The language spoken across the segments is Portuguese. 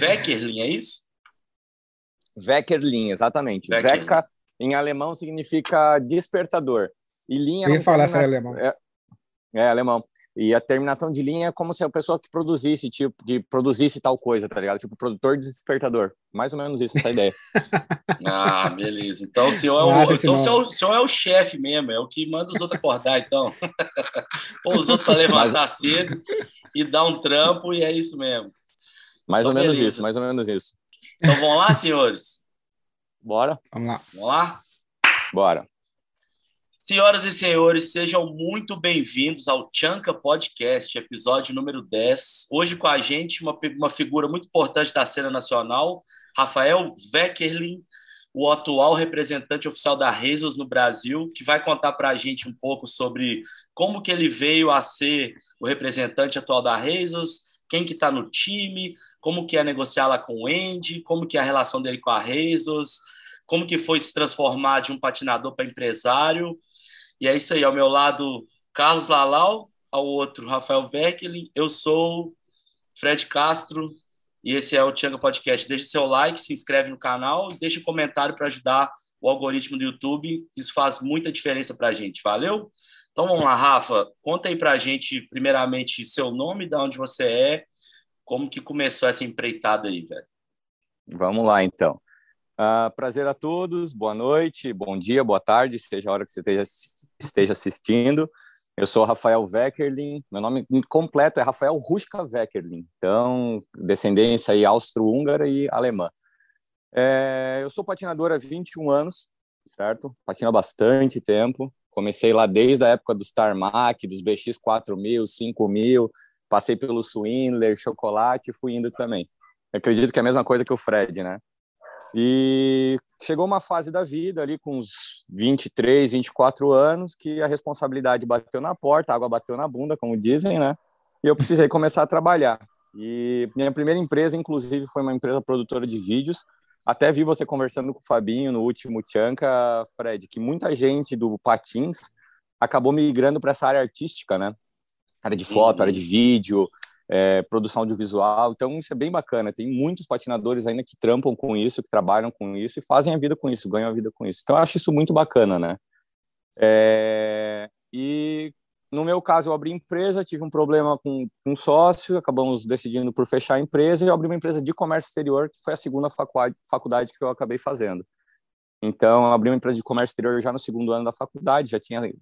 Weckerlin, é isso? Weckerlin, exatamente. Wecker em alemão significa despertador. E linha. Eu ia falar essa alemão. É, é, alemão. E a terminação de linha é como se a pessoa que produzisse, tipo, que produzisse tal coisa, tá ligado? Tipo, produtor de despertador. Mais ou menos isso, essa ideia. ah, beleza. Então o senhor é o, então, o senhor, o senhor é o chefe mesmo, é o que manda os outros acordar, então. Pô os outros para levantar Mas... cedo e dar um trampo, e é isso mesmo. Mais então, ou menos beleza. isso, mais ou menos isso. Então vamos lá, senhores? Bora. Vamos lá. Vamos lá? Bora. Senhoras e senhores, sejam muito bem-vindos ao Chanca Podcast, episódio número 10. Hoje com a gente uma, uma figura muito importante da cena nacional, Rafael Weckerlin, o atual representante oficial da Rezos no Brasil, que vai contar para a gente um pouco sobre como que ele veio a ser o representante atual da Rezos, quem que está no time, como que é negociar lá com o Andy, como que é a relação dele com a Rezos, como que foi se transformar de um patinador para empresário. E é isso aí, ao meu lado, Carlos Lalau, ao outro, Rafael Vecklin. Eu sou Fred Castro e esse é o Tianga Podcast. Deixe seu like, se inscreve no canal deixe um comentário para ajudar o algoritmo do YouTube. Isso faz muita diferença para a gente. Valeu? Então vamos lá, Rafa. Conta aí para a gente, primeiramente, seu nome, de onde você é, como que começou essa empreitada aí, velho. Vamos lá, então. Uh, prazer a todos, boa noite, bom dia, boa tarde, seja a hora que você esteja, esteja assistindo. Eu sou Rafael Weckerlin, meu nome completo é Rafael Ruska Weckerlin, então, descendência aí austro-húngara e alemã. É, eu sou patinador há 21 anos, certo? Patino há bastante tempo, comecei lá desde a época dos Tarmac, dos BX 4000, 5000, passei pelo Swindler, Chocolate e fui indo também. Eu acredito que é a mesma coisa que o Fred, né? E chegou uma fase da vida ali com uns 23, 24 anos que a responsabilidade bateu na porta, a água bateu na bunda, como dizem, né? E eu precisei começar a trabalhar. E minha primeira empresa, inclusive, foi uma empresa produtora de vídeos. Até vi você conversando com o Fabinho no último Tchanka, Fred, que muita gente do Patins acabou migrando para essa área artística, né? Área de foto, uhum. área de vídeo, é, produção audiovisual. Então, isso é bem bacana. Tem muitos patinadores ainda que trampam com isso, que trabalham com isso e fazem a vida com isso, ganham a vida com isso. Então, eu acho isso muito bacana, né? É, e no meu caso, eu abri empresa, tive um problema com um sócio, acabamos decidindo por fechar a empresa e eu abri uma empresa de comércio exterior, que foi a segunda faculdade que eu acabei fazendo. Então, abri uma empresa de comércio exterior já no segundo ano da faculdade, já tinha uh,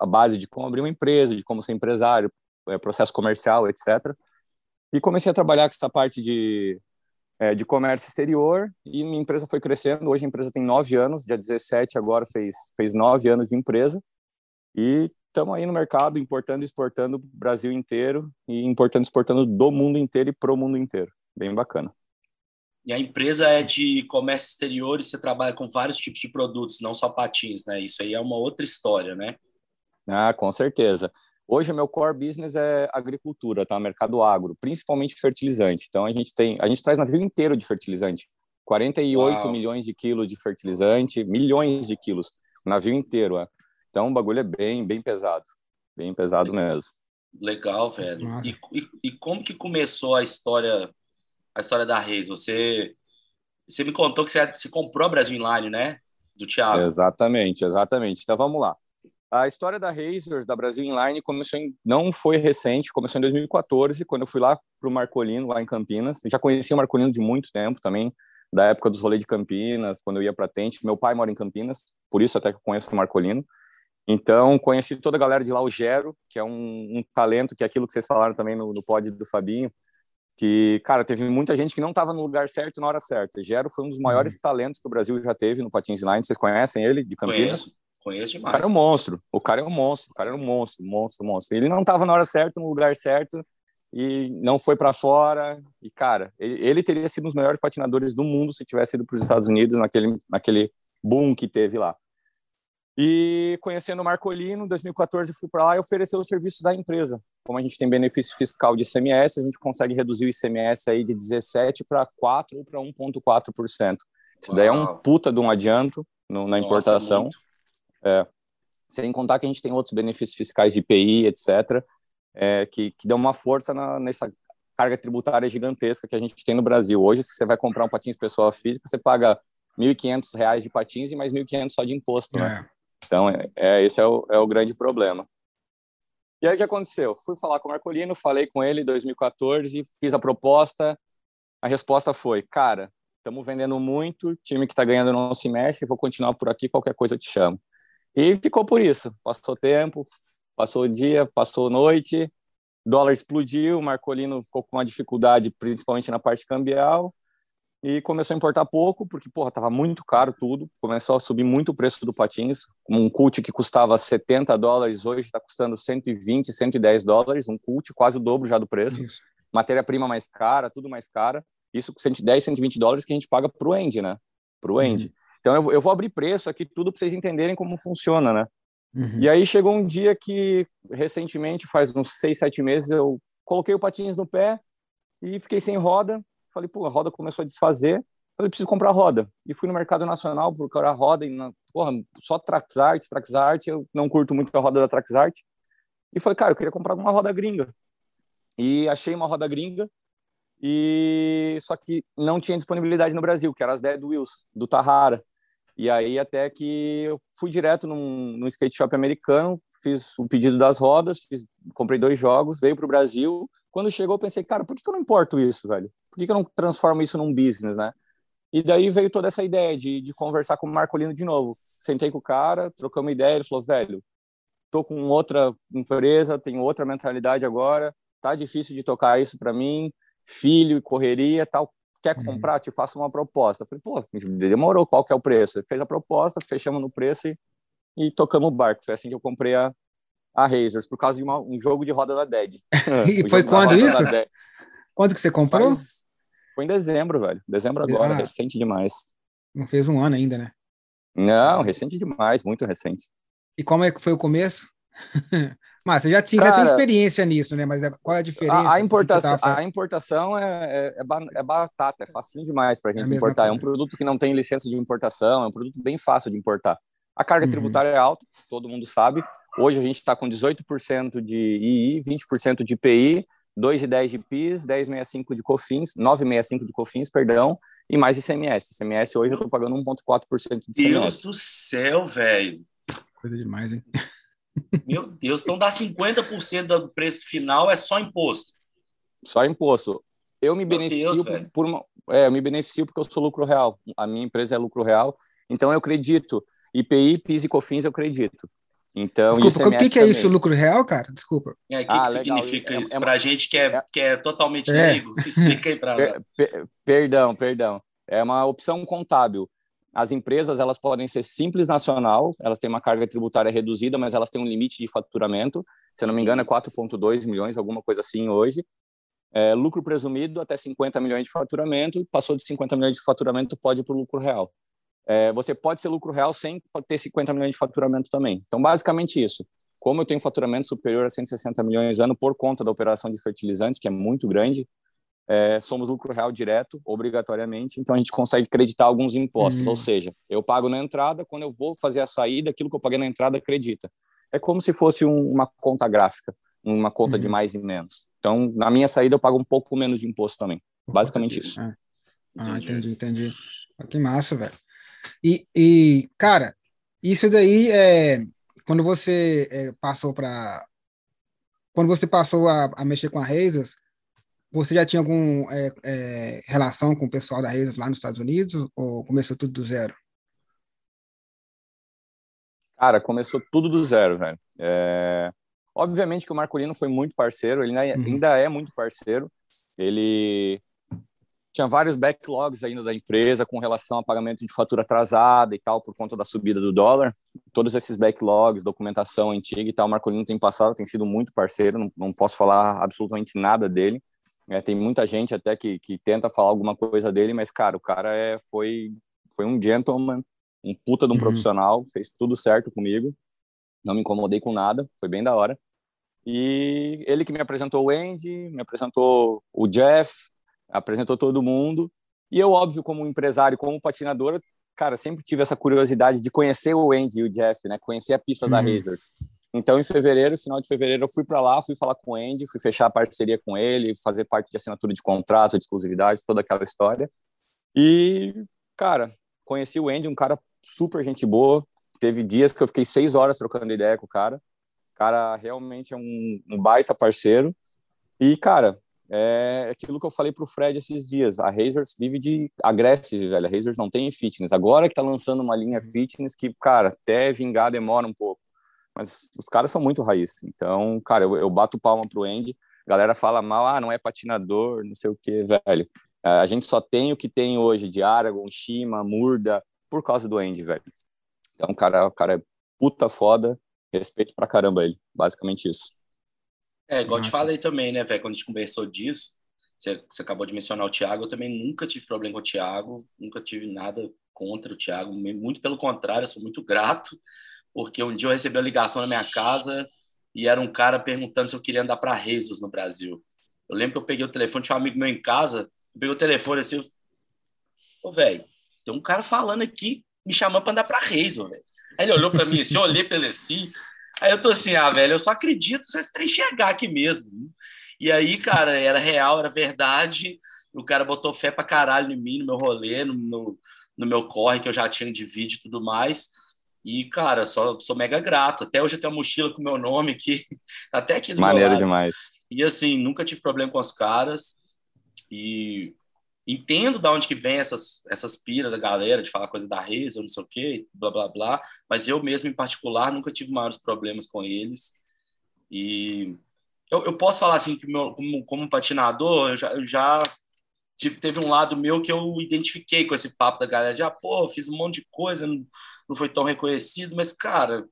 a base de como abrir uma empresa, de como ser empresário, é, processo comercial, etc. E comecei a trabalhar com essa parte de, é, de comércio exterior e minha empresa foi crescendo. Hoje a empresa tem nove anos, dia 17 agora fez, fez nove anos de empresa. E estamos aí no mercado, importando e exportando o Brasil inteiro e importando e exportando do mundo inteiro e pro mundo inteiro. Bem bacana. E a empresa é de comércio exterior e você trabalha com vários tipos de produtos, não só patins, né? Isso aí é uma outra história, né? Ah, com certeza. Hoje o meu core business é agricultura, tá? Mercado agro, principalmente fertilizante. Então a gente tem, a gente traz navio inteiro de fertilizante. 48 Uau. milhões de quilos de fertilizante, milhões de quilos, navio inteiro, é. Então o bagulho é bem, bem pesado, bem pesado mesmo. Legal, velho. E, e, e, como que começou a história, a história da Reis? Você, você me contou que você, você comprou a Brasil Inline, né? Do Thiago. Exatamente, exatamente. Então vamos lá. A história da Razors, da Brasil Inline, começou em, não foi recente, começou em 2014, quando eu fui lá para o Marcolino, lá em Campinas. Eu já conhecia o Marcolino de muito tempo também, da época dos rolês de Campinas, quando eu ia para Tente. Meu pai mora em Campinas, por isso até que eu conheço o Marcolino. Então, conheci toda a galera de lá, o Gero, que é um, um talento, que é aquilo que vocês falaram também no, no pod do Fabinho, que, cara, teve muita gente que não estava no lugar certo na hora certa. Gero foi um dos maiores uhum. talentos que o Brasil já teve no patins line. Vocês conhecem ele, de Campinas? Conheço. Conheço demais. O cara é um monstro. O cara é um monstro. O cara é um monstro, monstro, monstro. Ele não estava na hora certa, no lugar certo, e não foi para fora. E, cara, ele, ele, teria sido um dos melhores patinadores do mundo se tivesse ido para os Estados Unidos naquele, naquele boom que teve lá. E conhecendo o Marcolino, em 2014 fui para lá e ofereceu o serviço da empresa. Como a gente tem benefício fiscal de ICMS, a gente consegue reduzir o ICMS aí de 17 para 4 ou para 1,4%. Isso daí é um puta de um adianto no, na Nossa, importação. É, sem contar que a gente tem outros benefícios fiscais de IPI, etc., é, que, que dão uma força na, nessa carga tributária gigantesca que a gente tem no Brasil. Hoje, se você vai comprar um patins pessoa física, você paga R$ 1.500 de patins e mais R$ 1.500 só de imposto, né? Então, é, é, esse é o, é o grande problema. E aí, o que aconteceu? Fui falar com o Marcolino, falei com ele em 2014, fiz a proposta. A resposta foi, cara, estamos vendendo muito, time que está ganhando não se mexe, vou continuar por aqui, qualquer coisa eu te chamo. E ficou por isso. Passou tempo, passou dia, passou noite, dólar explodiu, o Marcolino ficou com uma dificuldade, principalmente na parte cambial, e começou a importar pouco, porque, porra, tava muito caro tudo, começou a subir muito o preço do patins, um cult que custava 70 dólares, hoje está custando 120, 110 dólares, um cult quase o dobro já do preço, matéria-prima mais cara, tudo mais cara, isso com 110, 120 dólares que a gente paga pro end, né, pro end. Uhum. Então, eu, eu vou abrir preço aqui, tudo para vocês entenderem como funciona, né. Uhum. E aí chegou um dia que, recentemente, faz uns seis, sete meses, eu coloquei o patins no pé e fiquei sem roda, Falei, pô, a roda começou a desfazer. Falei, preciso comprar roda. E fui no mercado nacional procurar roda e, na, porra, só Traxart, Traxart, eu não curto muito a roda da Traxart. E falei, cara, eu queria comprar uma roda gringa. E achei uma roda gringa, e só que não tinha disponibilidade no Brasil, que era as Dead Wheels, do Tahara. E aí até que eu fui direto num, num skate shop americano, fiz o pedido das rodas, fiz, comprei dois jogos, veio para o Brasil. Quando chegou, eu pensei, cara, por que, eu não importo isso, velho? por que, eu não transformo isso num business, né? E daí veio toda essa ideia de, de conversar com o Marcolino de novo. Sentei com o cara, trocamos ideia, ele falou, velho, tô com outra empresa, tenho outra mentalidade agora, tá difícil de tocar isso para mim, filho e correria, tal, quer uhum. comprar, te faço uma proposta. Eu falei, pô, demorou, qual que é o preço? Ele fez a proposta, fechamos no preço e, e tocamos o barco. Foi assim que eu comprei a, a Razors, por causa de uma, um jogo de roda da Dead. e foi quando isso? Quando que você comprou? Faz... Foi em dezembro, velho. Dezembro agora, ah, recente demais. Não fez um ano ainda, né? Não, recente demais, muito recente. E como é que foi o começo? Mas você já, tinha, Cara, já tem experiência nisso, né? Mas é, qual é a diferença? A, importação, a importação é, é, é, batata, é facinho demais para a gente é importar. É um produto que não tem licença de importação, é um produto bem fácil de importar. A carga uhum. tributária é alta, todo mundo sabe. Hoje a gente está com 18% de II, 20% de IPI, 2,10 de PIS, 10,65 de COFINS, 9,65 de COFINS, perdão, e mais ICMS. ICMS hoje eu estou pagando 1,4% de ICMS. Deus do céu, velho. Coisa demais, hein? Meu Deus, então dá 50% do preço final é só imposto. Só imposto. Eu me Meu beneficio Deus, por, por uma, é, eu me beneficio porque eu sou lucro real. A minha empresa é lucro real, então eu acredito. IPI, PIS e COFINS eu acredito. Então, Desculpa, o que, que é isso, lucro real, cara? Desculpa. É, o que, ah, que significa é, isso? É, para a gente que é, é, que é totalmente é. leigo, explica aí para nós. Per, perdão, perdão. É uma opção contábil. As empresas elas podem ser simples nacional, elas têm uma carga tributária reduzida, mas elas têm um limite de faturamento. Se eu não me engano, é 4,2 milhões, alguma coisa assim hoje. É, lucro presumido até 50 milhões de faturamento, passou de 50 milhões de faturamento, pode ir para o lucro real é, você pode ser lucro real sem ter 50 milhões de faturamento também. Então, basicamente isso. Como eu tenho faturamento superior a 160 milhões ano por conta da operação de fertilizantes, que é muito grande, é, somos lucro real direto, obrigatoriamente, então a gente consegue creditar alguns impostos. Uhum. Ou seja, eu pago na entrada, quando eu vou fazer a saída, aquilo que eu paguei na entrada acredita. É como se fosse um, uma conta gráfica, uma conta uhum. de mais e menos. Então, na minha saída, eu pago um pouco menos de imposto também. Basicamente isso. É. Ah, entendi, entendi. Que massa, velho. E, e cara, isso daí é quando você é, passou para quando você passou a, a, mexer com a Razors, você já tinha alguma é, é, relação com o pessoal da Razors lá nos Estados Unidos ou começou tudo do zero? Cara, começou tudo do zero, velho. É... Obviamente que o Marcolino foi muito parceiro, ele ainda, uhum. ainda é muito parceiro. Ele tinha vários backlogs ainda da empresa com relação a pagamento de fatura atrasada e tal, por conta da subida do dólar. Todos esses backlogs, documentação antiga e tal, o Marcolino tem passado, tem sido muito parceiro, não, não posso falar absolutamente nada dele. É, tem muita gente até que, que tenta falar alguma coisa dele, mas, cara, o cara é, foi, foi um gentleman, um puta de um uhum. profissional, fez tudo certo comigo, não me incomodei com nada, foi bem da hora. E ele que me apresentou o Andy, me apresentou o Jeff, apresentou todo mundo. E eu, óbvio, como empresário, como patinador, cara, sempre tive essa curiosidade de conhecer o Andy e o Jeff, né? Conhecer a pista uhum. da Razors. Então, em fevereiro, final de fevereiro, eu fui para lá, fui falar com o Andy, fui fechar a parceria com ele, fazer parte de assinatura de contrato, de exclusividade, toda aquela história. E, cara, conheci o Andy, um cara super gente boa. Teve dias que eu fiquei seis horas trocando ideia com o cara. O cara realmente é um, um baita parceiro. E, cara, é aquilo que eu falei pro Fred esses dias. A Razors vive de aggressive, velho. A Razors não tem fitness. Agora que tá lançando uma linha fitness que, cara, até vingar demora um pouco. Mas os caras são muito raiz. Então, cara, eu, eu bato palma pro Andy. A galera fala mal, ah, não é patinador, não sei o que, velho. A gente só tem o que tem hoje de Aragon, Shima, Murda, por causa do Andy, velho. Então, cara, o cara é puta foda. Respeito pra caramba ele. Basicamente isso. É, igual eu te falei também, né, velho, quando a gente conversou disso, você, você, acabou de mencionar o Thiago, eu também nunca tive problema com o Thiago, nunca tive nada contra o Thiago, muito pelo contrário, eu sou muito grato, porque um dia eu recebi uma ligação na minha casa e era um cara perguntando se eu queria andar para Rezos no Brasil. Eu lembro que eu peguei o telefone, tinha um amigo meu em casa, eu peguei o telefone assim, ô, velho, tem um cara falando aqui, me chamando para andar para Rezos, velho. Aí ele olhou para mim assim, eu olhei para ele assim, Aí eu tô assim, ah, velho, eu só acredito se esse trem chegar aqui mesmo. E aí, cara, era real, era verdade. O cara botou fé pra caralho em mim, no meu rolê, no, no, no meu corre que eu já tinha de vídeo e tudo mais. E, cara, só sou mega grato. Até hoje eu tenho uma mochila com meu nome aqui, até aqui do Maneiro demais. E assim, nunca tive problema com os caras. E entendo da onde que vem essas, essas piras da galera de falar coisa da Reis ou não sei o quê, blá, blá, blá. Mas eu mesmo, em particular, nunca tive maiores problemas com eles. E eu, eu posso falar assim que meu, como, como patinador, eu já, eu já tive, teve um lado meu que eu identifiquei com esse papo da galera de, ah, pô, fiz um monte de coisa, não, não foi tão reconhecido, mas, cara,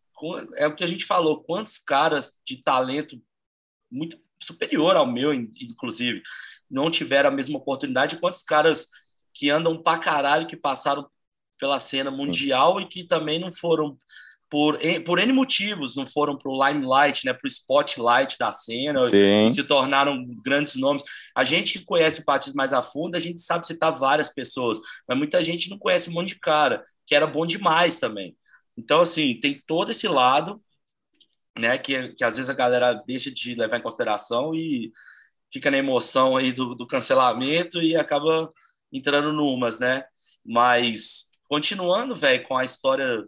é o que a gente falou, quantos caras de talento muito superior ao meu, inclusive, não tiveram a mesma oportunidade, quantos caras que andam pra caralho, que passaram pela cena Sim. mundial e que também não foram por, por N motivos, não foram para o limelight, né, para o spotlight da cena, se tornaram grandes nomes. A gente que conhece o Patins mais a fundo, a gente sabe citar várias pessoas, mas muita gente não conhece um monte de cara, que era bom demais também. Então, assim, tem todo esse lado, né, que, que às vezes a galera deixa de levar em consideração e fica na emoção aí do, do cancelamento e acaba entrando numas, né? Mas continuando, velho, com a história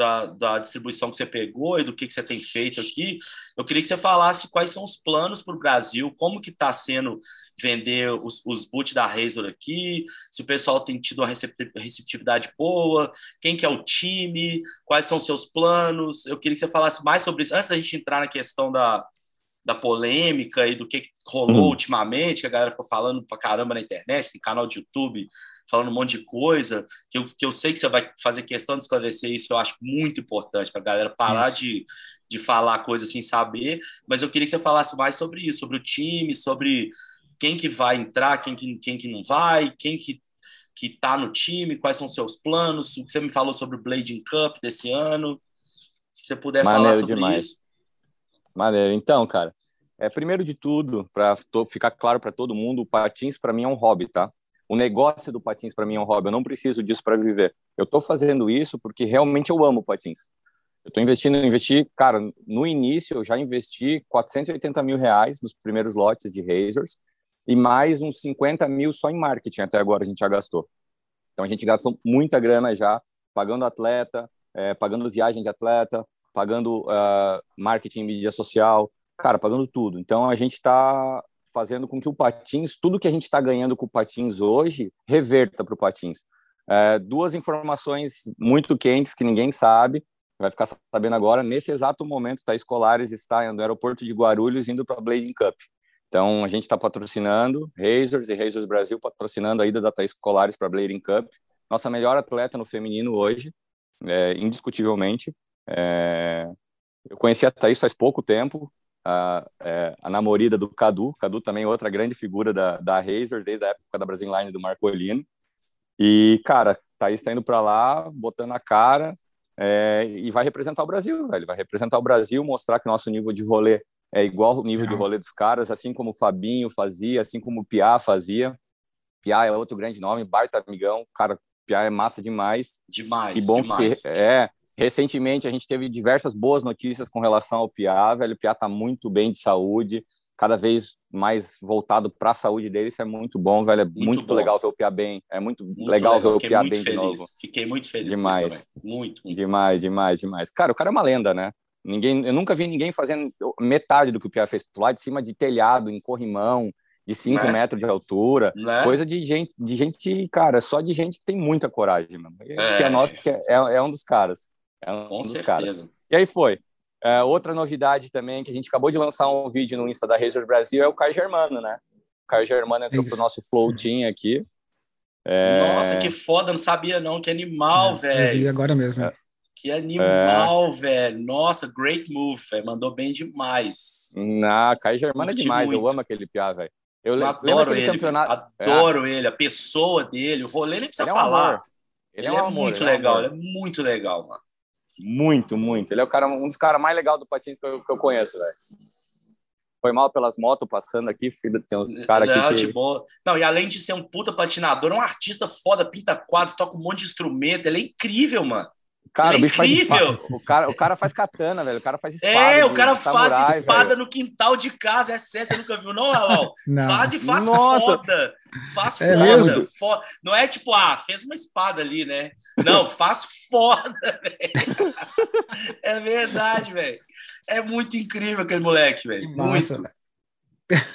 da, da distribuição que você pegou e do que, que você tem feito aqui, eu queria que você falasse quais são os planos para o Brasil, como que está sendo vender os, os boot da Razor aqui, se o pessoal tem tido uma receptividade boa, quem que é o time, quais são os seus planos. Eu queria que você falasse mais sobre isso, antes da gente entrar na questão da, da polêmica e do que rolou uhum. ultimamente, que a galera ficou falando pra caramba na internet, tem canal de YouTube falando um monte de coisa, que eu, que eu sei que você vai fazer questão de esclarecer isso, eu acho muito importante para a galera parar de, de falar coisas sem saber, mas eu queria que você falasse mais sobre isso, sobre o time, sobre quem que vai entrar, quem que, quem que não vai, quem que que está no time, quais são seus planos, o que você me falou sobre o Blading Cup desse ano, se você puder Maneiro falar sobre demais. isso. Maneiro. Então, cara, é, primeiro de tudo, para ficar claro para todo mundo, o patins para mim é um hobby, tá? O negócio do patins para mim é um hobby. Eu não preciso disso para viver. Eu estou fazendo isso porque realmente eu amo patins. Eu estou investindo, investi, cara, no início eu já investi 480 mil reais nos primeiros lotes de Razors e mais uns 50 mil só em marketing até agora a gente já gastou. Então a gente gastou muita grana já pagando atleta, é, pagando viagem de atleta, pagando uh, marketing, mídia social, cara, pagando tudo. Então a gente está fazendo com que o Patins, tudo que a gente está ganhando com o Patins hoje, reverta para o Patins. É, duas informações muito quentes que ninguém sabe, vai ficar sabendo agora. Nesse exato momento, tá Escolares está no aeroporto de Guarulhos indo para a Blading Cup. Então a gente está patrocinando Razors e Razors Brasil patrocinando a ida da Thaís Colares para a Blading Cup. Nossa melhor atleta no feminino hoje, é, indiscutivelmente. É, eu conheci a Thaís faz pouco tempo, a, é, a namorada do Cadu. Cadu também é outra grande figura da, da Razor, desde a época da Brasil do Marcolino. E, cara, Thaís está indo para lá, botando a cara é, e vai representar o Brasil, velho. Vai representar o Brasil, mostrar que nosso nível de rolê é igual ao nível de rolê dos caras, assim como o Fabinho fazia, assim como o Piá fazia. Piá é outro grande nome, baita amigão, cara, Piá é massa demais. Demais, que bom demais. que é recentemente a gente teve diversas boas notícias com relação ao Piá, velho. O Piá tá muito bem de saúde, cada vez mais voltado para a saúde dele. Isso é muito bom, velho. É muito, muito legal ver o Piá bem. É muito, muito legal, legal, ver o Piá bem feliz. de novo. Fiquei muito feliz demais. Muito, muito. Demais, demais, demais. Cara, o cara é uma lenda, né? Ninguém, eu nunca vi ninguém fazendo metade do que o Piá fez lá de cima de telhado, em corrimão, de 5 é. metros de altura, é. coisa de gente, de gente, cara, só de gente que tem muita coragem, mano. É. Que é nosso, que é, é, um dos caras. É um Com dos certeza. caras. E aí foi. É, outra novidade também, que a gente acabou de lançar um vídeo no Insta da Razor Brasil, é o Caio Germano, né? O Caio Germano entrou pro nosso flow team aqui. É... Nossa, que foda, não sabia não, que animal, velho. E agora mesmo. É. Que animal, é... velho. Nossa, great move, velho. Mandou bem demais. Não, Caio Germano é demais. Muito. Eu amo aquele piá, velho. Eu, eu adoro ele, campeonato... adoro é. ele, a pessoa dele, o rolê nem precisa ele falar. É um ele, ele, é, um é amor, muito legal, é ele é muito legal, mano. Muito, muito. Ele é o cara, um dos caras mais legais do patins que eu, que eu conheço, velho. Foi mal pelas motos passando aqui, filho. Tem uns caras aqui. Que... Boa. Não, e além de ser um puta patinador, é um artista foda, pinta quadro, toca um monte de instrumento. Ele é incrível, mano. Cara, é o bicho incrível. Faz, o, cara, o cara faz katana, velho. O cara faz espada. É, o cara samurai, faz espada velho. no quintal de casa. É sério, você nunca viu, não, Lalau? Não. Faz e faz Nossa. foda. Faz é foda, foda. Não é tipo, ah, fez uma espada ali, né? Não, faz foda, velho. É verdade, velho. É muito incrível aquele moleque, velho. Muito.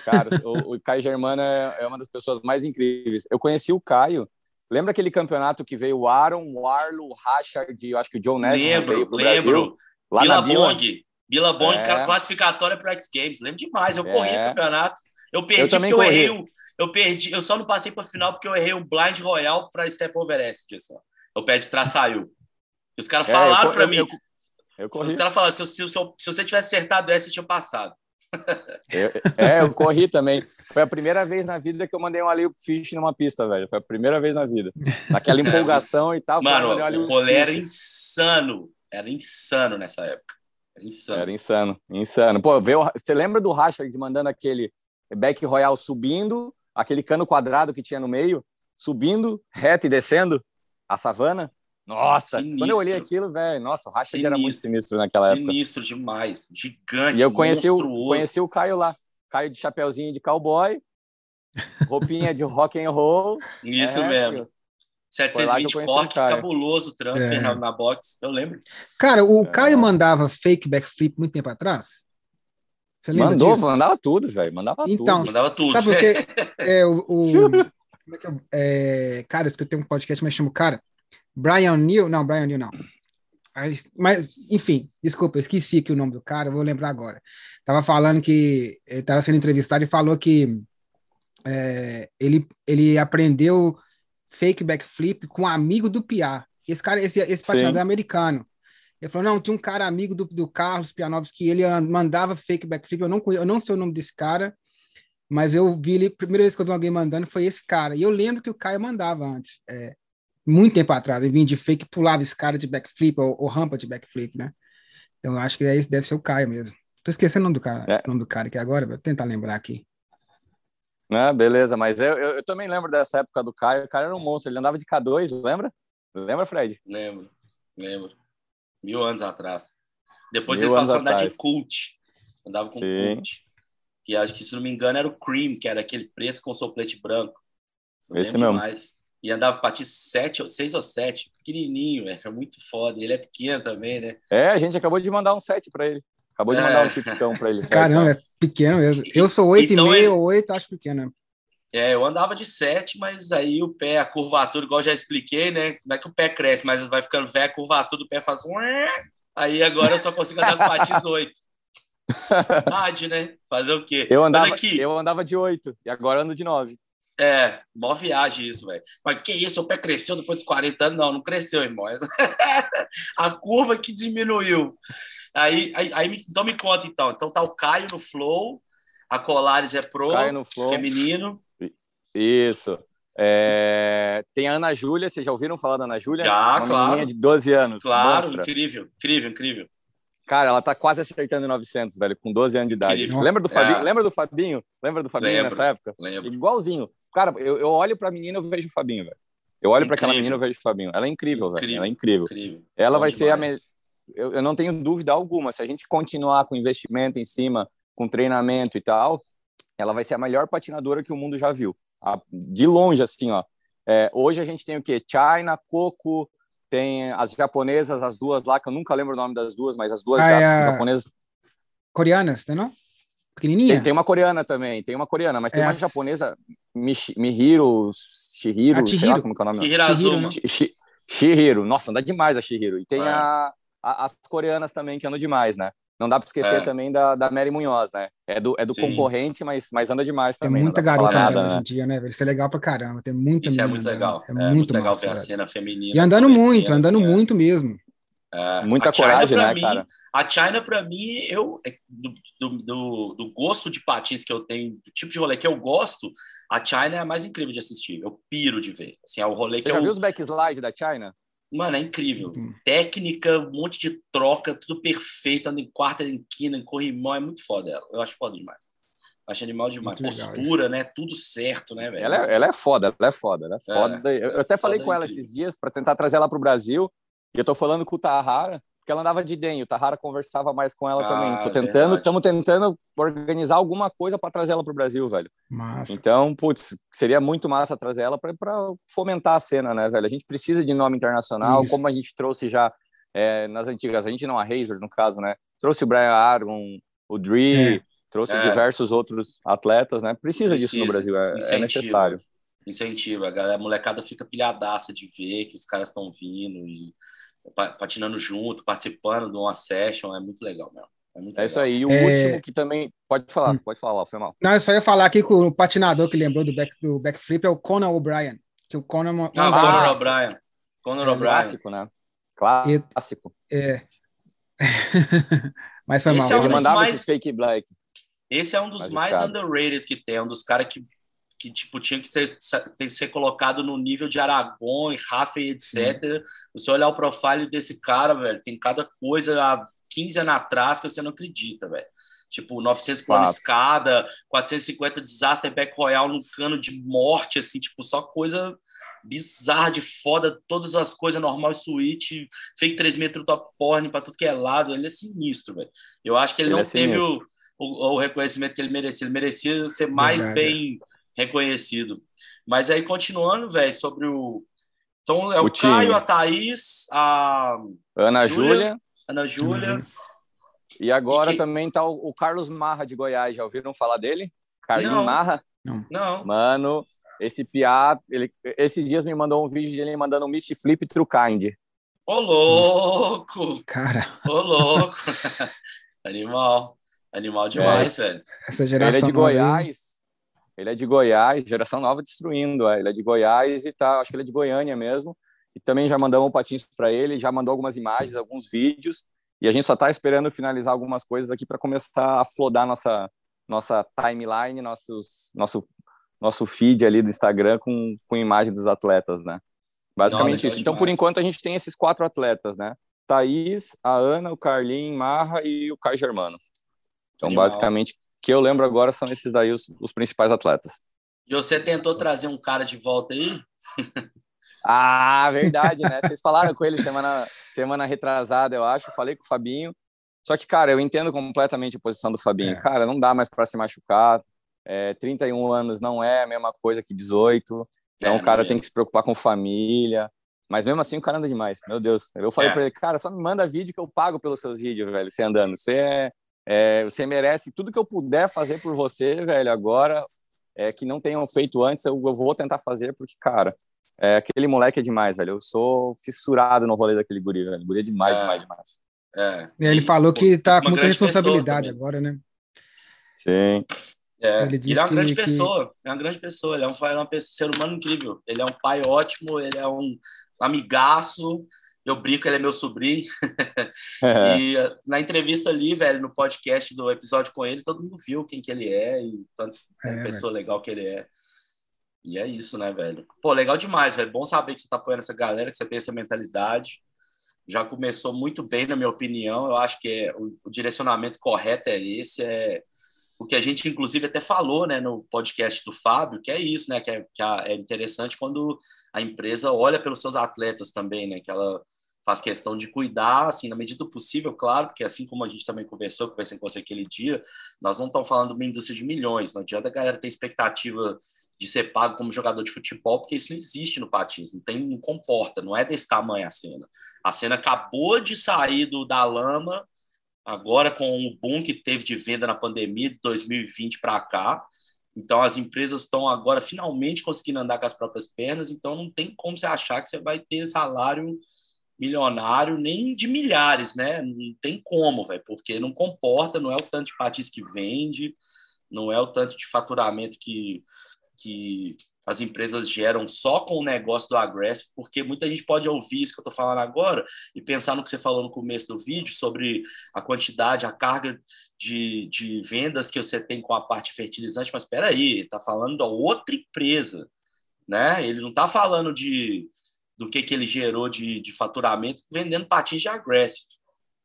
Cara, o, o Caio Germano é, é uma das pessoas mais incríveis. Eu conheci o Caio Lembra aquele campeonato que veio o Aaron, o Arlo, o Rashard, eu acho que o John Neville lembro, veio pro lembro. Brasil. Lá Bila Bong, Bila Bong, é. classificatória para X Games. Lembro demais, eu corri é. esse campeonato. Eu perdi eu porque eu errei um, eu perdi, eu só não passei para final porque eu errei um blind royal para Step Over S, só. O pé de trás saiu. E os caras é, falaram para mim. Eu, eu corri. Os caras falaram, se, se, se, se você tivesse acertado essa, você tinha passado. Eu, é, eu corri também. Foi a primeira vez na vida que eu mandei um ali fish numa pista, velho. Foi a primeira vez na vida. Naquela empolgação e tal. Mano, o rolê era insano. Era insano nessa época. Era insano. Era insano, insano. Pô, veio, você lembra do Rashford mandando aquele back royal subindo, aquele cano quadrado que tinha no meio, subindo, reto e descendo a savana? Nossa, sinistro. quando eu olhei aquilo, velho, nossa, o Rashford era muito sinistro naquela sinistro época. Sinistro demais, gigante, E eu conheci o, conheci o Caio lá. Caio de chapeuzinho de cowboy, roupinha de rock and roll. Isso é, mesmo. 720 corte, cabuloso transfer é. na, na box, eu lembro. Cara, o é. Caio mandava fake backflip muito tempo atrás? Você lembra Mandou, disso? mandava tudo, velho. Mandava então, tudo. Mandava tudo. Sabe porque é, o, o como é que eu, é, cara, eu tenho um podcast, mas chamo cara Brian Neal, não, Brian Neal não. Mas, enfim, desculpa, esqueci aqui o nome do cara, vou lembrar agora. Tava falando que estava sendo entrevistado e falou que é, ele, ele aprendeu fake backflip com um amigo do Pia. Esse cara, esse, esse patinador é americano. Ele falou: não, tinha um cara amigo do, do Carlos Pianovski que ele mandava fake backflip. Eu não, eu não sei o nome desse cara, mas eu vi ele, primeira vez que eu vi alguém mandando foi esse cara. E eu lembro que o Caio mandava antes. É, muito tempo atrás, ele vinha de fake, pulava escada de backflip ou, ou, rampa de backflip, né? Então eu acho que esse deve ser o Caio mesmo. Tô esquecendo o nome do cara, é. nome do cara aqui agora, vou tentar lembrar aqui. Ah, beleza, mas eu, eu, eu, também lembro dessa época do Caio. O cara era um monstro, ele andava de K2, lembra? Lembra, Fred? Lembro, lembro. Mil anos atrás. Depois Mil ele passou a andar atrás. de cult. Andava com Sim. cult. Que acho que, se não me engano, era o Cream, que era aquele preto com soplete branco. Eu Esse mesmo. Demais e andava para ti sete, seis ou sete, pequenininho, é muito foda. Ele é pequeno também, né? É, a gente acabou de mandar um sete para ele. Acabou de mandar é. um chipcão para ele. Caramba, é pequeno mesmo. Eu sou oito então, e meio, ele... oito, acho pequeno. É, eu andava de sete, mas aí o pé, a curvatura, igual já expliquei, né? Como é que o pé cresce, mas vai ficando velho, a curvatura do pé faz um... Aí agora eu só consigo andar com patins oito. Verdade, né? Fazer o quê? Eu andava, aqui... eu andava de oito e agora ando de nove. É, mó viagem isso, velho. Mas que isso, o pé cresceu depois dos 40 anos? Não, não cresceu, irmão. a curva que diminuiu. Aí, aí, aí, então me conta, então. Então tá o Caio no Flow, a Colares é pro, feminino. Isso. É... Tem a Ana Júlia, vocês já ouviram falar da Ana Júlia? Já, Uma claro. de 12 anos. Claro, monstra. incrível, incrível, incrível. Cara, ela tá quase acertando 900, velho, com 12 anos de idade. Lembra do Fabinho? É. Lembra do Fabinho? Lembra do Fabinho lembro, nessa época? Lembro. Igualzinho. Cara, eu, eu olho pra menina, eu vejo o Fabinho, velho. Eu olho para aquela menina, eu vejo o Fabinho. Ela é incrível, incrível velho. Ela é incrível. incrível. Ela Bom vai demais. ser a me... eu, eu não tenho dúvida alguma, se a gente continuar com investimento em cima, com treinamento e tal, ela vai ser a melhor patinadora que o mundo já viu. De longe, assim, ó. É, hoje a gente tem o quê? China, Coco, tem as japonesas, as duas lá, que eu nunca lembro o nome das duas, mas as duas ah, ja é japonesas. Coreanas, não? Pequenininha? Tem, tem, uma coreana também, tem uma coreana, mas tem é uma japonesa, Mihiro, Shihiro, ah, sei lá como é o nome. Shihiro Azuma. Shihiro, nossa, anda demais a Shihiro. E tem é. a, a, as coreanas também que andam demais, né? Não dá para esquecer é. também da, da Mary Munhoz, né? É do, é do concorrente, mas, mas anda demais também. Tem muita garota nada, né? hoje em dia, né? Isso é legal pra caramba. Tem muita Isso é muito legal. É, é muito, muito legal ver a cena feminina. E andando muito, andando assim, muito mesmo. É, Muita coragem, né, mim, cara? A China, para mim, eu é, do, do, do, gosto de patins que eu tenho, do tipo de rolê que eu gosto, a China é a mais incrível de assistir. Eu piro de ver. Assim, é o rolê Você que já eu... viu os backslide da China? Mano, é incrível. Uhum. Técnica, um monte de troca, tudo perfeito, anda em quarta, em quina, em corrimão, é muito foda ela. Eu acho foda demais. Acho animal demais. Muito Postura, né? Tudo certo, né, velho? Ela, é, ela é foda, ela é foda, ela é, é foda. É, eu até falei com ela incrível. esses dias para tentar trazer ela para o Brasil. E eu tô falando com o Tahara, porque ela andava de den, o Tahara conversava mais com ela ah, também. Tô tentando, estamos tentando organizar alguma coisa para trazer ela para o Brasil, velho. Massa. Então, putz, seria muito massa trazer ela para fomentar a cena, né, velho? A gente precisa de nome internacional, Isso. como a gente trouxe já é, nas antigas, a gente não a Razor, no caso, né? Trouxe o Brian Argon, o Dre, é. trouxe é. diversos outros atletas, né? Precisa, Precisa. disso no Brasil, é, é necessário incentiva. A, galera, a molecada fica pilhadaça de ver que os caras estão vindo e patinando junto, participando de uma session, é muito legal mesmo. É, muito é isso aí. E o é... último que também. Pode falar, hum. pode falar, foi mal. Não, eu só ia falar aqui que o patinador que lembrou do, back, do backflip é o Conan O'Brien. Que o Conan. Ah, Conan O'Brien. Conan é, O'Brien. Clássico, né? Clássico. É. Mas foi Esse mal. É um Ele mandava mais... esse fake black. Esse é um dos mais underrated que tem, um dos caras que que tipo tinha que ser, tem que ser colocado no nível de Aragon, Rafa e etc. Hum. Você olhar o profile desse cara, velho, tem cada coisa há 15 anos atrás que você não acredita, velho. Tipo, 900 por claro. escada, 450 desastre back royal no cano de morte, assim, tipo, só coisa bizarra de foda, todas as coisas normal suíte, fake 3 metros top porn pra tudo que é lado, ele é sinistro, velho. Eu acho que ele, ele não é teve o, o, o, reconhecimento que ele merecia, ele merecia ser mais Verdade. bem reconhecido. Mas aí, continuando, velho, sobre o. Então, é o, o Caio, a Thaís, a. Ana Júlia. Ana Júlia. Uhum. E agora e também tá o, o, Carlos Marra de Goiás. Já ouviram falar dele? Carlinhos Não. Marra? Não. Não. Mano, esse piá, ele, esses dias me mandou um vídeo de ele mandando um Misty Flip True Kind. Ô, louco! Cara. Ô, louco! Animal. Animal demais, é. velho. Essa geração. Ele é de Goiás. Ele é de Goiás, geração nova destruindo. É. Ele é de Goiás e tá, acho que ele é de Goiânia mesmo. E também já mandamos um patins para ele, já mandou algumas imagens, alguns vídeos. E a gente só está esperando finalizar algumas coisas aqui para começar a flodar nossa nossa timeline, nossos, nosso nosso feed ali do Instagram com, com imagem dos atletas, né? Basicamente Não, isso. Então, por enquanto, a gente tem esses quatro atletas, né? Thaís, a Ana, o Carlinhos Marra e o Caio Germano. Então, Animal. basicamente, que eu lembro agora são esses daí os, os principais atletas. E você tentou trazer um cara de volta aí? ah, verdade, né? Vocês falaram com ele semana, semana retrasada, eu acho. Falei com o Fabinho. Só que, cara, eu entendo completamente a posição do Fabinho. É. Cara, não dá mais para se machucar. É, 31 anos não é a mesma coisa que 18. Então, é, o cara tem que se preocupar com família. Mas mesmo assim, o cara anda demais. Meu Deus. Eu falei é. para ele, cara, só me manda vídeo que eu pago pelos seus vídeos, velho, você andando. Você é, é, você merece tudo que eu puder fazer por você, velho, agora, é, que não tenham feito antes, eu, eu vou tentar fazer, porque, cara, é, aquele moleque é demais, velho. Eu sou fissurado no rolê daquele guri, velho. Guri é demais, é, demais, demais. É. Ele falou que tá com muita responsabilidade agora, né? Sim. É. Ele, ele, é uma grande que... pessoa, é uma grande pessoa, ele é um, é pessoa, ser humano incrível. Ele é um pai ótimo, ele é um amigaço, eu brinco, ele é meu sobrinho. É. e eh, na entrevista ali, velho, no podcast do episódio com ele, todo mundo viu quem que ele é e tanto é, pessoa velho. legal que ele é. E é isso, né, velho? Pô, legal demais, velho. Bom saber que você tá apoiando essa galera, que você tem essa mentalidade. Já começou muito bem, na minha opinião. Eu acho que é, o, o direcionamento correto é esse, é o que a gente inclusive até falou né, no podcast do Fábio, que é isso, né? Que é, que é interessante quando a empresa olha pelos seus atletas também, né? Que ela faz questão de cuidar, assim, na medida do possível, claro, porque assim como a gente também conversou, conversei com você aquele dia, nós não estamos falando de uma indústria de milhões, não adianta a galera ter expectativa de ser pago como jogador de futebol, porque isso não existe no patins, não tem, não comporta, não é desse tamanho a cena. A cena acabou de sair do, da lama, agora com o boom que teve de venda na pandemia de 2020 para cá, então as empresas estão agora finalmente conseguindo andar com as próprias pernas, então não tem como você achar que você vai ter salário milionário, nem de milhares, né? Não tem como, velho, porque não comporta, não é o tanto de patins que vende, não é o tanto de faturamento que, que as empresas geram só com o negócio do Aggressive, porque muita gente pode ouvir isso que eu estou falando agora e pensar no que você falou no começo do vídeo sobre a quantidade, a carga de, de vendas que você tem com a parte fertilizante, mas espera aí, está falando da outra empresa, né? Ele não está falando de do que, que ele gerou de, de faturamento vendendo patins de aggressive.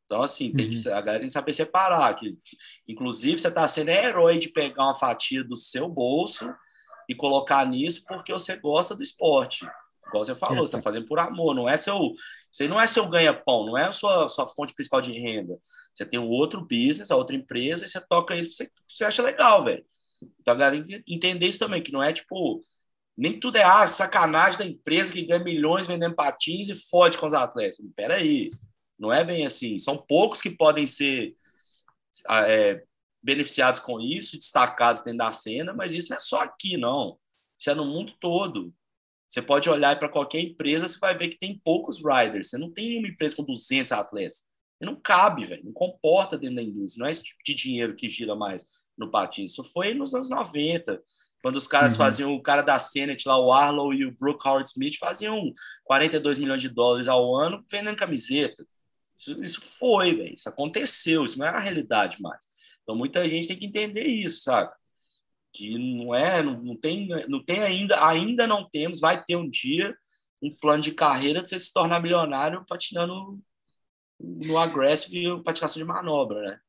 Então, assim, tem que, uhum. a galera tem que saber separar. Que, inclusive, você está sendo herói de pegar uma fatia do seu bolso e colocar nisso porque você gosta do esporte. Igual você falou, você está fazendo por amor, não é seu. Você não é seu ganha-pão, não é a sua, sua fonte principal de renda. Você tem um outro business, a outra empresa, e você toca isso porque você, você acha legal, velho. Então a galera tem que entender isso também, que não é tipo, nem tudo é ah, sacanagem da empresa que ganha milhões vendendo patins e fode com os atletas. Pera aí, não é bem assim. São poucos que podem ser ah, é, beneficiados com isso, destacados dentro da cena, mas isso não é só aqui, não. Isso é no mundo todo. Você pode olhar para qualquer empresa, você vai ver que tem poucos riders. Você não tem uma empresa com 200 atletas. E não cabe, velho. Não comporta dentro da indústria. Não é esse tipo de dinheiro que gira mais no patins. Isso foi nos anos 90. Quando os caras uhum. faziam, o cara da Senate lá, o Arlow e o Brooke Howard Smith faziam 42 milhões de dólares ao ano vendendo camiseta. Isso, isso foi, velho. Isso aconteceu. Isso não é a realidade mais. Então muita gente tem que entender isso, sabe? Que não é, não, não tem, não tem ainda, ainda não temos, vai ter um dia um plano de carreira de você se tornar milionário patinando no aggressive patinação de manobra, né?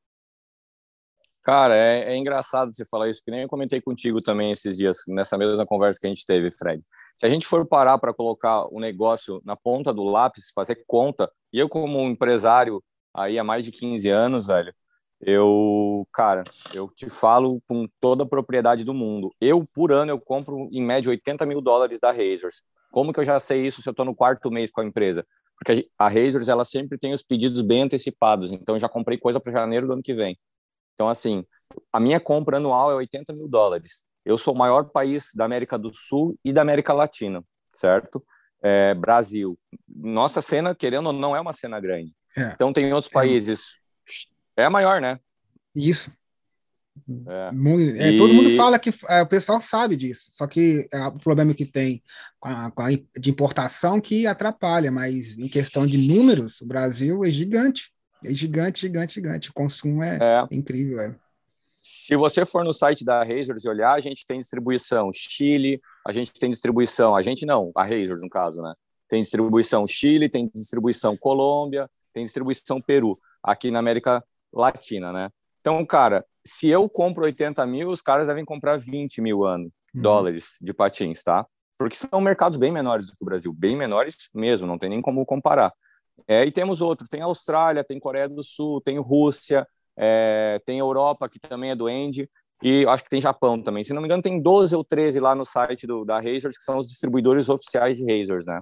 Cara, é, é, engraçado você falar isso, que nem eu comentei contigo também esses dias, nessa mesma conversa que a gente teve, Fred. Se a gente for parar para colocar o negócio na ponta do lápis, fazer conta, e eu como empresário aí há mais de 15 anos, velho, eu, cara, eu te falo com toda a propriedade do mundo. Eu, por ano, eu compro em média 80 mil dólares da Razors. Como que eu já sei isso se eu estou no quarto mês com a empresa? Porque a Razors, ela sempre tem os pedidos bem antecipados, então eu já comprei coisa para janeiro do ano que vem. Então, assim, a minha compra anual é 80 mil dólares. Eu sou o maior país da América do Sul e da América Latina, certo? É, Brasil. Nossa cena, querendo ou não, é uma cena grande. É. Então, tem outros é. países. É a maior, né? Isso. É. Muito, é, e... Todo mundo fala que é, o pessoal sabe disso, só que é, o problema que tem com a, com a, de importação que atrapalha, mas em questão de números, o Brasil é gigante. É gigante, gigante, gigante. O consumo é, é. incrível. É. Se você for no site da Razors e olhar, a gente tem distribuição Chile, a gente tem distribuição, a gente não, a Razors no caso, né? Tem distribuição Chile, tem distribuição Colômbia, tem distribuição Peru, aqui na América Latina, né? Então, cara, se eu compro 80 mil, os caras devem comprar 20 mil ano, uhum. dólares de patins, tá? Porque são mercados bem menores do que o Brasil, bem menores mesmo, não tem nem como comparar. É, e temos outros, tem Austrália, tem Coreia do Sul, tem Rússia, é, tem Europa, que também é do End, e acho que tem Japão também. Se não me engano, tem 12 ou 13 lá no site do, da Razors, que são os distribuidores oficiais de Razors, né?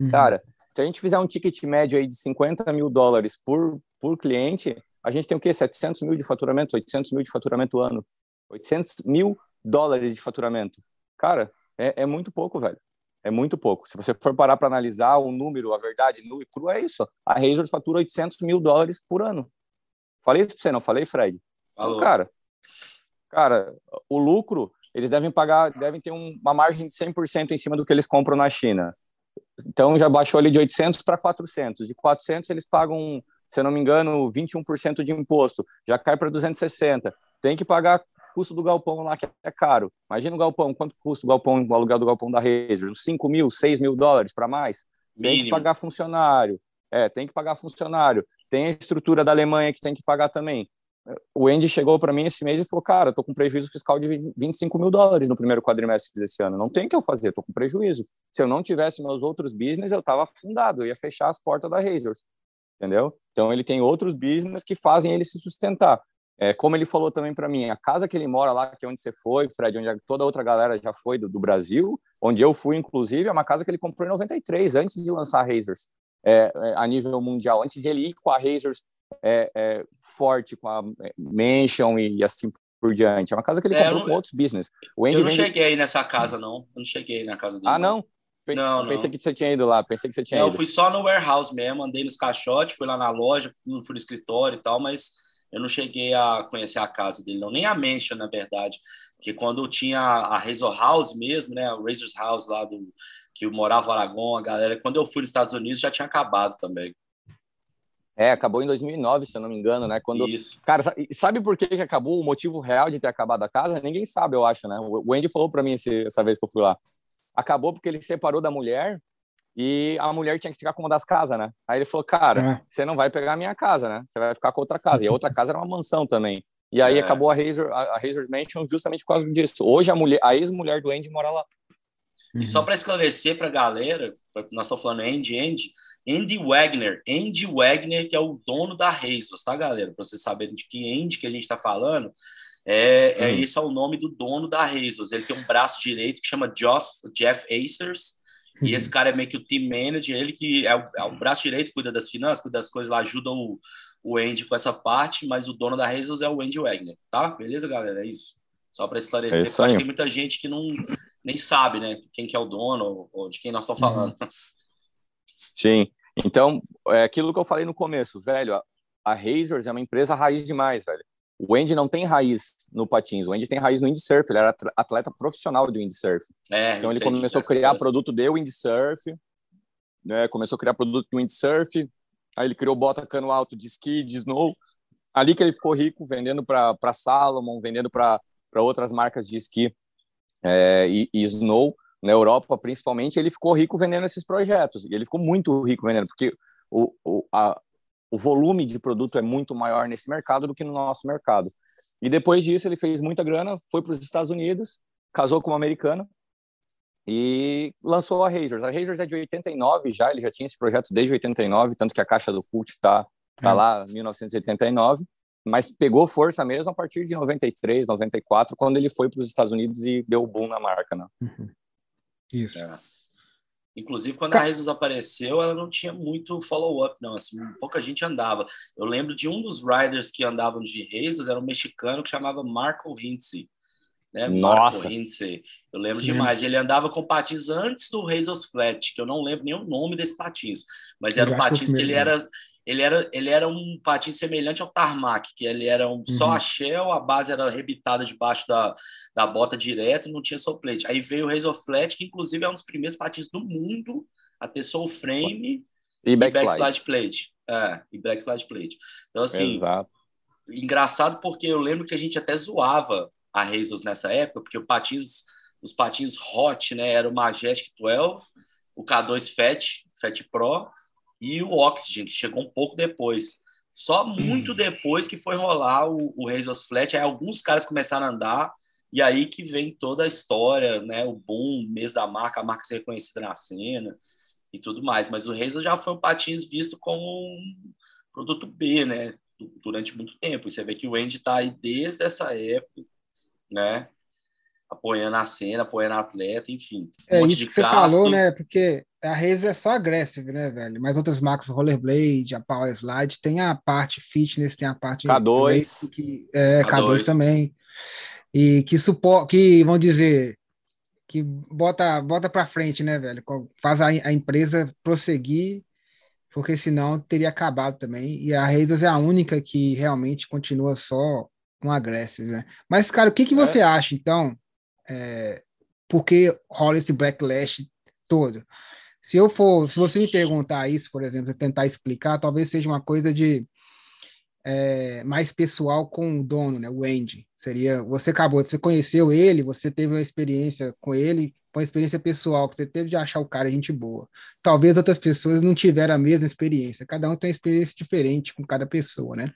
Uhum. Cara, se a gente fizer um ticket médio aí de 50 mil dólares por, por cliente, a gente tem o quê? 700 mil de faturamento, 800 mil de faturamento ano. 800 mil dólares de faturamento. Cara, é, é muito pouco, velho. É muito pouco. Se você for parar para analisar o número, a verdade, nu e cru, é isso. A Razor fatura 800 mil dólares por ano. Falei isso para você, não falei, Fred? Falou. Então, cara, cara, o lucro, eles devem pagar, devem ter uma margem de 100% em cima do que eles compram na China. Então, já baixou ali de 800 para 400. De 400, eles pagam, se eu não me engano, 21% de imposto. Já cai para 260. Tem que pagar custo do galpão lá, que é caro. Imagina o galpão, quanto custa o galpão, o aluguel do galpão da Razer? Uns 5 mil, 6 mil dólares para mais? Mínimo. Tem que pagar funcionário. É, tem que pagar funcionário. Tem a estrutura da Alemanha que tem que pagar também. o Andy chegou para mim esse mês e falou, cara, tô com prejuízo fiscal de 25 mil dólares no primeiro quadrimestre desse ano, não tem o que eu fazer, tô com prejuízo. Se eu não tivesse meus outros business, eu tava afundado, eu ia fechar as portas da Razors, entendeu? Então ele tem outros business que fazem ele se sustentar. É, como ele falou também para mim, a casa que ele mora lá, que é onde você foi, Fred, onde toda outra galera já foi do, do, Brasil, onde eu fui, inclusive, é uma casa que ele comprou em 93, antes de lançar a Razors é, é, a nível mundial, antes de ele ir com a Razors é, é, forte, com a é, Mansion e assim por diante. É uma casa que ele comprou não, com outros business. O Andy eu não vende... cheguei nessa casa, não. Eu não cheguei na casa dele. Ah, não? Não, pensei não. que você tinha ido lá, pensei que você tinha não, ido. Eu fui só no warehouse mesmo, andei nos caixotes, fui lá na loja, fui no escritório e tal, mas eu não cheguei a conhecer a casa dele, não, nem a Mansion, na verdade, porque quando tinha a Razor House mesmo, né, o Razor's House lá do que morava Aragon, a galera, quando eu fui nos Estados Unidos já tinha acabado também. É, acabou em 2009, se eu não me engano, né? Quando, Isso. Cara, sabe por que, que acabou? O motivo real de ter acabado a casa? Ninguém sabe, eu acho, né? O Andy falou para mim esse, essa vez que eu fui lá. Acabou porque ele separou da mulher e a mulher tinha que ficar com uma das casas, né? Aí ele falou, cara, é. você não vai pegar a minha casa, né? Você vai ficar com outra casa. E a outra casa era uma mansão também. E aí é. acabou a Razor, a, a Razor's Mansion justamente por causa disso. Hoje a mulher, a ex-mulher do Andy mora lá. E só para esclarecer para a galera, nós estamos falando Andy, Andy, Andy Wagner, Andy Wagner, que é o dono da Razors, tá, galera? Para vocês saberem de que Andy que a gente está falando, é, é, esse é o nome do dono da Razors. Ele tem um braço direito que chama Jeff, Jeff Acers, e uhum. esse cara é meio que o team manager, ele que é o, é o, braço direito, cuida das finanças, cuida das coisas lá, ajuda o, o Andy com essa parte, mas o dono da Razors é o Andy Wagner, tá? Beleza, galera? É isso. Só para esclarecer, é porque acho que tem muita gente que não nem sabe, né? Quem que é o dono ou, ou de quem nós estamos uhum. falando. Sim. Então, é aquilo que eu falei no começo, velho. A, a Razors é uma empresa raiz demais, velho. O Andy não tem raiz no patins, o Andy tem raiz no windsurf, ele era atleta profissional do windsurf. É, então ele começou a criar produto de windsurf, né? Começou a criar produto de windsurf, aí ele criou bota cano alto de ski, de snow. Ali que ele ficou rico, vendendo para Salomon, vendendo para outras marcas de esqui é, e, e Snow na Europa, principalmente, ele ficou rico vendendo esses projetos. E ele ficou muito rico vendendo, porque o, o, a, o volume de produto é muito maior nesse mercado do que no nosso mercado. E depois disso, ele fez muita grana, foi para os Estados Unidos, casou com uma americana e lançou a Razors. A Razors é de 89 já, ele já tinha esse projeto desde 89, tanto que a caixa do Cult está tá é. lá, 1989 mas pegou força mesmo a partir de 93, 94, quando ele foi para os Estados Unidos e deu boom na marca, né? Uhum. Isso. É. Inclusive, quando a Rezos apareceu, ela não tinha muito follow-up, não. Assim, pouca gente andava. Eu lembro de um dos riders que andavam de Rezos, era um mexicano que chamava Marco Hintze. Né? Nossa! Marco Hintze. Eu lembro demais. Ele andava com patins antes do Razors Flat, que eu não lembro nem o nome desse patins. Mas era um patins que ele era ele era, ele era um patins semelhante ao tarmac, que ele era um, uhum. só a shell, a base era rebitada debaixo da, da bota direto e não tinha soplete. Aí veio o Razor Flat, que inclusive é um dos primeiros patins do mundo a ter soul frame e, e backslide. backslide plate. É, e backslide plate. Então, assim, Exato. engraçado porque eu lembro que a gente até zoava a Razors nessa época, porque o patins, os patins hot, né, era o Majestic 12, o K2 Fat, Fat Pro, e o Oxygen, que chegou um pouco depois. Só muito depois que foi rolar o, o Razors Flat, aí alguns caras começaram a andar, e aí que vem toda a história, né? O boom, mês da marca, a marca ser reconhecida na cena e tudo mais. Mas o Razor já foi um patins visto como um produto B, né? Durante muito tempo. E você vê que o Andy está aí desde essa época, né? Apoiando a cena, apoiando a atleta, enfim. Um é isso que você falou, né? Porque a Razer é só agressiva, né, velho? Mas outras marcas, Rollerblade, a Power Slide, tem a parte fitness, tem a parte K2, que, é, K2. K2 também. E que suporta, que vão dizer que bota bota para frente, né, velho? Faz a, a, empresa prosseguir, porque senão teria acabado também. E a Razer é a única que realmente continua só com agressiva, né? Mas, cara, o que, que é. você acha, então? É, por que rola esse backlash todo? Se eu for, se você me perguntar isso, por exemplo, tentar explicar, talvez seja uma coisa de é, mais pessoal com o dono, né, o Andy. Seria, você acabou, você conheceu ele, você teve uma experiência com ele, uma experiência pessoal que você teve de achar o cara gente boa. Talvez outras pessoas não tiveram a mesma experiência. Cada um tem uma experiência diferente com cada pessoa, né?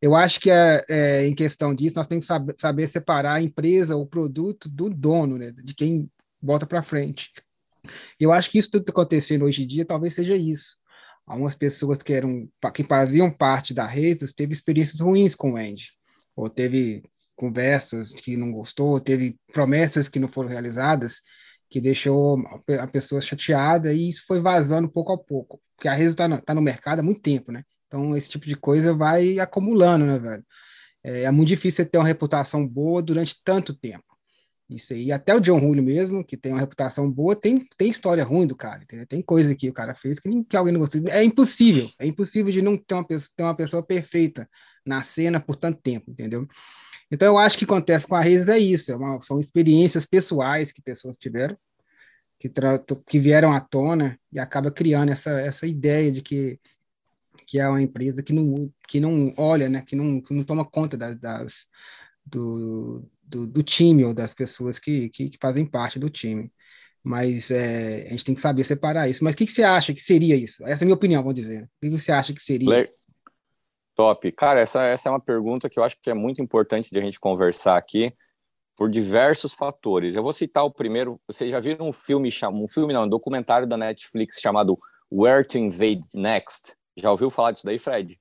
Eu acho que é, é em questão disso, nós temos que saber, saber separar a empresa, o produto do dono, né? De quem bota para frente. Eu acho que isso tudo está acontecendo hoje em dia talvez seja isso. Algumas pessoas que eram que faziam parte da rede teve experiências ruins com o Andy, ou teve conversas que não gostou, teve promessas que não foram realizadas, que deixou a pessoa chateada e isso foi vazando pouco a pouco, porque a rede está no, tá no mercado há muito tempo, né? Então esse tipo de coisa vai acumulando, né, velho? É, é muito difícil ter uma reputação boa durante tanto tempo. Isso aí, até o John Julio mesmo, que tem uma reputação boa, tem, tem história ruim do cara, entendeu? Tem coisa que o cara fez que, que alguém não gostou. É impossível, é impossível de não ter uma, pessoa, ter uma pessoa perfeita na cena por tanto tempo, entendeu? Então eu acho que acontece com a Reis é isso, é uma, são experiências pessoais que pessoas tiveram, que, que vieram à tona e acaba criando essa, essa ideia de que, que é uma empresa que não, que não olha, né, que, não, que não toma conta das, das do, do, do, time ou das pessoas que, que, que, fazem parte do time. Mas é, a gente tem que saber separar isso. Mas o que, que, você acha que seria isso? Essa é a minha opinião, vamos dizer. O que, você acha que seria? Top. Cara, essa, essa é uma pergunta que eu acho que é muito importante de a gente conversar aqui por diversos fatores. Eu vou citar o primeiro. Vocês já viram um filme, um filme não, um documentário da Netflix chamado Where to Invade Next? Já ouviu falar disso daí, Fred?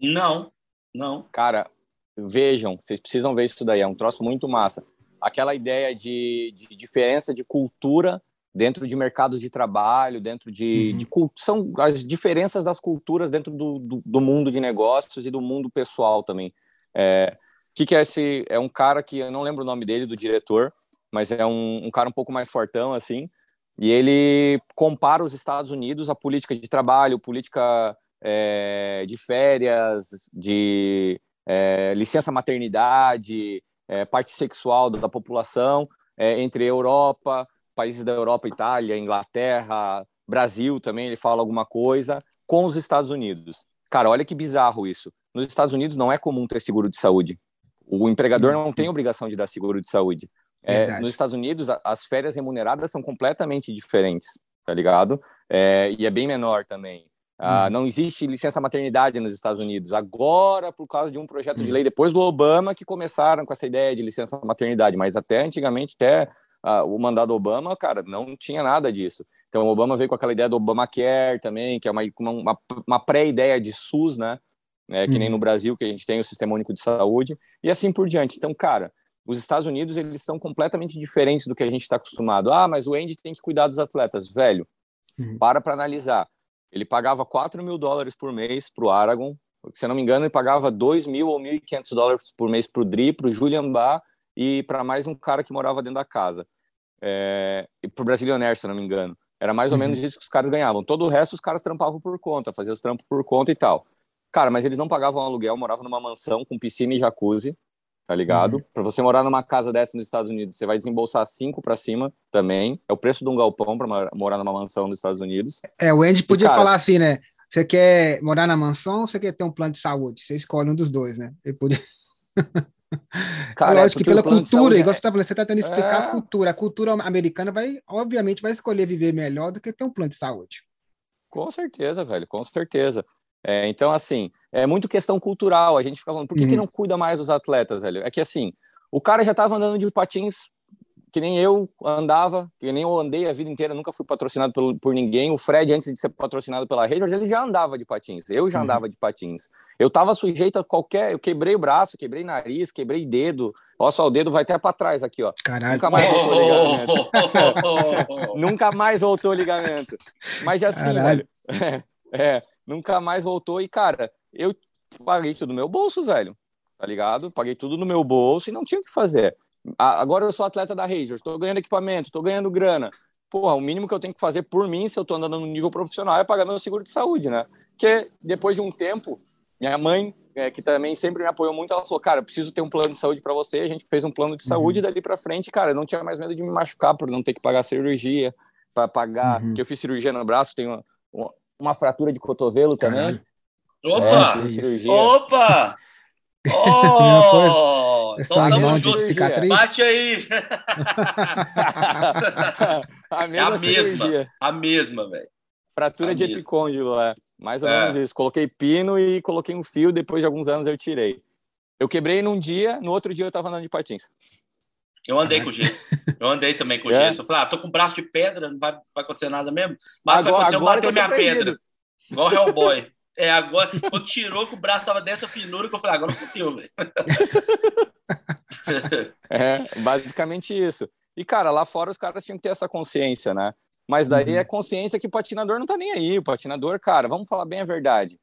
Não, não. Cara, vejam, vocês precisam ver isso daí, é um troço muito massa. Aquela ideia de, de diferença de cultura dentro de mercados de trabalho, dentro de, uhum. de são as diferenças das culturas dentro do, do, do, mundo de negócios e do mundo pessoal também. É, que que é esse? É um cara que eu não lembro o nome dele, do diretor, mas é um, um cara um pouco mais fortão assim. E ele compara os Estados Unidos a política de trabalho, política é, de férias, de é, licença maternidade, é, parte sexual da, população entre Europa, países da Europa, Itália, Inglaterra, Brasil também, ele fala alguma coisa, com os Estados Unidos. Cara, olha que bizarro isso. Nos Estados Unidos não é comum ter seguro de saúde. O empregador não tem obrigação de dar seguro de saúde. É, nos Estados Unidos, as férias remuneradas são completamente diferentes, tá ligado? É, e é bem menor também. Ah, não existe licença maternidade nos Estados Unidos. Agora, por causa de um projeto de lei, depois do Obama, que começaram com essa ideia de licença maternidade, mas até antigamente, até ah, o mandado Obama, cara, não tinha nada disso. Então, o Obama veio com aquela ideia do Obamacare também, que é uma, uma, uma pré-ideia de SUS, né? É, que nem no Brasil, que a gente tem o Sistema Único de Saúde, e assim por diante. Então, cara, os Estados Unidos, eles são completamente diferentes do que a gente está acostumado. Ah, mas o Andy tem que cuidar dos atletas. Velho, para para analisar ele pagava 4 mil dólares por mês para o Aragon. Se eu não me engano, ele pagava 2 mil ou 1.500 dólares por mês para o Dri, para o Julian Bá e para mais um cara que morava dentro da casa. É, e para o Brasilionaire, se eu não me engano. Era mais ou uhum. menos isso que os caras ganhavam. Todo o resto os caras trampavam por conta, faziam os trampos por conta e tal. Cara, mas eles não pagavam aluguel, moravam numa mansão com piscina e jacuzzi tá ligado? Uhum. Para você morar numa casa dessa nos Estados Unidos, você vai desembolsar cinco para cima também. É o preço de um galpão para morar numa mansão nos Estados Unidos. É, o Andy podia e, cara, falar assim, né? Você quer morar na mansão ou você quer ter um plano de saúde? Você escolhe um dos dois, né? Ele podia. Cara, é lógico é que pela cultura, igual é... você tá falando, você tá tentando explicar é... a cultura. A cultura americana vai, obviamente, vai escolher viver melhor do que ter um plano de saúde. Com certeza, velho, com certeza. É, então, assim, é muito questão cultural. A gente fica falando, por que, uhum. que não cuida mais dos atletas, velho? É que, assim, o cara já estava andando de patins que nem eu andava, que nem eu andei a vida inteira, nunca fui patrocinado por, por ninguém. O Fred, antes de ser patrocinado pela Rangers, ele já andava de patins. Eu já uhum. andava de patins. Eu estava sujeito a qualquer. Eu quebrei o braço, quebrei nariz, quebrei dedo. Olha só, o dedo vai até para trás aqui, ó. Caralho. Nunca mais voltou o ligamento. nunca mais voltou o ligamento. Mas assim, Caralho. velho. É, é, nunca mais voltou. E, cara, eu paguei tudo no meu bolso, velho. Tá ligado? Paguei tudo no meu bolso e não tinha o que fazer. Agora eu sou atleta da Razor, estou ganhando equipamento, estou ganhando grana. Porra, o mínimo que eu tenho que fazer por mim, se eu estou andando no nível profissional, é pagar meu seguro de saúde, né? Porque depois de um tempo, minha mãe, é, que também sempre me apoiou muito, ela falou: Cara, eu preciso ter um plano de saúde para você. A gente fez um plano de saúde uhum. e dali para frente, cara, eu não tinha mais medo de me machucar por não ter que pagar cirurgia, para pagar. Uhum. Que eu fiz cirurgia no braço, tenho uma, uma fratura de cotovelo também. Opa! É, Opa! Oh! Então tamo junto. Bate aí. a mesma, é a mesma, a mesma, velho. Fratura a de mesma. epicôndilo, é. Mais ou é. menos isso. Coloquei pino e coloquei um fio, depois de alguns anos eu tirei. Eu quebrei num dia, no outro dia eu tava andando de patins. Eu andei com gesso. Eu andei também com é. gesso. Eu falei, ah, tô com braço de pedra, não vai, vai acontecer nada mesmo. Mas agora, vai acontecer, eu bateu minha pedra. Igual Hellboy. É, agora, quando tirou que o braço tava dessa finura, que eu falei, agora fudeu, velho. é, basicamente isso. E, cara, lá fora os caras tinham que ter essa consciência, né? Mas daí uhum. é consciência que o patinador não tá nem aí. O patinador, cara, vamos falar bem a verdade.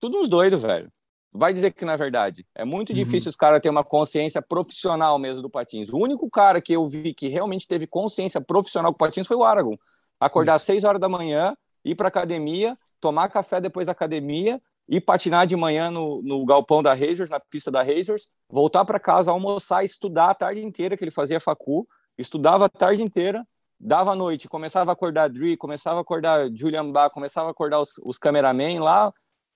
Tudo uns doidos, velho. Vai dizer que não é verdade. É muito uhum. difícil os caras terem uma consciência profissional mesmo do patins. O único cara que eu vi que realmente teve consciência profissional com patins foi o Aragon. Acordar às 6 horas da manhã, ir pra academia, tomar café depois da academia, ir patinar de manhã no, no galpão da Razors, na pista da Razors, voltar para casa, almoçar, estudar a tarde inteira, que ele fazia facu, estudava a tarde inteira, dava a noite, começava a acordar Dri, começava a acordar Julian Bach, começava a acordar os, os cameramen lá,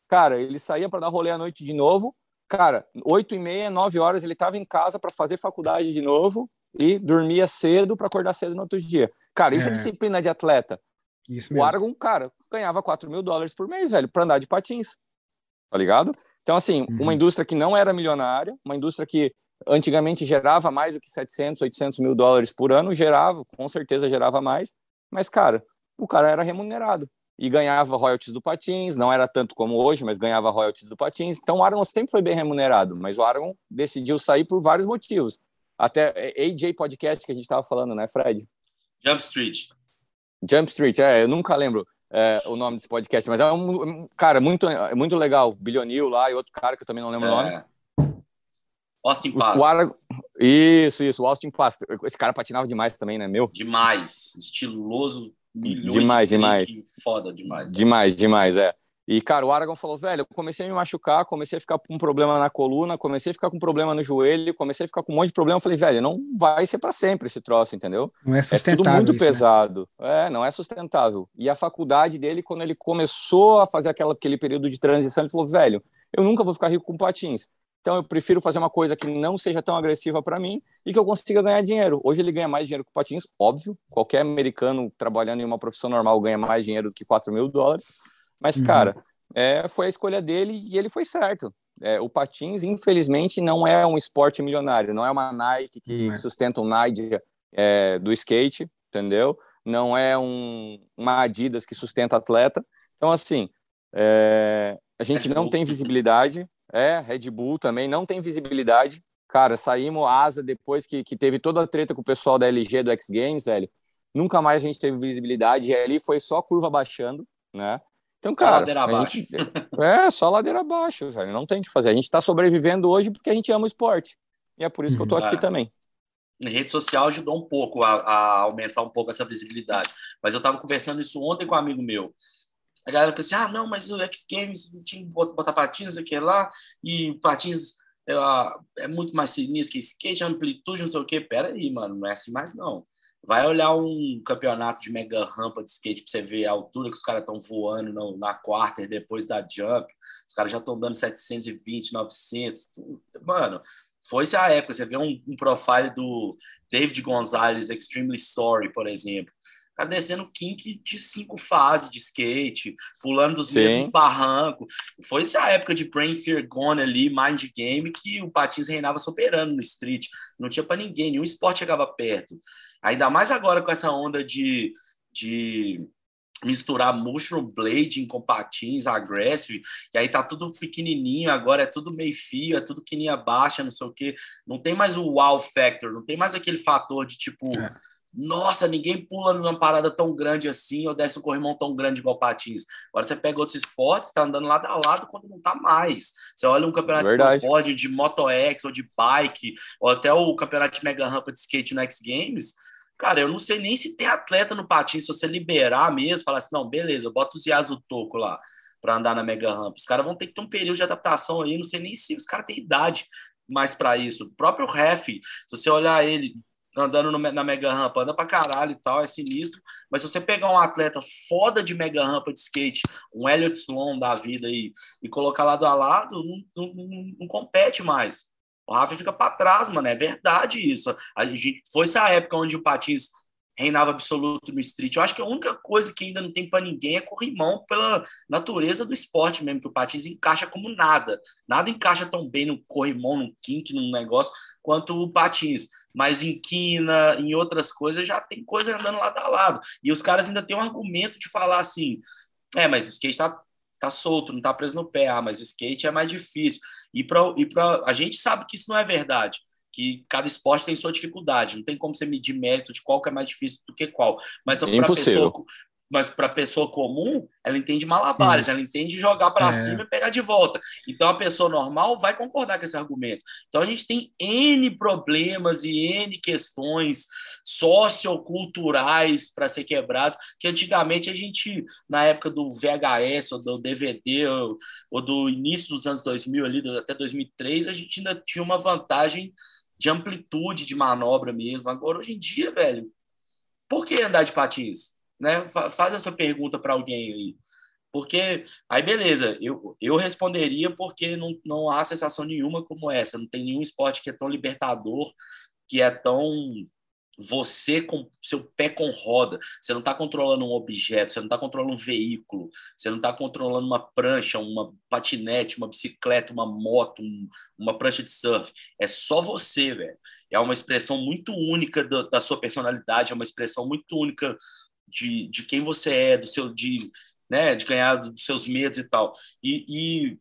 cara, ele saía para dar rolê à noite de novo, cara, oito e meia, nove horas, ele estava em casa para fazer faculdade de novo e dormia cedo para acordar cedo no outro dia. Cara, isso é, é disciplina de atleta. Isso mesmo. O Aragon, cara, ganhava 4 mil dólares por mês, velho, para andar de patins. Tá ligado? Então, assim, uhum. uma indústria que não era milionária, uma indústria que antigamente gerava mais do que 700, 800 mil dólares por ano, gerava, com certeza gerava mais, mas, cara, o cara era remunerado e ganhava royalties do Patins, não era tanto como hoje, mas ganhava royalties do Patins. Então o Aragon sempre foi bem remunerado, mas o Aragon decidiu sair por vários motivos. Até é, AJ Podcast que a gente estava falando, né, Fred? Jump Street. Jump Street, é, eu nunca lembro é, o nome desse podcast, mas é um cara muito, muito legal. Bilionil lá e outro cara que eu também não lembro é. o nome. É. Austin Pass. Isso, isso, o Austin Pass. Esse cara patinava demais também, né, meu? Demais. Estiloso, milhões demais, de demais. Foda demais. Né? Demais, demais, é. E, cara, o Aragon falou, velho, eu comecei a me machucar, comecei a ficar com um problema na coluna, comecei a ficar com um problema no joelho, comecei a ficar com um monte de problema. Eu falei, velho, não vai ser para sempre esse troço, entendeu? Não é sustentável. É tudo muito isso, né? pesado. Né? É, não é sustentável. E a faculdade dele, quando ele começou a fazer aquela, aquele período de transição, ele falou, velho, eu nunca vou ficar rico com patins. Então eu prefiro fazer uma coisa que não seja tão agressiva para mim e que eu consiga ganhar dinheiro. Hoje ele ganha mais dinheiro com patins, óbvio. Qualquer americano trabalhando em uma profissão normal ganha mais dinheiro do que 4 mil dólares. Mas, uhum. cara, é, foi a escolha dele e ele foi certo. É, o patins, infelizmente, não é um esporte milionário, não é uma Nike que uhum. sustenta um Nike é, do skate, entendeu? Não é um, uma Adidas que sustenta atleta. Então, assim, é, a gente não tem visibilidade. É, Red Bull também não tem visibilidade. Cara, saímos asa depois que, que teve toda a treta com o pessoal da LG do X Games, velho. Nunca mais a gente teve visibilidade. E ali foi só curva baixando, né? Então, cara. Só ladeira abaixo. Gente, é, só ladeira abaixo, velho. Não tem o que fazer. A gente está sobrevivendo hoje porque a gente ama o esporte. E é por isso que eu tô aqui é. também. A rede social ajudou um pouco a, a, aumentar um pouco essa visibilidade. Mas eu estava conversando isso ontem com um amigo meu. A galera fica assim: ah, não, mas o X Games tinha que botar patins aqui lá, e patins é, é muito mais sinistro que skate, amplitude, não sei o quê. Pera aí, mano, não é assim mais não. Vai olhar um campeonato de mega rampa de skate para você ver a altura que os caras estão voando no, na quarta depois da jump. Os caras já estão dando 720, 900. Tudo. Mano, foi essa a época. Você vê um, um profile do David Gonzalez, Extremely Sorry, por exemplo cara descendo kink de cinco fases de skate, pulando dos Sim. mesmos barrancos. Foi essa época de Brain Fear Gone ali, Mind Game, que o Patins reinava soberano no street. Não tinha para ninguém, nenhum esporte chegava perto. Ainda mais agora com essa onda de, de misturar mushroom blading com patins aggressive, e aí tá tudo pequenininho, agora é tudo meio fio, é tudo quininha baixa, não sei o que, não tem mais o wow factor, não tem mais aquele fator de tipo, é nossa, ninguém pula numa parada tão grande assim ou desce um corrimão tão grande igual patins. Agora você pega outros esportes, tá andando lado a lado quando não tá mais. Você olha um campeonato Verdade. de snowboard, de Moto X ou de bike, ou até o campeonato de mega rampa de skate no X Games. Cara, eu não sei nem se tem atleta no patins, se você liberar mesmo, falar assim, não, beleza, bota os Yasu Toco lá para andar na mega rampa. Os caras vão ter que ter um período de adaptação aí, não sei nem se os caras têm idade mais para isso. O próprio Ref, se você olhar ele andando no, na mega rampa, anda pra caralho e tal, é sinistro. Mas se você pegar um atleta foda de mega rampa de skate, um Elliot Sloan da vida aí, e colocar lado a lado, não, não, não, não compete mais. O Rafa fica para trás, mano. É verdade isso. A gente foi essa época onde o Patins reinava absoluto no street. Eu acho que a única coisa que ainda não tem para ninguém é corrimão pela natureza do esporte mesmo, que o patins encaixa como nada. Nada encaixa tão bem no corrimão, no kink, num negócio, quanto o patins. Mas em quina, em outras coisas, já tem coisa andando lado a lado. E os caras ainda têm um argumento de falar assim, é, mas skate tá, tá solto, não tá preso no pé. Ah, mas skate é mais difícil. E, pra, e pra, a gente sabe que isso não é verdade que cada esporte tem sua dificuldade, não tem como você medir mérito de qual que é mais difícil do que qual. Mas para pessoa, mas para pessoa comum, ela entende malabares, ela entende jogar para é. cima e pegar de volta. Então a pessoa normal vai concordar com esse argumento. Então a gente tem N problemas e N questões socioculturais para ser quebrados, que antigamente a gente, na época do VHS ou do DVD ou, ou do início dos anos 2000 ali, até 2003, a gente ainda tinha uma vantagem de amplitude de manobra mesmo. Agora, hoje em dia, velho, por que andar de patins? Né? Faz essa pergunta para alguém aí. Porque, aí beleza, eu, eu responderia porque não, não há sensação nenhuma como essa. Não tem nenhum esporte que é tão libertador, que é tão você com seu pé com roda, você não está controlando um objeto, você não está controlando um veículo, você não está controlando uma prancha, uma patinete, uma bicicleta, uma moto, um, uma prancha de surf. É só você, velho. É uma expressão muito única do, da sua personalidade, é uma expressão muito única de, de quem você é, do seu de, né, de ganhar dos seus medos e tal. E, e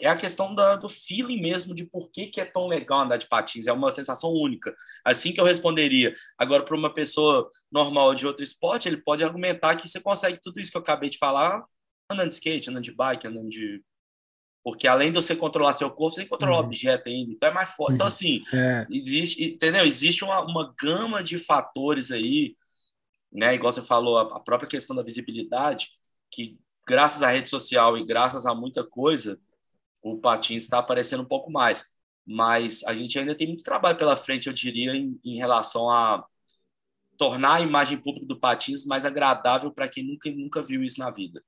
é a questão da, do feeling mesmo de por que, que é tão legal andar de patins. É uma sensação única. Assim que eu responderia. Agora, para uma pessoa normal de outro esporte, ele pode argumentar que você consegue tudo isso que eu acabei de falar andando de skate, andando de bike, andando de. Porque além de você controlar seu corpo, você tem que controlar uhum. o objeto ainda. Então é mais forte. Então, uhum. assim, é. existe, entendeu? Existe uma, uma gama de fatores aí, né? Igual você falou, a própria questão da visibilidade, que graças à rede social e graças a muita coisa, o Patins está aparecendo um pouco mais. Mas a gente ainda tem muito trabalho pela frente, eu diria, em, em relação a tornar a imagem pública do Patins mais agradável para quem nunca, nunca viu isso na vida.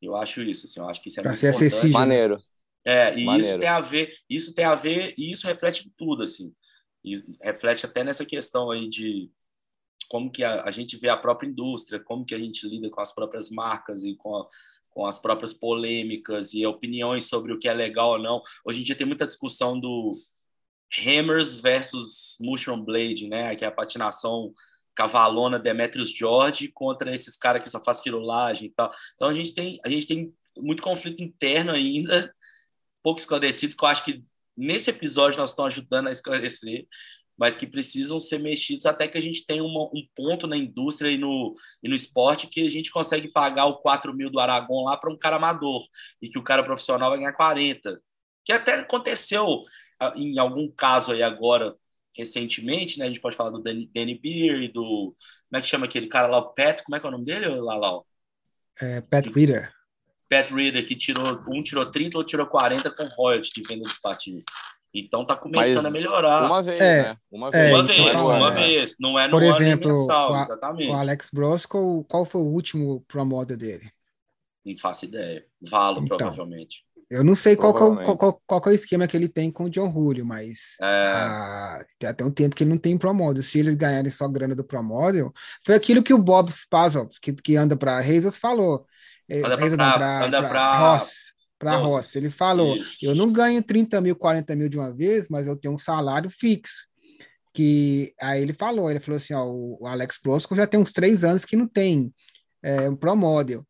Eu acho isso, assim, eu acho que isso é pra muito ser importante. Acessível. Maneiro. É, e Maneiro. isso tem a ver, isso tem a ver, e isso reflete tudo, assim. E reflete até nessa questão aí de como que a, a, gente vê a própria indústria, como que a gente lida com as próprias marcas e com a, com as próprias polêmicas e opiniões sobre o que é legal ou não. Hoje em dia tem muita discussão do Hammers versus Mushroom Blade, né? Que é a patinação cavalona Demetrius George contra esses caras que só faz filulagem e tal. Então a gente tem a gente tem muito conflito interno ainda, pouco esclarecido, que eu acho que nesse episódio nós estamos ajudando a esclarecer mas que precisam ser mexidos até que a gente tenha uma, um ponto na indústria e no, e no esporte que a gente consegue pagar o 4 mil do Aragon lá para um cara amador e que o cara profissional vai ganhar 40. Que até aconteceu ah, em algum caso aí agora, recentemente, né? A gente pode falar do Danny, Danny Beer e do. Como é que chama aquele cara lá, o Pat? Como é que é o nome dele, Lalau? É, Pat Reader. Pat Reader, que tirou, um tirou 30, outro tirou 40 com royalties de venda dos patins. Então tá começando Mas a melhorar. Uma vez, é, né? Uma é, vez, uma vez, uma é. vez. Não é no Por exemplo, mensal, o, exatamente. O Alex Brosco, qual foi o último promoter dele? Não faço ideia. Valo, então, provavelmente. Eu não sei qual, qual, qual, qual, é o esquema que ele tem com o John Julio, mas é... ah, tem até um tempo que ele não tem promodel. Se eles ganharem só grana do promodel, foi aquilo que o Bob Spazos, que, que anda para Reisers, falou. Anda para Ross para a roça. Ele falou: isso. eu não ganho 30 mil, 40 mil de uma vez, mas eu tenho um salário fixo. Que aí ele falou, ele falou assim: ó, o Alex Brosco já tem uns três anos que não tem é, um Pro Model.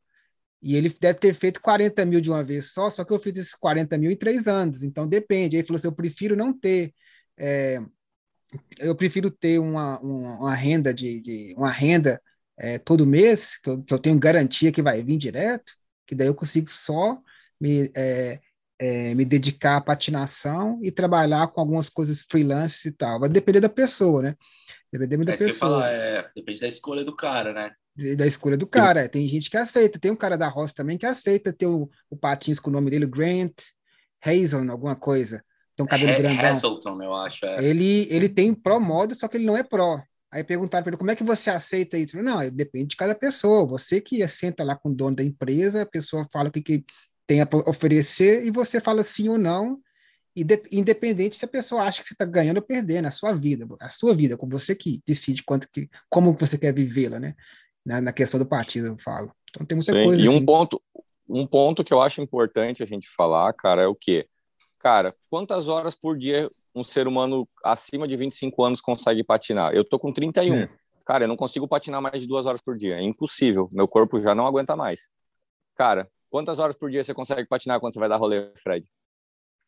E ele deve ter feito 40 mil de uma vez só, só que eu fiz esses 40 mil em três anos, então depende. Aí ele falou assim: eu prefiro não ter. É, eu prefiro ter uma, uma, uma renda de, de, uma renda é, todo mês, que eu, que eu tenho garantia que vai vir direto, que daí eu consigo só me, é, é, me dedicar à patinação e trabalhar com algumas coisas freelance e tal. Vai depender da pessoa, né? Depender da é pessoa. Falar, é, depende da escolha do cara, né? Da escolha do cara. Tem gente que aceita. Tem um cara da roça também que aceita ter o, o patins com o nome dele, Grant Hazen, alguma coisa. Tem um cabelo grandão. Hasselton, eu acho. É. Ele, ele tem pro modo, só que ele não é pro. Aí perguntaram para ele como é que você aceita isso. Não, depende de cada pessoa. Você que senta lá com o dono da empresa, a pessoa fala o que, que tem a oferecer e você fala sim ou não independente se a pessoa acha que você está ganhando ou perdendo, a sua vida, a sua vida, com você que decide quanto que, como você quer vivê-la, né? Na, na, questão do partido, eu falo. Então tem muita Sim, coisa. E um assim. ponto, um ponto que eu acho importante a gente falar, cara, é o quê? Cara, quantas horas por dia um ser humano acima de 25 anos consegue patinar? Eu tô com 31. É. Cara, eu não consigo patinar mais de duas horas por dia. É impossível. Meu corpo já não aguenta mais. Cara, quantas horas por dia você consegue patinar quando você vai dar rolê, Fred?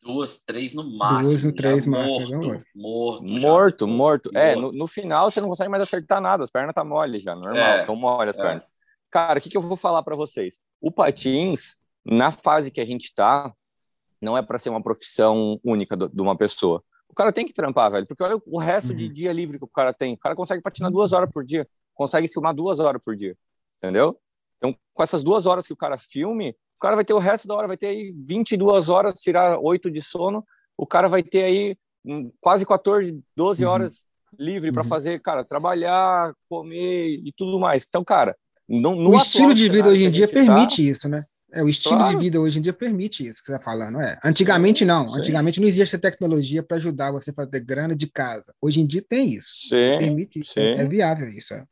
Duas, três no máximo. Duas ou três morto, morto, morto. Morto, morto. É, no, no, final você não consegue mais acertar nada. As pernas tá mole já, normal. É, Tão mole as é. pernas. Cara, o que, que eu vou falar para vocês? O patins, na fase que a gente tá, não é para ser uma profissão única de uma pessoa. O cara tem que trampar, velho, porque olha o resto uhum. de dia livre que o cara tem. O cara consegue patinar duas horas por dia, consegue filmar duas horas por dia, entendeu? Então, com essas duas horas que o cara filme, o cara vai ter o resto da hora, vai ter aí 22 horas, tirar oito de sono, o cara vai ter aí hum, quase 14, 12 uhum. horas uhum. livre para fazer, cara, trabalhar, comer e tudo mais. Então, cara, no o estilo de vida hoje em dia permite tá... isso, né? É, o estilo claro. de vida hoje em dia permite isso que você está falando, é. Antigamente não. Sim. Antigamente não existia tecnologia para ajudar você a fazer grana de casa. Hoje em dia tem isso. Sim. Permite isso. É, é viável isso. É.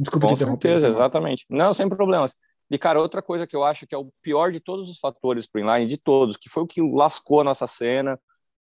Desculpa Com certeza, exatamente. Não, sem problemas. E, cara, outra coisa que eu acho que é o pior de todos os fatores pro inline, de todos, que foi o que lascou a nossa cena,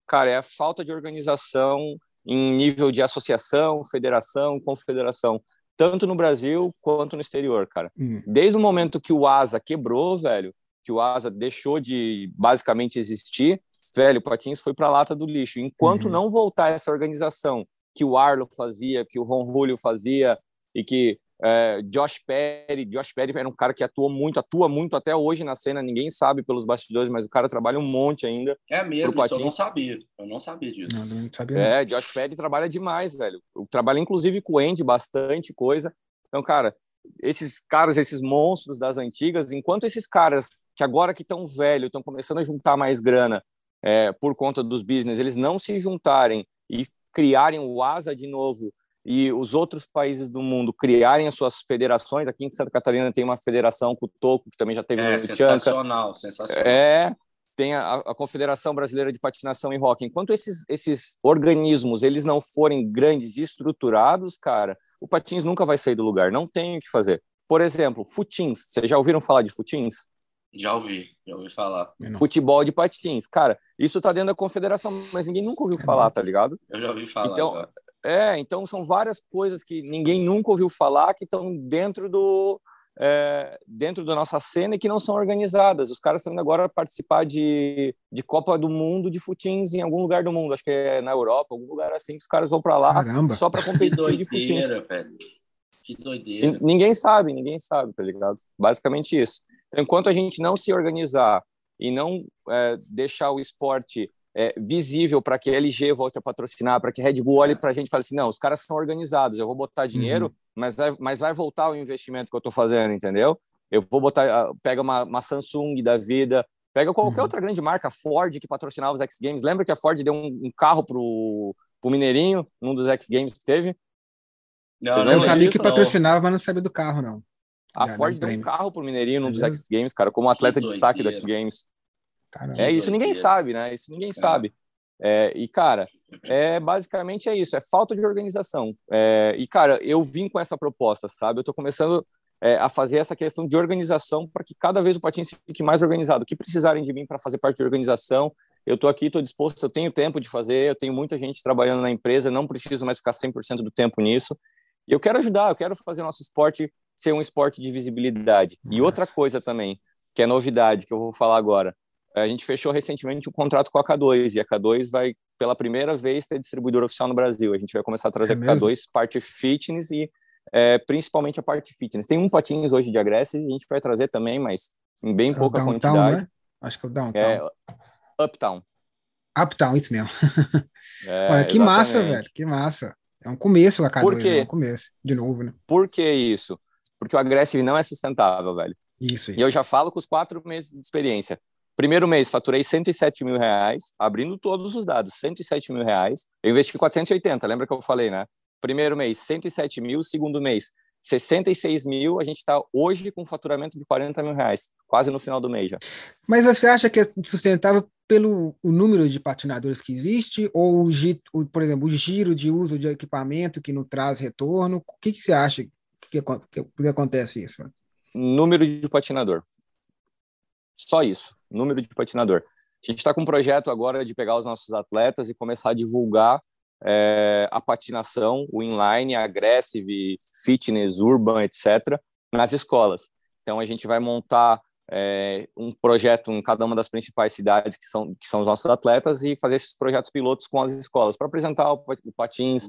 cara, é a falta de organização em nível de associação, federação, confederação, tanto no Brasil quanto no exterior, cara. Uhum. Desde o momento que o ASA quebrou, velho, que o ASA deixou de basicamente existir, velho, o Patins foi para a lata do lixo. Enquanto uhum. não voltar essa organização que o Arlo fazia, que o Ron Julio fazia e que é, Josh Perry, Josh Perry era um cara que atuou muito, atua muito até hoje na cena, ninguém sabe pelos bastidores, mas o cara trabalha um monte ainda. É mesmo, eu não sabia, eu não sabia disso. Não, não sabia é, Josh Perry trabalha demais, velho. Trabalha inclusive com o Andy, bastante coisa. Então, cara, esses caras, esses monstros das antigas, enquanto esses caras que agora que estão velhos, estão começando a juntar mais grana é, por conta dos business, eles não se juntarem e criarem o ASA de novo e os outros países do mundo criarem as suas federações. Aqui em Santa Catarina tem uma federação com o Toco, que também já teve é, no sensacional, sensacional. É, tem a, a, Confederação Brasileira de Patinação e Rock. Enquanto esses, esses organismos eles não forem grandes e estruturados, cara, o patins nunca vai sair do lugar. Não tem o que fazer. Por exemplo, futins. Vocês já ouviram falar de futins? Já ouvi, já ouvi falar. Futebol de patins. Cara, isso tá dentro da confederação, mas ninguém nunca ouviu falar, tá ligado? Eu já ouvi falar. Então. É, então são várias coisas que ninguém nunca ouviu falar que estão dentro do é, dentro da nossa cena e que não são organizadas. Os caras estão indo agora participar de, de Copa do Mundo de futins em algum lugar do mundo, acho que é na Europa, algum lugar assim, que os caras vão para lá Caramba. só para competir doideira, de futins. Velho. Que doideira. Ninguém sabe, ninguém sabe, tá ligado? Basicamente isso. Então, enquanto a gente não se organizar e não é, deixar o esporte é, visível para que a LG volte a patrocinar, para que a Red Bull olhe para a gente e fale assim, não, os caras são organizados, eu vou botar dinheiro, uhum. mas, vai, mas vai voltar o investimento que eu estou fazendo, entendeu? Eu vou botar, ah, pega uma, uma Samsung da vida, pega qualquer uhum. outra grande marca, Ford, que patrocinava os X Games. Lembra que a Ford deu um, um carro pro, pro Mineirinho, num dos X Games que teve? Não, eu não sabia que patrocinava, mas não sabia do carro, não. A Já Ford deu um carro pro Mineirinho num dos X Games, cara, como atleta de destaque do X Games. Caramba, é isso ninguém sabe, né? Isso ninguém é. sabe. É, e, cara, é basicamente é isso, é falta de organização. É, e, cara, eu vim com essa proposta, sabe? Eu estou começando é, a fazer essa questão de organização para que cada vez o patins fique mais organizado. O que precisarem de mim para fazer parte de organização, eu estou aqui, estou disposto, eu tenho tempo de fazer, eu tenho muita gente trabalhando na empresa, não preciso mais ficar 100% do tempo nisso. E eu quero ajudar, eu quero fazer o nosso esporte ser um esporte de visibilidade. E outra coisa também, que é novidade, que eu vou falar agora a gente fechou recentemente um contrato com a K2 e a K2 vai pela primeira vez ter distribuidor oficial no Brasil. A gente vai começar a trazer é a K2 parte fitness e é, principalmente a parte fitness. Tem um patins hoje de Agresse, a gente vai trazer também, mas em bem é pouca downtown, quantidade. Né? Acho que é o Downtown. É, uptown. Uptown, isso mesmo. É, Olha, que exatamente. massa, velho, que massa. É um começo a K2, Por quê? é um começo, de novo, né? Por que isso? Porque o Agressive não é sustentável, velho. Isso, isso. E eu já falo com os quatro meses de experiência. Primeiro mês, faturei 107 mil reais, abrindo todos os dados, 107 mil reais. Eu investi 480, lembra que eu falei, né? Primeiro mês, 107 mil. Segundo mês, 66 mil. A gente está hoje com faturamento de 40 mil reais, quase no final do mês já. Mas você acha que é sustentável pelo o número de patinadores que existe ou, o, por exemplo, o giro de uso de equipamento que não traz retorno? O que, que você acha que, que, que acontece isso? Número de patinador. Só isso, número de patinador. A gente está com um projeto agora de pegar os nossos atletas e começar a divulgar é, a patinação, o inline, agressive, fitness, urban, etc., nas escolas. Então, a gente vai montar é, um projeto em cada uma das principais cidades que são, que são os nossos atletas e fazer esses projetos pilotos com as escolas para apresentar o, o patins,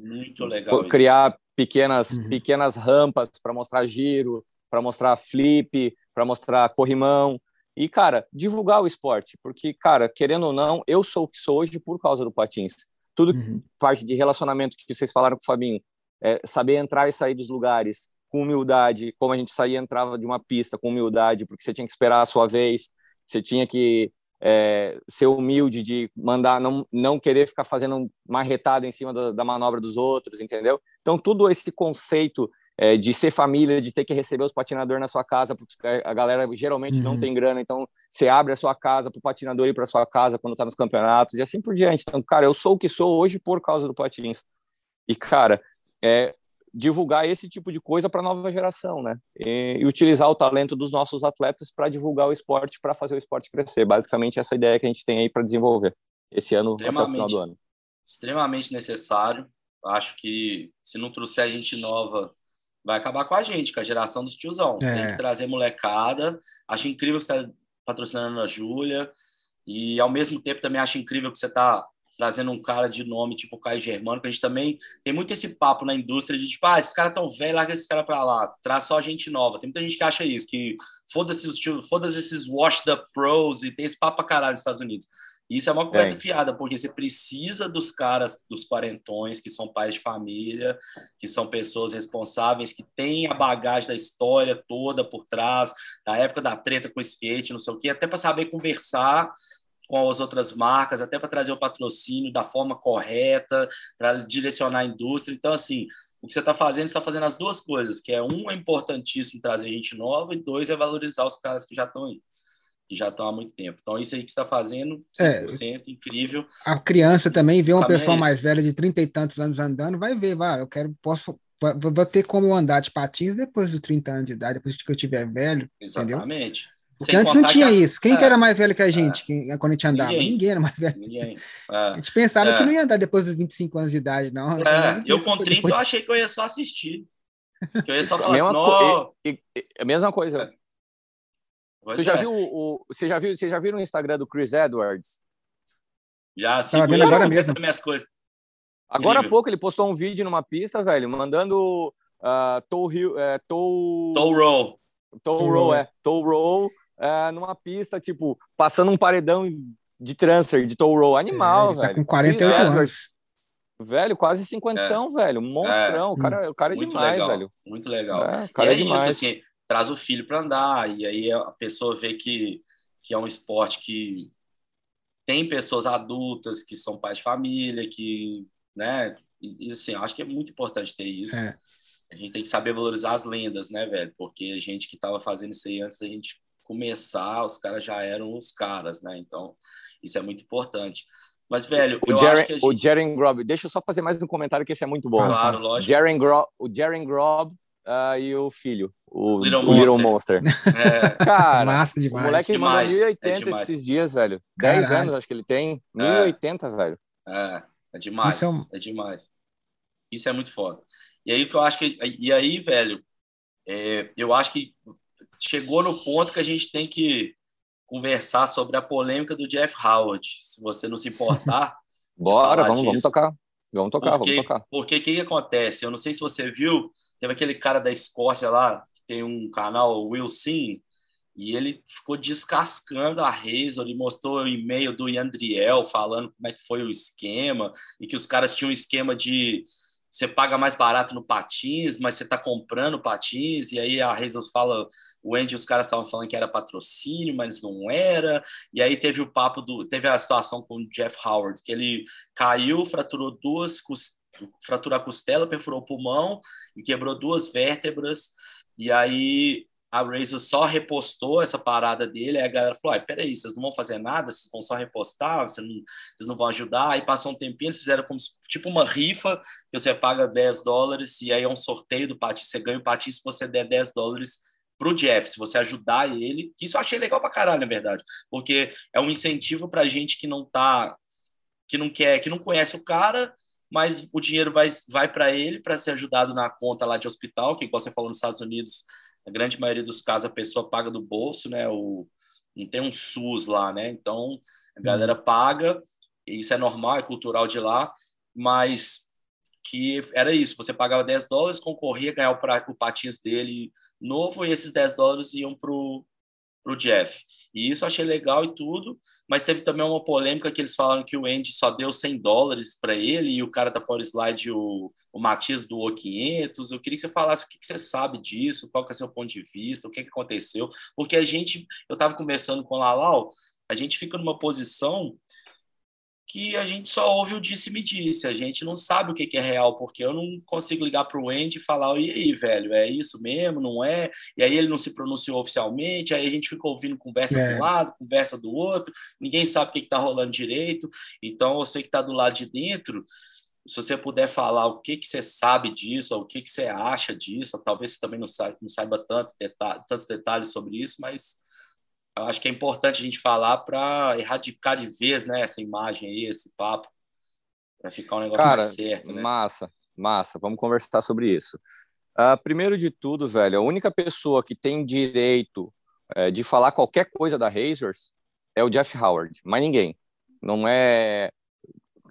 criar isso. pequenas uhum. pequenas rampas para mostrar giro, para mostrar flip, para mostrar corrimão e cara divulgar o esporte, porque cara querendo ou não eu sou o que sou hoje por causa do patins. Tudo uhum. parte de relacionamento que vocês falaram com o Fabinho, é, saber entrar e sair dos lugares, com humildade, como a gente saía entrava de uma pista com humildade, porque você tinha que esperar a sua vez, você tinha que é, ser humilde de mandar, não, não querer ficar fazendo marretada em cima da, da manobra dos outros, entendeu? Então, tudo esse conceito é, de ser família, de ter que receber os patinadores na sua casa, porque a galera geralmente uhum. não tem grana, então você abre a sua casa para o patinador ir para sua casa quando está nos campeonatos e assim por diante. Então, cara, eu sou o que sou hoje por causa do patins. E, cara, é, divulgar esse tipo de coisa para a nova geração, né? E, e, utilizar o talento dos nossos atletas para divulgar o esporte, para fazer o esporte crescer. Basicamente, essa ideia que a gente tem aí para desenvolver esse ano até o final do ano. Extremamente necessário. Acho que se não trouxer gente nova, vai acabar com a gente, com a geração dos tiozão. É. Tem que trazer molecada. Acho incrível que você está patrocinando a Júlia. E, ao mesmo tempo, também acho incrível que você está trazendo um cara de nome tipo Caio Germano, que a gente também tem muito esse papo na indústria de tipo, ah, esses caras tão velhos, larga esse cara para lá, traz só gente nova. Tem muita gente que acha isso, que foda-se foda esses washed up pros e tem esse papo pra caralho nos Estados Unidos. Isso é uma conversa é. fiada, porque você precisa dos caras, dos quarentões, que são pais de família, que são pessoas responsáveis, que têm a bagagem da história toda por trás, da época da treta com o skate, não sei o quê, até para saber conversar com as outras marcas, até para trazer o patrocínio da forma correta, para direcionar a indústria. Então, assim, o que você está fazendo, você está fazendo as duas coisas, que é um, é importantíssimo trazer gente nova, e dois, é valorizar os caras que já estão aí, que já estão há muito tempo. Então, isso aí que você está fazendo, 100%, é, incrível. A criança também vê uma pessoa é mais velha de trinta e tantos anos andando, vai ver, vai, eu quero, posso, vou ter como andar de patins depois dos 30 anos de idade, depois que eu tiver velho, Exatamente. Entendeu? Porque antes não tinha isso. Quem é, que era mais velho que a gente é, quando a gente andava? Ninguém, ninguém era mais velho. Ninguém. É, a gente pensava é. que não ia andar depois dos 25 anos de idade, não. É, eu com 30 depois... eu achei que eu ia só assistir. Que eu ia só falar assim, co e, e, a mesma coisa. Você já, viu o, você, já viu, você já viu no Instagram do Chris Edwards? Já, segura agora mesmo. minhas coisas. Agora há pouco ele postou um vídeo numa pista, velho, mandando uh, Tow, Hill, uh, tow... tow Roll. Tow Roll, é. Tow Roll é, numa pista, tipo, passando um paredão de transfer, de tow roll. Animal, é, tá velho. com 48 anos. Velho, quase cinquentão, é. velho. Monstrão. O cara, o cara é demais, legal. velho. Muito legal. É, o cara e é, é demais. isso, assim, traz o filho para andar, e aí a pessoa vê que, que é um esporte que tem pessoas adultas que são pais de família, que, né, e, assim, acho que é muito importante ter isso. É. A gente tem que saber valorizar as lendas, né, velho? Porque a gente que estava fazendo isso aí antes da gente começar, os caras já eram os caras, né? Então, isso é muito importante. Mas, velho, o eu Jaren, acho que a gente... O Jaren Grob, deixa eu só fazer mais um comentário que esse é muito bom. Claro, lógico. Jaren Grob, o Jaren Grob uh, e o filho, o Little, o Little Monster. É. Cara, Massa demais. o moleque demais. mandou 1080 é esses dias, velho. Caralho. 10 anos acho que ele tem. 1080, é. velho. É, é demais. É, um... é demais. Isso é muito foda. E aí que eu acho que... E aí, velho, é, eu acho que chegou no ponto que a gente tem que conversar sobre a polêmica do Jeff Howard. Se você não se importar. Bora, vamos, vamos tocar. Vamos tocar, porque, vamos tocar. Porque o que, que acontece? Eu não sei se você viu, teve aquele cara da Escócia lá, que tem um canal, Will Sim, e ele ficou descascando a Razor, ele mostrou o e-mail do Yandriel falando como é que foi o esquema, e que os caras tinham um esquema de você paga mais barato no patins, mas você está comprando patins, e aí a Jesus fala, o Andy os caras estavam falando que era patrocínio, mas não era, e aí teve o papo do, teve a situação com o Jeff Howard, que ele caiu, fraturou duas, fraturou a costela, perfurou o pulmão e quebrou duas vértebras, e aí a Razer só repostou essa parada dele, aí a galera falou, peraí, vocês não vão fazer nada, vocês vão só repostar, vocês não, vocês não vão ajudar, aí passou um tempinho, eles fizeram como tipo uma rifa, que você paga 10 dólares, e aí é um sorteio do patins, você ganha o patins se você der 10 dólares para o Jeff, se você ajudar ele, que isso eu achei legal para caralho, na verdade, porque é um incentivo para gente que não tá, que não quer, que não conhece o cara, mas o dinheiro vai, vai para ele para ser ajudado na conta lá de hospital, que igual você falou nos Estados Unidos, a grande maioria dos casos a pessoa paga do bolso, né? O, não tem um SUS lá, né? Então a galera uhum. paga, isso é normal, é cultural de lá, mas que era isso, você pagava 10 dólares, concorria a ganhar o, o patins dele novo e esses 10 dólares iam para o Jeff. E isso eu achei legal e tudo, mas teve também uma polêmica que eles falaram que o Andy só deu 100 dólares para ele e o cara da Power Slide, o, o Matias, doou 500. Eu queria que você falasse o que, que você sabe disso, qual que é o seu ponto de vista, o que, que aconteceu, porque a gente, eu estava conversando com o Lalau, a gente fica numa posição que a gente só ouve o disse-me disse, a gente não sabe o que, é real, porque eu não consigo ligar para o Andy e falar, e aí, velho, é isso mesmo, não é? E aí ele não se pronunciou oficialmente, aí a gente fica ouvindo conversa é. de um lado, conversa do outro, ninguém sabe o que está rolando direito, então você que está do lado de dentro, se você puder falar o que, que você sabe disso, ou o que, que você acha disso, talvez você também não saiba, não saiba tanto detalhe, tantos detalhes sobre isso, mas eu acho que é importante a gente falar para erradicar de vez né, essa imagem aí, esse papo, para ficar um negócio Cara, mais certo. Né? Massa, massa. Vamos conversar sobre isso. Uh, primeiro de tudo, velho, a única pessoa que tem direito é, de falar qualquer coisa da Razors é o Jeff Howard, mais ninguém. Não é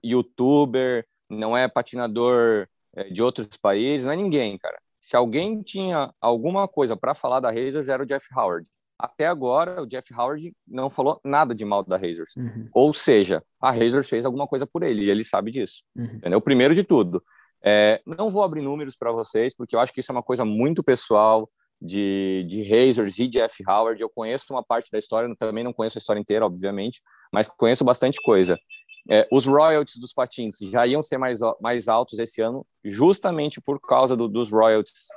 youtuber, não é patinador é, de outros países, não é ninguém, cara. Se alguém tinha alguma coisa para falar da Razors, era o Jeff Howard até agora o Jeff Howard não falou nada de mal da Razors. Uhum. Ou seja, a Razors fez alguma coisa por ele e ele sabe disso. Uhum. Entendeu? Primeiro de tudo, é, não vou abrir números para vocês, porque eu acho que isso é uma coisa muito pessoal de, de Razors e Jeff Howard. Eu conheço uma parte da história, também não conheço a história inteira, obviamente, mas conheço bastante coisa. É, os royalties dos patins já iam ser mais, mais altos esse ano, justamente por causa do, dos royalties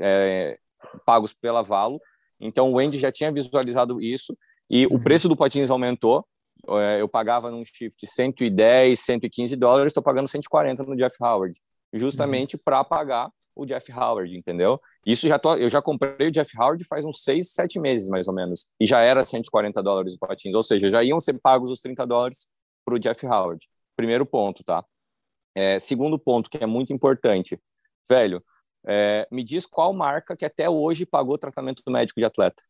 é, pagos pela Valo então o Wendy já tinha visualizado isso e uhum. o preço do patins aumentou. É, eu pagava num shift 110, 115 dólares, estou pagando 140 no Jeff Howard, justamente uhum. para pagar o Jeff Howard, entendeu? Isso já tô, eu já comprei o Jeff Howard faz uns 6, 7 meses mais ou menos, e já era 140 dólares o patins, ou seja, já iam ser pagos os 30 dólares para o Jeff Howard. Primeiro ponto, tá? É, segundo ponto, que é muito importante, velho, é, me diz qual marca que até hoje pagou tratamento médico de atleta.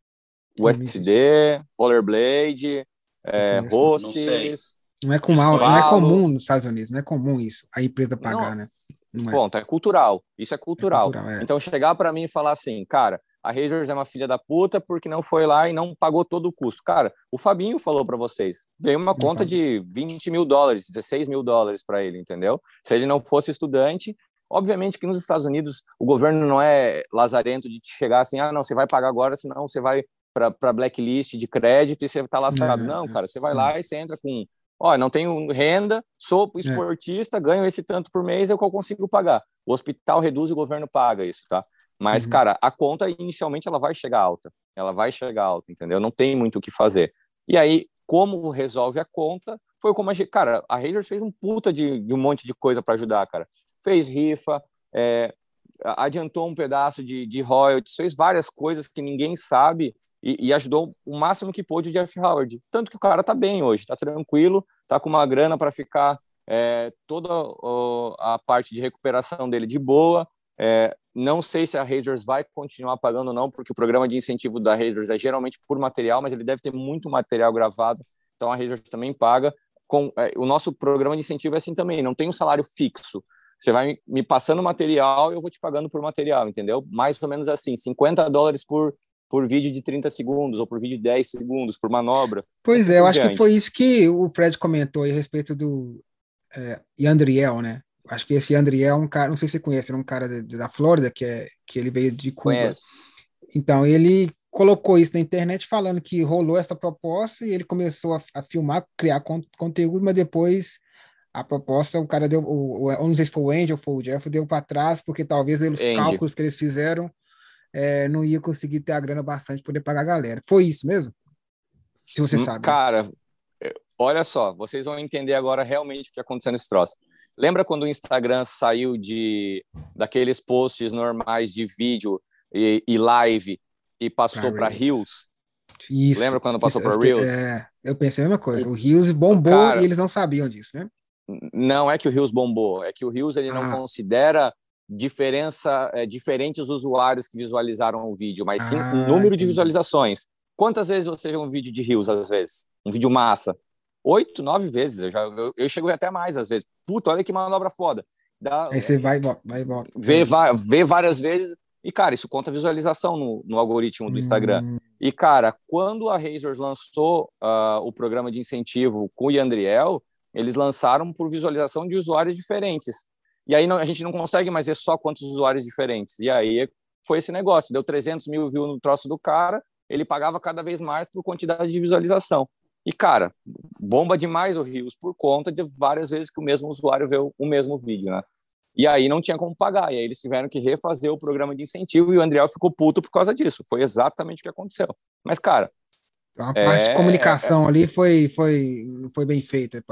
USD, Rollerblade, é, Rosses. Não é, com mal, não é comum nos Estados Unidos, não é comum isso, a empresa pagar, não, né? Não é. Ponto, é cultural. Isso é cultural. É cultural é. Então, chegar para mim e falar assim, cara, a Razors é uma filha da puta porque não foi lá e não pagou todo o custo. Cara, o Fabinho falou para vocês, veio uma conta de 20 mil dólares, 16 mil dólares para ele, entendeu? Se ele não fosse estudante, Obviamente que nos Estados Unidos o governo não é lazarento de chegar assim, ah, não, você vai pagar agora, senão você vai para blacklist de crédito e você está lascado. Não, não, cara, você vai lá e você entra com, ó, não tenho renda, sou é. esportista, ganho esse tanto por mês, é o que eu consigo pagar. O hospital reduz e o governo paga isso, tá? Mas, uhum. cara, a conta inicialmente ela vai chegar alta. Ela vai chegar alta, entendeu? Não tem muito o que fazer. E aí, como resolve a conta? Foi como a gente, cara, a Razors fez um puta de, de um monte de coisa para ajudar, cara fez rifa, é, adiantou um pedaço de, de royalties, fez várias coisas que ninguém sabe e, e, ajudou o máximo que pôde o Jeff Howard. Tanto que o cara tá bem hoje, tá tranquilo, tá com uma grana para ficar é, toda a parte de recuperação dele de boa. É, não sei se a Razors vai continuar pagando ou não, porque o programa de incentivo da Razors é geralmente por material, mas ele deve ter muito material gravado, então a Razors também paga. Com, é, o nosso programa de incentivo é assim também, não tem um salário fixo. Você vai me passando material e eu vou te pagando por material, entendeu? Mais ou menos assim, 50 dólares por, por vídeo de 30 segundos, ou por vídeo de 10 segundos, por manobra. Pois é, eu acho que foi isso que o Fred comentou a respeito do é, Yandriel, né? Acho que esse Yandriel é um cara, não sei se você conhece, é um cara de, da Flórida, que, é, que ele veio de Cuba. Conheço. Então, ele colocou isso na internet falando que rolou essa proposta e ele começou a, a filmar, criar con conteúdo, mas depois a proposta, o cara deu, o, o, não sei se foi o Andy ou foi o Jeff, deu para trás, porque talvez os cálculos que eles fizeram é, não ia conseguir ter a grana bastante para poder pagar a galera. Foi isso mesmo? Se você hum, sabe. Cara, é, olha só, vocês vão entender agora realmente o que aconteceu nesse troço. Lembra quando o Instagram saiu de daqueles posts normais de vídeo e, e live e passou para Reels? Isso. Lembra quando passou para Reels? É, eu pensei a mesma coisa. O Reels bombou Cara, e eles não sabiam disso, né? Não é que o Reels bombou, é que o Reels ele não ah. considera diferença é, diferentes usuários que visualizaram o vídeo, mas sim ah, número de visualizações. Quantas vezes você vê um vídeo de Reels às vezes? Um vídeo massa? Oito, nove vezes. Eu, já, eu, eu chego até mais às vezes. Puta, olha que manobra foda. Dá, Aí você vai e volta, vai e volta. Vê, vê várias vezes e, cara, isso conta visualização no, no algoritmo do Instagram. Hum. E, cara, quando a Razors lançou uh, o programa de incentivo com o Yandriel, eles lançaram por visualização de usuários diferentes. E aí não, a gente não consegue mais ver só quantos usuários diferentes. E aí foi esse negócio, deu 300 mil views no troço do cara, ele pagava cada vez mais por quantidade de visualização. E, cara, bomba demais o Rios por conta de várias vezes que o mesmo usuário vê o mesmo vídeo, né? E aí não tinha como pagar, e aí eles tiveram que refazer o programa de incentivo e o Andriel ficou puto por causa disso. Foi exatamente o que aconteceu. Mas, cara, a parte é, de comunicação é, ali foi, foi, foi bem feita,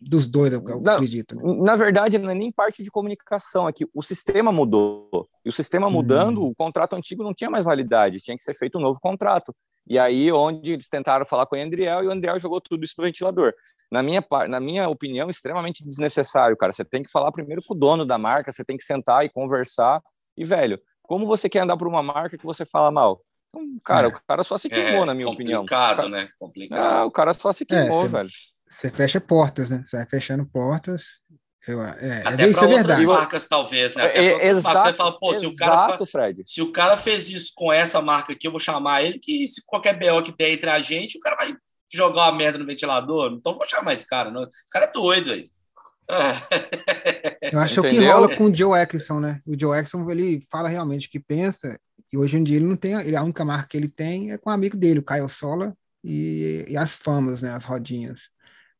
dos dois, eu, eu na, acredito. Né? Na verdade, não é nem parte de comunicação, é que o sistema mudou. E o sistema mudando, hum. o contrato antigo não tinha mais validade, tinha que ser feito um novo contrato. E aí, onde eles tentaram falar com o Andriel, e o Andriel jogou tudo isso pro ventilador. Na minha, na minha opinião, extremamente desnecessário, cara. Você tem que falar primeiro com o dono da marca, você tem que sentar e conversar. E, velho, como você quer andar por uma marca que você fala mal? Então, cara, é. o cara só se queimou, é, na minha opinião. Complicado, né? Complicado. Ah, o cara só se queimou, é, velho. Você fecha portas, né? Você vai fechando portas. Eu, é, Até para é outras marcas, talvez, né? Até é, exato, você fala, pô, se o, cara Fred. se o cara fez isso com essa marca aqui, eu vou chamar ele, que se qualquer BO que tem entre a gente, o cara vai jogar uma merda no ventilador. Então, vou chamar esse cara, não. Esse cara é doido aí. Eu acho Entendeu? que rola com o Joe Exxon, né? O Joe Exxon, ele fala realmente o que pensa e hoje em dia ele não tem, ele, a única marca que ele tem é com um amigo dele, o Caio Sola, e, e, as famas, né, as rodinhas.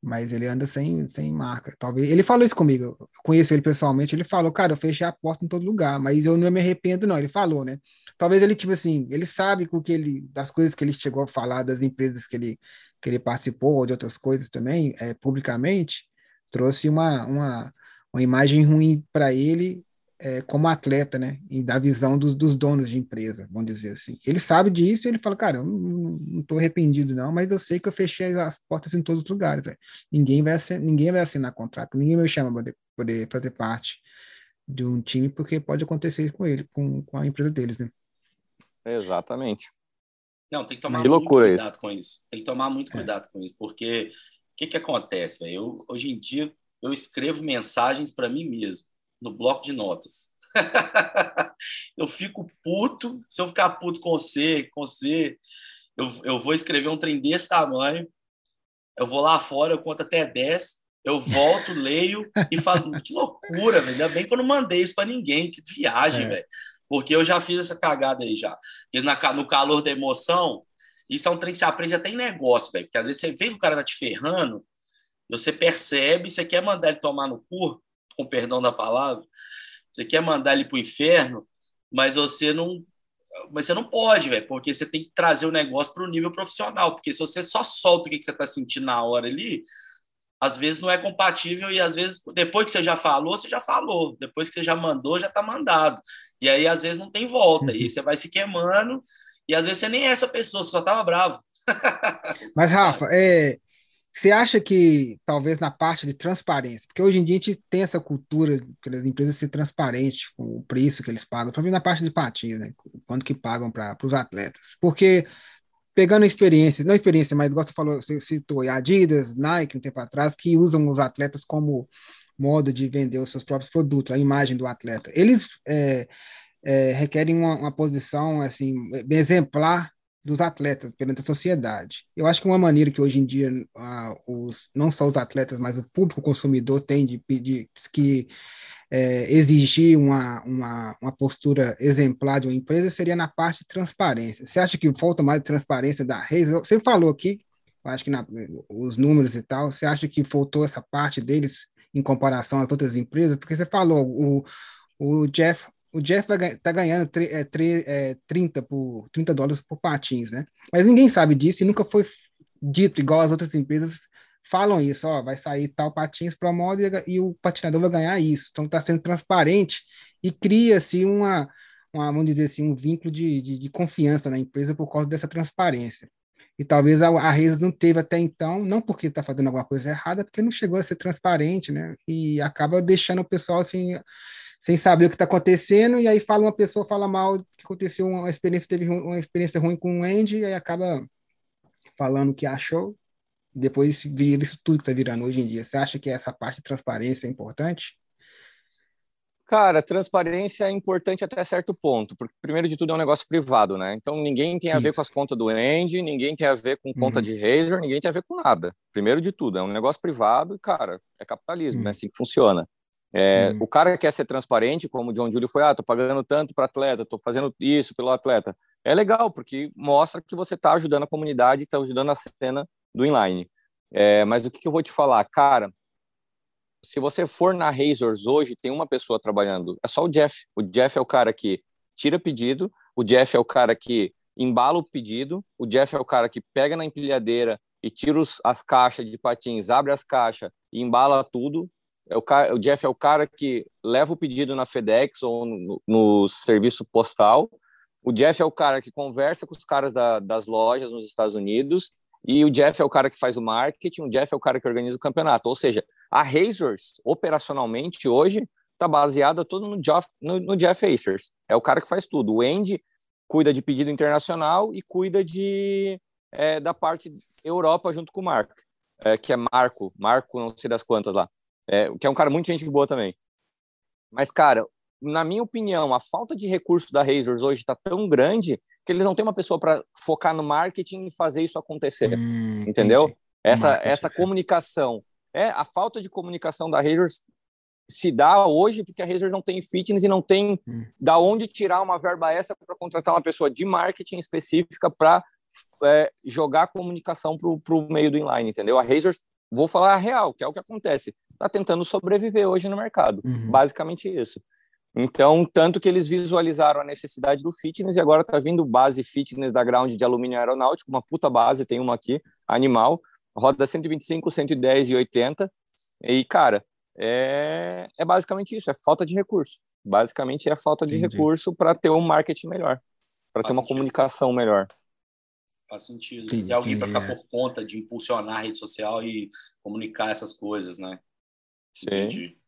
Mas ele anda sem, sem marca. Talvez ele falou isso comigo. Eu conheço ele pessoalmente. Ele falou, cara, eu fechei a porta em todo lugar, mas eu não me arrependo, não. Ele falou, né? Talvez ele, tipo assim, ele sabe com que ele, das coisas que ele chegou a falar, das empresas que ele, que ele participou, ou de outras coisas também, é, publicamente, trouxe uma, uma, uma imagem ruim para ele é, como atleta, né? E da visão dos, dos, donos de empresa, vamos dizer assim. Ele sabe disso e ele fala, cara, eu não estou arrependido, não, mas eu sei que eu fechei as portas em todos os lugares. Ninguém vai assinar, ninguém vai assinar contrato, ninguém me chama para poder, poder fazer parte de um time, porque pode acontecer com ele, com, com a empresa deles, né? Exatamente. Não, tem que tomar que muito cuidado isso. com isso. Tem que tomar muito é. cuidado é. com isso, porque o que, que acontece, velho? Hoje em dia, eu escrevo mensagens para mim mesmo no bloco de notas. eu fico puto, se eu ficar puto com você, com você, eu, eu vou escrever um trem desse tamanho, eu vou lá fora, eu conto até 10, eu volto, leio e falo, que loucura, velho. Ainda bem que eu não mandei isso para ninguém, que viagem, é. velho. Porque eu já fiz essa cagada aí já. Porque na, no calor da emoção, isso é um trem que você aprende até em negócio, velho. Porque às vezes você vê que o cara tá te ferrando, você percebe, você quer mandar ele tomar no cu, com perdão da palavra, você quer mandar ele para o inferno, mas você não mas você não pode, velho, porque você tem que trazer o negócio para o nível profissional, porque se você só solta o que você está sentindo na hora ali, às vezes não é compatível e às vezes depois que você já falou, você já falou, depois que você já mandou, já está mandado. E aí às vezes não tem volta, uhum. e você vai se queimando e às vezes você nem é essa pessoa, você só estava bravo. Mas Rafa, é, você acha que talvez na parte de transparência, porque hoje em dia a gente tem essa cultura das empresas ser transparentes com o preço que eles pagam, também na parte de patins, né? Quanto que pagam para os atletas. Porque pegando experiência, não experiência, mas você falou, você citou Adidas, Nike um tempo atrás, que usam os atletas como modo de vender os seus próprios produtos, a imagem do atleta. Eles é, é, requerem uma, uma posição assim exemplar dos atletas perante a sociedade. Eu acho que uma maneira que hoje em dia os, não só os atletas, mas o público consumidor tem de pedir que é, exigir uma, uma, uma postura exemplar de uma empresa seria na parte de transparência. Você acha que falta mais transparência da Reis? Você falou aqui, acho que na, os números e tal, você acha que faltou essa parte deles em comparação às outras empresas? Porque você falou, o, o Jeff o Jeff vai, tá ganhando tre, é, tre, é, 30, por, 30 dólares por patins, né? Mas ninguém sabe disso e nunca foi dito, igual as outras empresas falam isso, ó, vai sair tal patins para moda e, e, o patinador vai ganhar isso. Então está sendo transparente e cria-se uma, uma, vamos dizer assim, um vínculo de, de, de, confiança na empresa por causa dessa transparência. E talvez a, a Reis não teve até então, não porque está fazendo alguma coisa errada, porque não chegou a ser transparente, né? E acaba deixando o pessoal assim sem saber o que está acontecendo, e aí fala uma pessoa fala mal que aconteceu uma experiência, teve uma experiência ruim com o Andy, e aí acaba falando o que achou, depois vira isso tudo que está virando hoje em dia. Você acha que essa parte de transparência é importante? Cara, transparência é importante até certo ponto, porque primeiro de tudo é um negócio privado, né? Então ninguém tem a Isso. ver com as contas do Andy, ninguém tem a ver com conta uhum. de Razer, ninguém tem a ver com nada. Primeiro de tudo, é um negócio privado e, cara, é capitalismo, uhum. é assim que funciona. É, uhum. O cara quer ser transparente, como o John Julio foi, ah, tô pagando tanto para atleta, tô fazendo isso pelo atleta. É legal, porque mostra que você está ajudando a comunidade, está ajudando a cena do inline. É, mas o que, que, eu vou te falar? Cara, se você for na Razors hoje, tem uma pessoa trabalhando, é só o Jeff. O Jeff é o cara que tira pedido, o Jeff é o cara que embala o pedido, o Jeff é o cara que pega na empilhadeira e tira os, as caixas de patins, abre as caixas e embala tudo, é o, cara, o Jeff é o cara que leva o pedido na FedEx ou no, no serviço postal. O Jeff é o cara que conversa com os caras da, das lojas nos Estados Unidos. E o Jeff é o cara que faz o marketing. O Jeff é o cara que organiza o campeonato. Ou seja, a Razors, operacionalmente, hoje, está baseada todo no Jeff, no, no Jeff. É o cara que faz tudo. O Andy cuida de pedido internacional e cuida de, é, da parte Europa junto com o Marco, é, que é Marco, Marco não sei das quantas lá é, que é um cara muito gente boa também. Mas, cara, na minha opinião, a falta de recurso da Razors hoje está tão grande que eles não têm uma pessoa para focar no marketing e fazer isso acontecer, hum, entendeu? Entendi. Essa, essa é. comunicação. É, a falta de comunicação da Razors se dá hoje porque a Razors não tem fitness e não tem hum. da onde tirar uma verba extra para contratar uma pessoa de marketing específica para é, jogar a comunicação para o meio do inline, entendeu? A Razors, vou falar a real, que é o que acontece está tentando sobreviver hoje no mercado. Uhum. Basicamente isso. Então, tanto que eles visualizaram a necessidade do fitness e agora está vindo base fitness da Ground de alumínio aeronáutico, uma puta base, tem uma aqui, animal, roda 125, 110 e 80. E, cara, é, é basicamente isso, é falta de recurso. Basicamente é falta de Entendi. recurso para ter um marketing melhor, para ter uma sentido. comunicação melhor. Faz sentido. Tem alguém para ficar por conta de impulsionar a rede social e comunicar essas coisas, né? Sim. Entendi.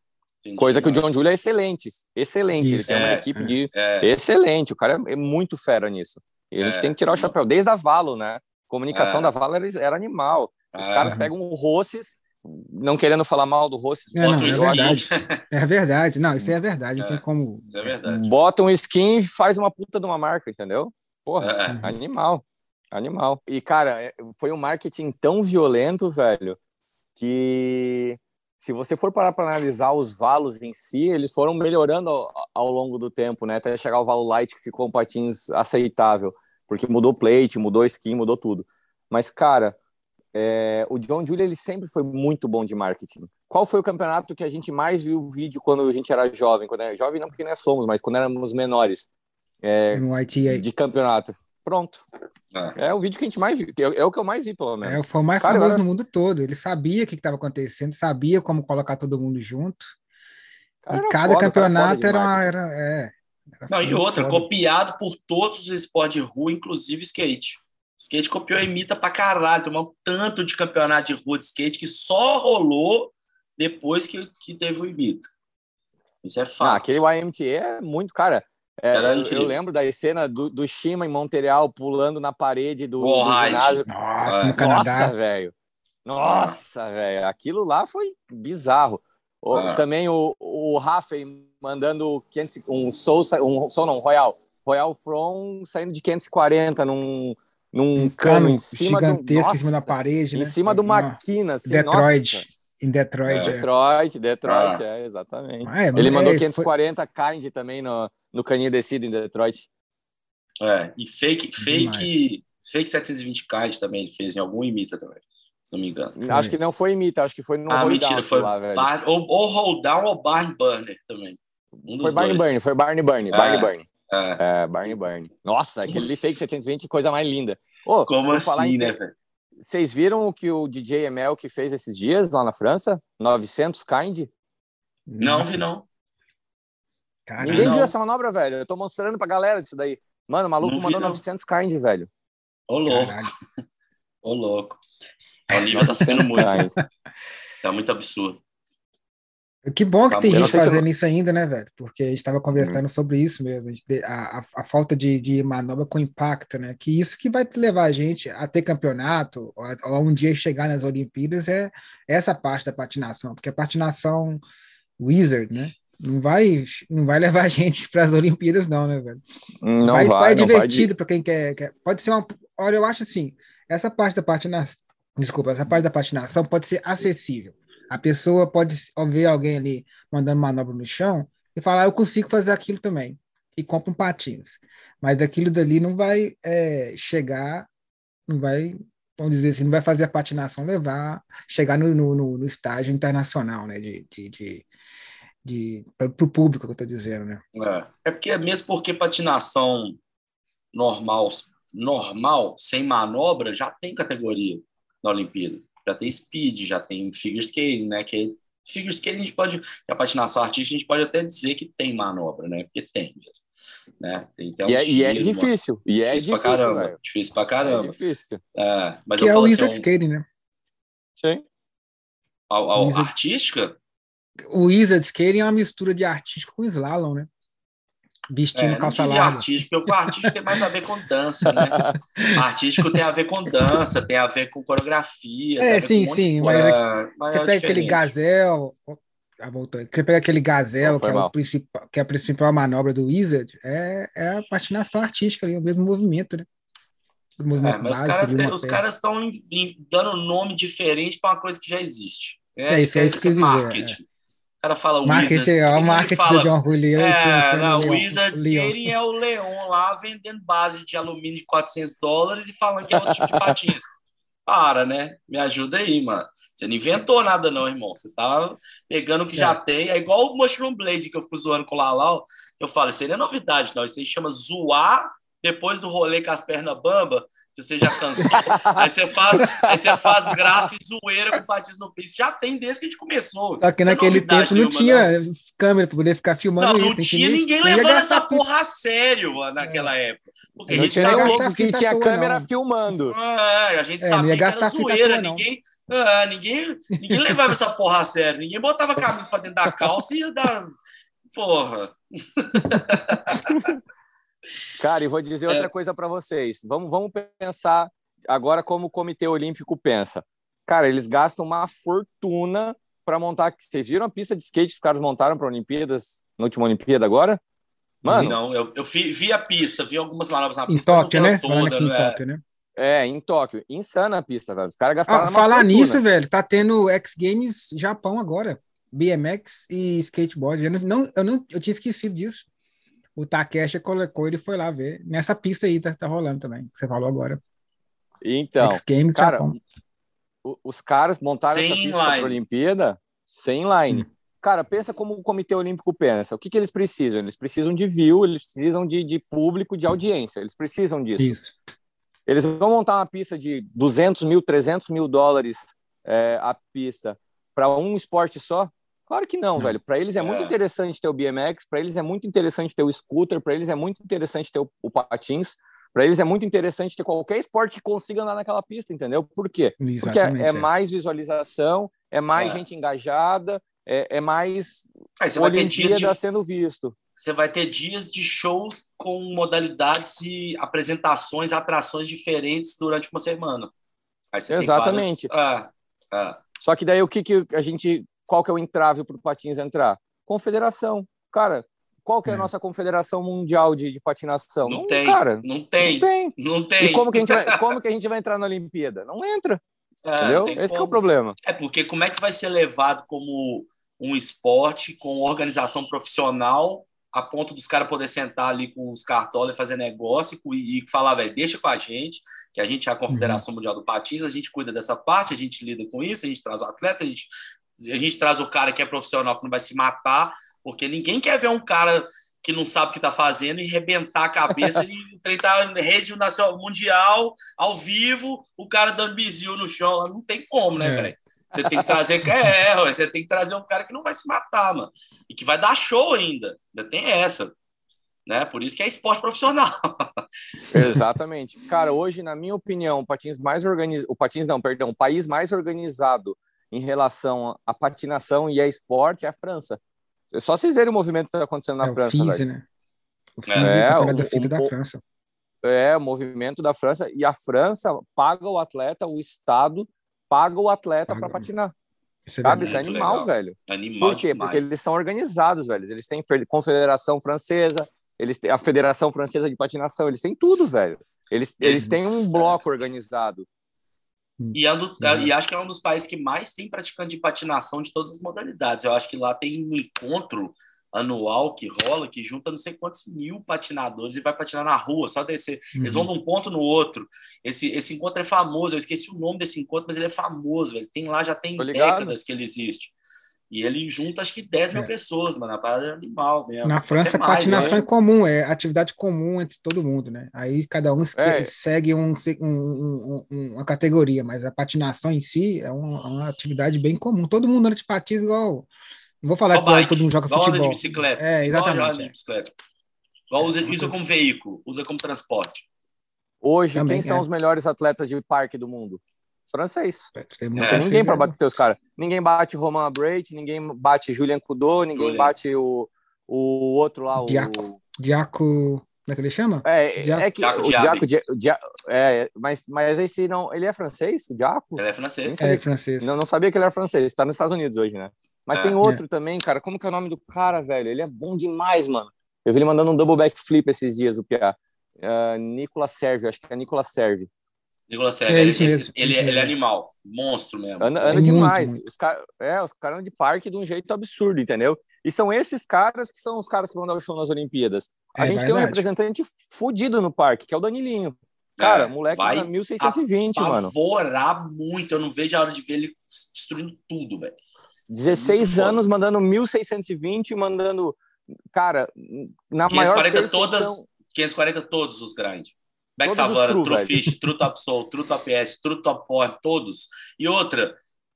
Entendi, Coisa que o John Julia é excelente, excelente. Isso, ele tem uma é, equipe de é. excelente. O cara é muito fera nisso. E a gente é, tem que tirar o chapéu. Desde a Valo, né? A comunicação é. da Valo era, era animal. Os caras pegam o Rosses, não querendo falar mal do Rosses. Não, não, é verdade. é verdade. Não, isso é verdade. Não tem como. Isso é verdade. Bota um skin e faz uma puta de uma marca, entendeu? Porra, animal. Animal. E, cara, foi um marketing tão violento, velho, que se você for parar para analisar os valos em si, eles foram melhorando ao, ao, longo do tempo, né? Até chegar o valo light que ficou um patins aceitável, porque mudou plate, mudou skin, mudou tudo. Mas cara, é, o John Julia ele sempre foi muito bom de marketing. Qual foi o campeonato que a gente mais viu o vídeo quando a gente era jovem? Quando era jovem não porque nós somos, mas quando éramos menores. É, de campeonato. Pronto. É. é. o vídeo que a gente mais viu. É, é, o que eu mais vi, pelo menos. É, foi o mais Cara, famoso no mundo todo. Ele sabia o que estava acontecendo, sabia como colocar todo mundo junto. Cara, e cada foda, campeonato era, uma, era, é, era Não, e outra, foda. copiado por todos os esportes de rua, inclusive skate. Skate copiou e imita pra caralho. Tomou tanto de campeonato de rua de skate que só rolou depois que, que teve o imita. Isso é fato. Ah, aquele YMT é muito, cara. É, eu, eu, lembro da cena do, do Shima em Montreal pulando na parede do, do ginásio. Nossa, no Canadá. Nossa, velho. Nossa, velho. Aquilo lá foi bizarro. O, ah. Também o, o Rafa mandando 500, um Soul, um Soul não, Royal. Royal From saindo de 540 num, num um cano, em cima gigantesco do, nossa, em cima da parede, né? Em cima de uma quina, assim, Detroit. Nossa. Em Detroit. É. Detroit, Detroit, ah. é, exatamente. Ah, é, Ele mandou 540 foi... kind também no, no caninho descido em Detroit. É, e fake, fake, fake 720K também ele fez em algum imita também, se não me engano. Acho que não foi imita, acho que foi no Ah, mentira, foi lá, velho. Bar, ou, ou hold down ou barn burner também. Um foi Barney Burnie, foi Barney Burnie, é, Barney Burnie. É. é. Barney. Nossa, aquele Nossa. fake 720, coisa mais linda. Oh, Como assim, né, velho? Vocês viram o que o DJ ML que fez esses dias lá na França? 900 kind? Não, vi não. Cara, Ninguém não. viu essa manobra, velho. Eu tô mostrando pra galera disso daí. Mano, o maluco não mandou vi, 900 kind, velho. Ô, louco. Ô, louco. O nível tá subindo muito. tá muito absurdo. Que bom que tá, tem gente fazendo isso ainda, né, velho? Porque a gente estava conversando uhum. sobre isso mesmo, a, a, a, falta de, de manobra com impacto, né? Que isso que vai levar a gente a ter campeonato, ou, ou um dia chegar nas Olimpíadas, é essa parte da patinação, porque a patinação Wizard, né? Não vai, não vai levar a gente para as Olimpíadas, não, né, velho? Não vai. vai é divertido para quem quer, quer. Pode ser uma. Olha, eu acho assim, essa parte da patinação. Desculpa, essa parte da patinação pode ser acessível a pessoa pode ver alguém ali mandando manobra no chão e falar, eu consigo fazer aquilo também. E compra um patins. Mas aquilo dali não vai é, chegar, não vai, vamos dizer assim, não vai fazer a patinação levar, chegar no, no, no estágio internacional, né? De, de, de, de para o público que eu estou dizendo, né? É, é porque mesmo porque patinação normal, normal, sem manobra, já tem categoria na Olimpíada já tem speed, já tem figure skating, né? Que figure skating a gente pode, a patinação artística a gente pode até dizer que tem manobra, né? Porque tem mesmo, né? Tem, tem e, é, e, é, difícil, e é difícil, pra caramba, véio. difícil pra caramba. É difícil. É, mas que eu é o wizard assim, skating, né? Sim. A, a, artística? O wizard skating é uma mistura de artístico com slalom, né? Vestindo é, calça larga. artístico, porque o artístico tem mais a ver com dança, né? artístico tem a ver com dança, tem a ver com coreografia. É, sim, um sim. Mas, é, mas, você é pega aquele gazel. Ah, voltou. Você pega aquele gazel, que é, o principal, que é a principal manobra do Wizard, é, é a patinação artística ali, o mesmo movimento, né? O movimento é, mas básico, os caras estão dando nome diferente para uma coisa que já existe. É, é isso, é isso que eu quis dizer. Cara fala marketing, Wizards. É, o marketing fala, do John Julio. É, não, o Wizards Skating é o Leon lá vendendo base de alumínio de 400 dólares e falando que é outro tipo de patins. Para, né? Me ajuda aí, mano. Você não inventou nada, não, irmão. Você tá pegando o que é. já tem. É igual o Mushroom Blade que eu fico zoando com o Lalau. Eu falo, isso aí não é novidade, não. Isso aí chama zoar depois do rolê com as pernas bamba que você já cansou. aí você faz, aí você faz graça e zoeira com patins no piso. Já tem desde que a gente começou. Só que é naquele tempo não tinha não. câmera para poder ficar filmando não, isso. Não tinha ninguém levando essa porra a sério naquela é. época. Porque não a gente sabe louco que tinha câmera não. filmando. É, a gente é, sabia que era zoeira. Ninguém, é, ninguém, ninguém levava essa porra a sério. Ninguém botava a camisa para dentro da calça e ia dar... Porra. Cara, e vou dizer outra é. coisa para vocês. Vamos, vamos pensar agora como o Comitê Olímpico pensa. Cara, eles gastam uma fortuna para montar. Vocês viram a pista de skate que os caras montaram para Olimpíadas, na última Olimpíada agora? Mano. Não, eu, eu vi, vi, a pista, vi algumas manobras na pista. Em Tóquio, né? Toda, em é. Tóquio, né? É, em Tóquio. Insana a pista, velho. Os caras gastaram. Ah, falar fortuna. nisso, velho, tá tendo X Games Japão agora. BMX e skateboard. Eu não, eu não, eu tinha esquecido disso o Takeshi colocou, ele foi lá ver. Nessa pista aí tá, tá rolando também, que você falou agora. Então, Games, cara, os caras montaram sem essa pista para a Olimpíada sem line. Hum. Cara, pensa como o Comitê Olímpico pensa. O que, que eles precisam? Eles precisam de view, eles precisam de, de público, de audiência. Eles precisam disso. Isso. Eles vão montar uma pista de 200 mil, 300 mil dólares é, a pista para um esporte só. Claro que não, não. velho. Para eles é, é, muito interessante ter o BMX, para eles é muito interessante ter o scooter, para eles é muito interessante ter o, o patins, para eles é muito interessante ter qualquer esporte que consiga andar naquela pista, entendeu? Por quê? Exatamente, Porque é, é, é, mais visualização, é mais é. gente engajada, é, é mais Aí você vai ter dias de... sendo visto. Você vai ter dias de shows com modalidades e apresentações, atrações diferentes durante uma semana. Exatamente. Várias... Ah, ah. Só que daí o que, que a gente qual que é o entrave para o patins entrar? Confederação. Cara, qual que é a é. nossa confederação mundial de, de patinação? Não, não, tem, cara. Não tem. Não tem. Não tem. E como que a gente vai, como que a gente vai entrar na Olimpíada? Não entra. É, entendeu? Esse é o problema. É porque como é que vai ser levado como um esporte com organização profissional a ponto dos caras poder sentar ali com os cartolas e fazer negócio e, e falar, velho, deixa com a gente, que a gente é a Confederação uhum. Mundial do Patins, a gente cuida dessa parte, a gente lida com isso, a gente traz o atleta, a gente a gente traz o cara que é profissional, que não vai se matar, porque ninguém quer ver um cara que não sabe o que está fazendo e rebentar a cabeça e treinar rede nacional, mundial, ao vivo, o cara dando bizil no chão. Não tem como, né, é. velho? Você tem que trazer. É, você tem que trazer um cara que não vai se matar, mano. E que vai dar show ainda. Ainda tem essa. Né? Por isso que é esporte profissional. Exatamente. Cara, hoje, na minha opinião, o patins mais organizado. O patins não, perdão, o país mais organizado em relação à patinação e a esporte é a França. É só vocês verem o movimento que está acontecendo na é, França. O FISE, né? O FISE é, é, o, o, da França. É, o movimento da França. E a França paga o atleta, o Estado paga o atleta para patinar. Isso é, Sabe? Isso é animal, legal. velho. Animal Por quê? Demais. Porque eles são organizados, velho. Eles têm confederação francesa, eles têm a Federação Francesa de Patinação, eles têm tudo, velho. Eles, eles têm um bloco organizado. E, é do, é, e acho que é um dos países que mais tem praticante de patinação de todas as modalidades. Eu acho que lá tem um encontro anual que rola, que junta não sei quantos mil patinadores e vai patinar na rua, só descer. Uhum. Eles vão de um ponto no outro. Esse, esse encontro é famoso, eu esqueci o nome desse encontro, mas ele é famoso, ele tem lá, já tem décadas que ele existe. E ele junta acho que 10 mil é. pessoas, mano. A parada é animal mesmo. Na França, mais, patinação né? é comum, é atividade comum entre todo mundo, né? Aí cada um é. segue um, um, um, uma categoria, mas a patinação em si é uma, uma, atividade bem comum. Todo mundo anda de patins igual. Não vou falar que todo mundo joga igual futebol. de bicicleta. É, exatamente. Igual de bicicleta. Igual usa, usa como veículo, usa como transporte. Hoje, Também, quem são é. os melhores atletas de parque do mundo? Francês. É, tem, não tem ninguém para bater os caras. Ninguém bate Roman Brait, ninguém bate Julian Cudô, ninguém Julian. bate o, o outro lá, Diaco. o... Diaco... Como é que ele chama? É, Diaco. é que Diaco, o Diaco, Diaco, é, mas, mas esse não, ele é francês, o Diaco? Ele é francês. É, francês. Não, não sabia que ele era francês, está nos Estados Unidos hoje, né? Mas é. tem outro é. também, cara, como que é o nome do cara, velho? Ele é bom demais, mano. Eu vi ele mandando um double backflip esses dias, o Pia. Uh, Nicolas Sérgio, acho que é Nicolas Sérgio. Nicolas Sérgio, é, ele, ele, ele, ele, é animal, monstro mesmo. Anda, anda é demais. Muito, Os caras é, os caras andam de parque de um jeito absurdo, entendeu? E são esses caras que são os caras que vão dar o show nas Olimpíadas. A é, gente tem um representante fudido no parque, que é o Danilinho. Cara, é, moleque vai 1620, mano. Apavorar muito. Eu não vejo a hora de ver ele destruindo tudo, velho. 16 anos mandando 1620, mandando. Cara, na 540 maior perfeição... todas, 540 todos os grandes. Back Savana, True, True Fish, True Top Soul, True Top S, True Top Porn, todos. E outra,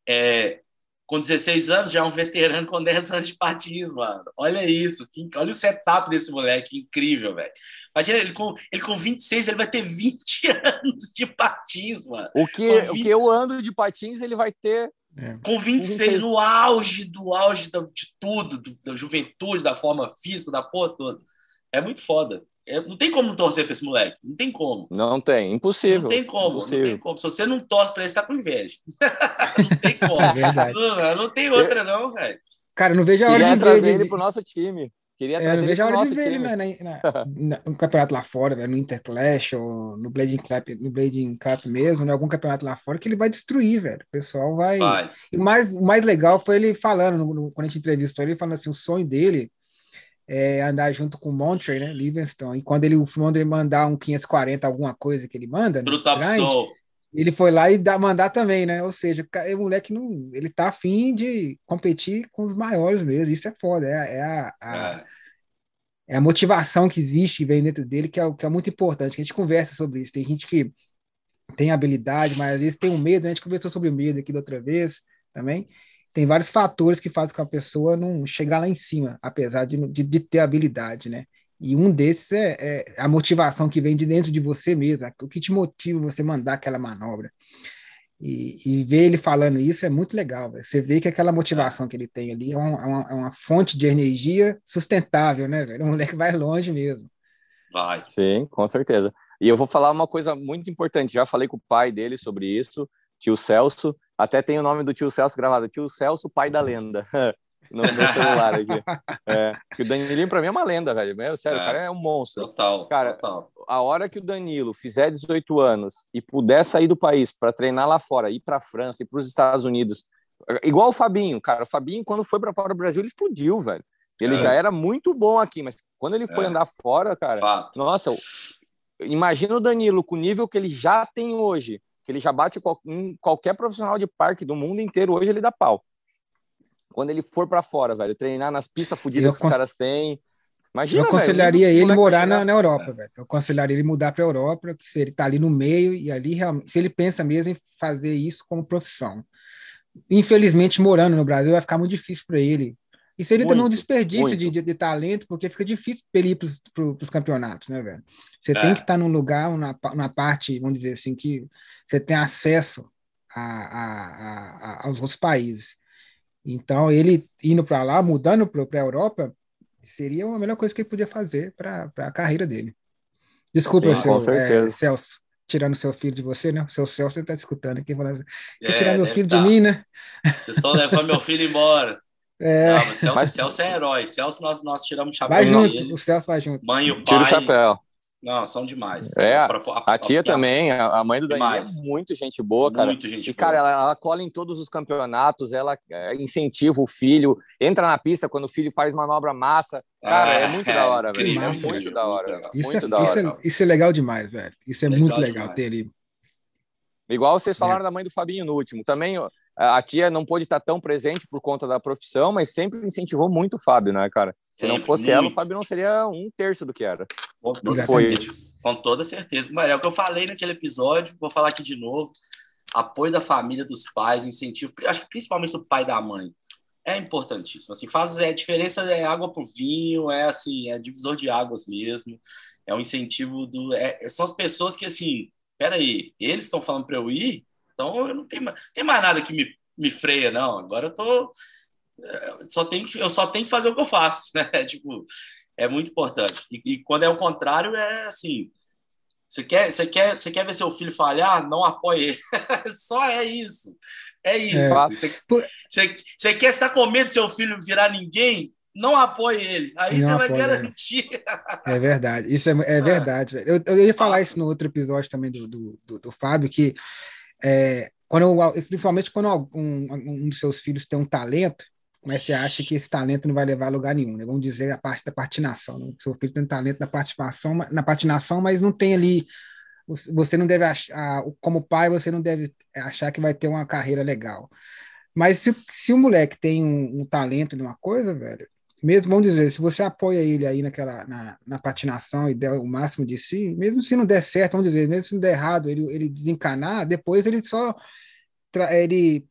é, com 16 anos, já é um veterano com 10 anos de patins, mano. Olha isso. Olha o setup desse moleque, incrível, velho. Imagina, ele com, ele com 26, ele vai ter 20 anos de patins, mano. O que, 20... o que eu ando de patins, ele vai ter. É. Com 26, no auge do auge de tudo, da juventude, da forma física, da porra toda. É muito foda. É, não tem como não torcer para esse moleque. Não tem como. Não tem, impossível. Não tem como, impossível. não tem como. Se você não torce para ele, você tá com inveja. não tem como. É não, não, tem outra, não, velho. Cara, não vejo a hora Queria de trazer ver ele pro nosso time. Queria trazer é, não vejo a hora de ver ele né, na, no campeonato lá fora, velho, no Interclash ou no Blading Cup, no Blading Cup mesmo, né, algum campeonato lá fora que ele vai destruir, velho. O pessoal vai. vai. E o mais, o mais legal foi ele falando, no, no, quando a gente entrevistou ele, falando assim: o sonho dele é, andar junto com o Montre, né? Livingston. E quando ele, o Montre mandar um 540, alguma coisa que ele manda, Pro top grande, soul. ele foi lá e dá, mandar também, né? Ou seja, o moleque não, ele tá afim de competir com os maiores mesmo. Isso é foda. É, é a, a é. é. a motivação que existe, que vem dentro dele, que é, que é muito importante. Que a gente conversa sobre isso. Tem gente que tem habilidade, mas às vezes tem um medo. Né? A gente conversou sobre o medo aqui da outra vez também tem vários fatores que fazem com a pessoa não chegar lá em cima, apesar de, de, de ter habilidade, né? E um desses é, é, a motivação que vem de dentro de você mesmo, o que te motiva você mandar aquela manobra. E, e ver ele falando isso é muito legal. Véio. Você vê que aquela motivação que ele tem ali é uma, é uma, é uma fonte de energia sustentável, né, velho? O moleque vai longe mesmo. Vai. Sim, com certeza. E eu vou falar uma coisa muito importante. Já falei com o pai dele sobre isso, tio Celso. Até tem o nome do tio Celso gravado, tio Celso, pai da lenda. no meu celular aqui. É, que o Danilinho, para mim, é uma lenda, velho. Meu, sério, é, o cara é um monstro. Total. Cara, total. a hora que o Danilo fizer 18 anos e puder sair do país para treinar lá fora, ir para a França, ir para os Estados Unidos, igual o Fabinho, cara. O Fabinho, quando foi para fora do Brasil, ele explodiu, velho. Ele é. já era muito bom aqui, mas quando ele foi é. andar fora, cara, Fato. nossa, imagina o Danilo com o nível que ele já tem hoje que ele já bate em qualquer profissional de parque do mundo inteiro, hoje ele dá pau. quando ele for para fora, velho, treinar nas pistas fodidas que os caras têm. Imagina, eu aconselharia velho, ele morar na, na, Europa, velho. Eu aconselharia ele mudar para a Europa, que se ele tá ali no meio e ali realmente, se ele pensa mesmo em fazer isso como profissão. Infelizmente, morando no Brasil vai ficar muito difícil para ele. E seria também um desperdício de, de, de, talento, porque fica difícil para ele ir para os campeonatos, né, velho? Você é. tem que estar tá num lugar, na, na parte, vamos dizer assim, que você tem acesso a, a, a, aos outros países. Então, ele indo para lá, mudando para a Europa, seria a melhor coisa que ele podia fazer para a carreira dele. Desculpa, Sim, seu, é, Celso, tirando seu filho de você, né? O seu Celso está escutando aqui, falando assim, quer é, tirar meu filho tá. de mim, né? Vocês estão levando meu filho embora. É. Não, mas Celso, mas... Celso é herói. Celso, nós, nós tiramos o chapéu. Vai junto, o Celso vai junto. Mãe e o pai. Tira o chapéu. Não, são demais. É, a, a, a tia a, também, a mãe do Daniel é muito gente boa, cara. Muito gente e, boa. cara, ela, ela, cola em todos os campeonatos, ela é, incentiva o filho, entra na pista quando o filho faz manobra massa. Cara, é, é muito é, da hora, velho. É muito da hora. Isso, muito é, da hora. Isso, é, isso é legal demais, velho. Isso é legal muito legal demais. ter ele. Igual vocês falaram da mãe do Fabinho no último. Também a tia não pôde estar tão presente por conta da profissão, mas sempre incentivou muito o Fábio, né, cara? Se não fosse muito. ela, o Fábio não seria um terço do que era. Com toda, certeza. Com toda certeza. Mas é o que eu falei naquele episódio, vou falar aqui de novo. Apoio da família, dos pais, incentivo, acho que principalmente do pai e da mãe. É importantíssimo. Assim, faz é, a diferença é água para o vinho, é assim, é divisor de águas mesmo. É um incentivo do. É, são as pessoas que assim, peraí, eles estão falando para eu ir, então eu não tenho, tem mais nada que me, me freia, não. Agora eu tô. Eh, só tenho que, eu só tenho que fazer o que eu faço, né? tipo, é muito importante. E, e, quando é o contrário, é assim. Você quer, você, quer, você quer ver seu filho falhar? Não apoie ele. só é isso. É isso. É. Você, você, você quer estar com medo do seu filho virar ninguém? Não apoie ele. Aí não você vai garantir. É verdade. Isso é, é verdade. Eu, eu ia falar isso no outro episódio também do, do, do, do Fábio, que é, quando, principalmente quando um, um dos seus filhos tem um talento, mas você acha que esse talento não vai levar a lugar nenhum, né? Vamos dizer a parte da patinação. Né? Seu filho tem talento na patinação, na patinação, mas não tem ali. Você não deve achar, como pai, você não deve achar que vai ter uma carreira legal. Mas se, se o moleque tem um, um talento numa coisa, velho, mesmo, vamos dizer, se você apoia ele aí naquela, na, na, patinação e der o máximo de si, mesmo se não der certo, vamos dizer, mesmo se não der errado, ele, ele desencanar, depois ele só ele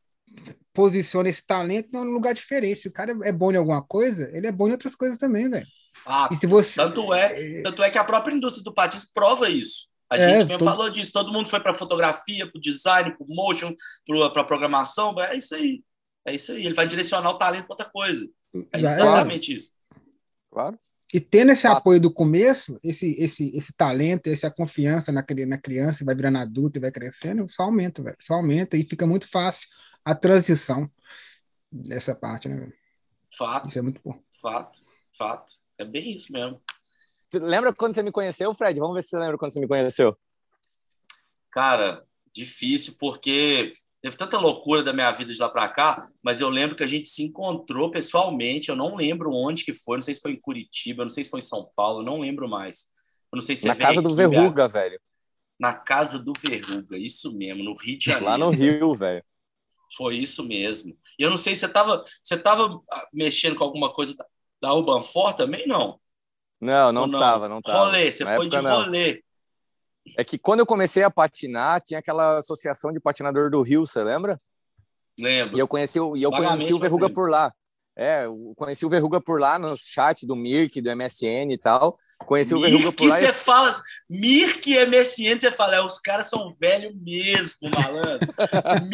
posiciona esse talento num lugar diferente. Se o cara é bom em alguma coisa, ele é bom em outras coisas também, velho. Ah, e se você... tanto, é, tanto é que a própria indústria do patins prova isso. A é, gente mesmo falou disso, todo mundo foi para fotografia, para design, para motion, para pro, programação, é isso aí. É isso aí, ele vai direcionar o talento para outra coisa. É exatamente isso. Claro. E tendo esse apoio do começo, esse, esse, esse talento, essa confiança na, na criança, vai virando adulto e vai crescendo, só aumenta, velho. Só aumenta e fica muito fácil a transição dessa parte, né? Fato. Isso é muito bom. Fato, fato. É bem isso mesmo. lembra quando você me conheceu, Fred? Vamos ver se você lembra quando você me conheceu. Cara, difícil, porque teve tanta loucura da minha vida de lá para cá, mas eu lembro que a gente se encontrou pessoalmente. Eu não lembro onde que foi, não sei se foi em Curitiba, não sei se foi em São Paulo, não lembro mais. Eu não sei se na casa do Verruga, velho. Na casa do Verruga, isso mesmo, no Rio de Janeiro. Lá no Rio, velho. Foi isso mesmo. E eu não sei se você estava você tava ah, mexendo com alguma coisa da Urban For também, não? Não, não, não tava, não tava. Rolê, você Na foi de rolê. É que quando eu comecei a patinar, tinha aquela associação de patinador do Rio, você lembra? Lembro. E eu conheci, e eu conheci o Verruga por lá. É, eu conheci o Verruga por lá no chat do Mirk, do MSN e tal. Conheci Mirk, o Verruga por lá. você e... fala, Mirk e MSN, você fala, é, os caras são velhos mesmo, malandro.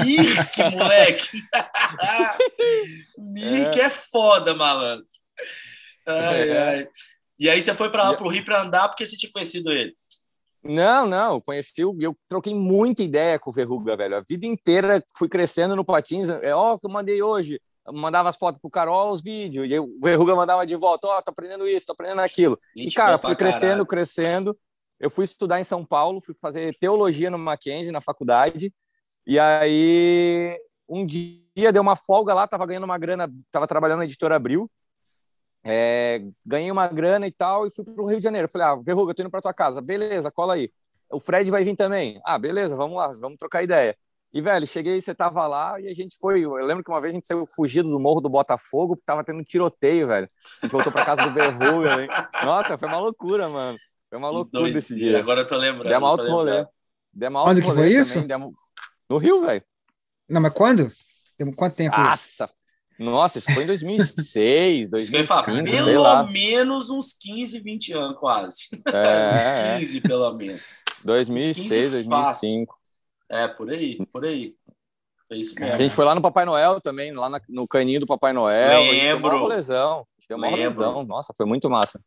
Mirk, moleque. Mirk é. é. foda, malandro. Ai, é. ai. E aí você foi para lá, pro Rio para andar porque você tinha conhecido ele. Não, não, conheci, eu troquei muita ideia com o Verruga, velho. A vida inteira fui crescendo no patins. É ó, que eu mandei hoje. Eu mandava as fotos pro Carol, os vídeos. E o Verruga mandava de volta: ó, oh, tô aprendendo isso, tô aprendendo aquilo. Gente, e, cara, fui crescendo, caralho. crescendo. Eu fui estudar em São Paulo, fui fazer teologia no Mackenzie, na faculdade. E aí, um dia deu uma folga lá, tava ganhando uma grana, tava trabalhando na editora Abril. É, ganhei uma grana e tal e fui para o Rio de Janeiro. Falei, ah, Verruga, eu tô indo para tua casa. Beleza, cola aí. O Fred vai vir também. Ah, beleza, vamos lá, vamos trocar ideia. E, velho, cheguei, você tava lá e a gente foi. Eu lembro que uma vez a gente saiu fugido do Morro do Botafogo, tava tendo um tiroteio, velho. A gente voltou pra casa do Verruga, Nossa, foi uma loucura, mano. Foi uma loucura Doido, esse dia. Agora eu tô lembrando. Demos altos rolê. Demos altos Quando que foi isso? Demos... No Rio, velho. Não, mas quando? Quanto tempo? Nossa, nossa, isso foi em 2006, 2005, Pelo sei lá. menos uns 15, 20 anos, quase. É, 15, pelo menos. 2006, 2005. É, por aí, por aí. É isso mesmo. A gente foi lá no Papai Noel também, lá no caninho do Papai Noel. Lembro. A gente lesão. Deu uma lesão. Nossa, foi muito massa.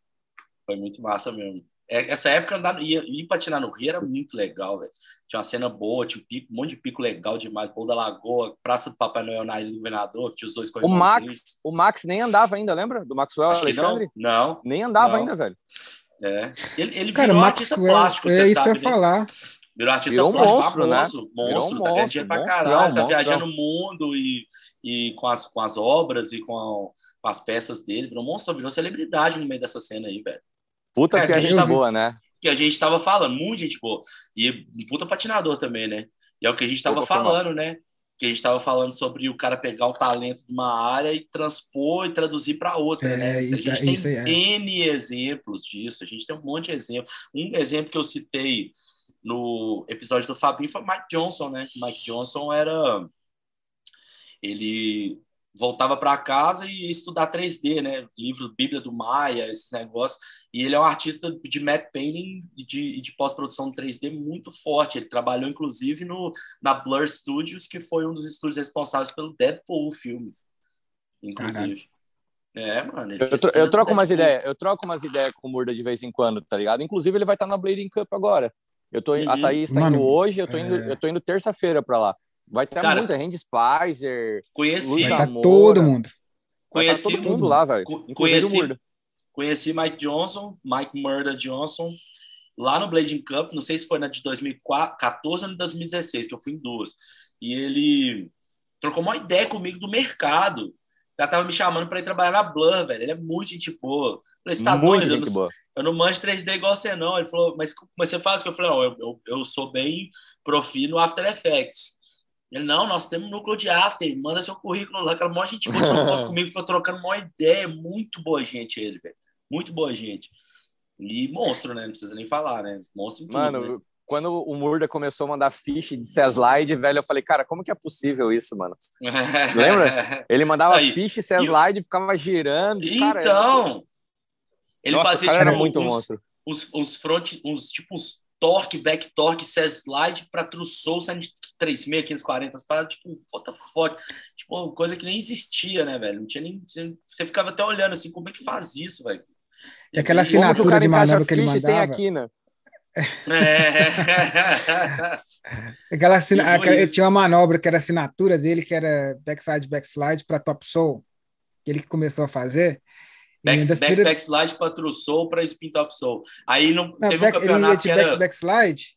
Foi muito massa mesmo. É, essa época andar, ir, ir patinar no Rio era muito legal, velho. Tinha uma cena boa, tinha um, pico, um monte de pico legal demais. Boa da Lagoa, Praça do Papai Noel na Ilha do Governador, tinha os dois O Max, o Max nem andava ainda, lembra? Do Maxwell Acho Alexandre? Não, não. Nem andava não. ainda, velho. É. Ele, ele Cara, virou artista plástico, é você é sabe. Isso que eu ia né? falar. Virou artista virou plástico monstro, famoso, né? monstro, tá ganhando dinheiro pra caralho, tá viajando o mundo e, e com, as, com as obras e com, a, com as peças dele, virou monstro, virou celebridade no meio dessa cena aí, velho. Puta é, que a gente tá boa, né? que a gente estava falando, muito gente boa. E um puta patinador também, né? E é o que a gente estava falando, né? Que a gente estava falando sobre o cara pegar o talento de uma área e transpor e traduzir para outra, é, né? A gente tem é. N exemplos disso, a gente tem um monte de exemplos. Um exemplo que eu citei no episódio do Fabinho foi Mike Johnson, né? Mike Johnson era. Ele voltava para casa e ia estudar 3D, né? Livro Bíblia do Maia, esses negócios. E ele é um artista de matte painting e de, de pós-produção 3D muito forte. Ele trabalhou, inclusive, no, na Blur Studios, que foi um dos estúdios responsáveis pelo Deadpool, o filme. Inclusive. É, mano. eu, tro eu troco umas ideias, eu troco umas ideias com o Murda de vez em quando, tá ligado? Inclusive, ele vai estar tá na Blading Cup agora. Eu tô, uhum. A Thaís tá indo hoje, eu tô indo, é... eu tô indo terça-feira para lá. Vai ter Cara, muita, Randy Spicer, conheci tá todo mundo. Conheci todo mundo lá, velho. Conheci, conheci Mike Johnson, Mike Murda Johnson, lá no Blading Cup, não sei se foi na de 2014 ou na de 2016, que eu fui em duas. E ele trocou uma ideia comigo do mercado. Já tava me chamando para ir trabalhar na Blur, velho. Ele é muito gente boa. falei, você tá muito doido? Gente eu, não, eu não manjo 3D igual você, não. Ele falou, mas, mas você faz o que? Eu falei, não, eu, eu, eu sou bem profi no After Effects. Ele, não, nós temos um núcleo de after, manda seu currículo lá. Aquela maior gente tirou foto comigo, foi trocando uma ideia. Muito boa gente ele, velho. Muito boa gente. E monstro, né? Não precisa nem falar, né? Monstro tudo, Mano, né? quando o Murda começou a mandar ficha de slide, velho, eu falei, cara, como que é possível isso, mano? Lembra? Ele mandava Aí, ficha e slide, ficava girando. Então, cara, ele Nossa, fazia tipo, era muito uns, monstro. Uns, uns front, uns tipo uns torque, back torque, slide para true soul, saindo de 3,6, 540, as paradas, tipo, puta foto, tipo, coisa que nem existia, né, velho? Não tinha nem. Você ficava até olhando assim, como é que faz isso, velho? E aquela assinatura de manobra que ele mandava. sem a quina. É. aquela, aquela tinha uma manobra que era assinatura dele, que era backside, backslide para top soul, que ele começou a fazer. Back, back, backslide para true soul para spin top soul. Aí não, não teve back, um campeonato que era... backslide,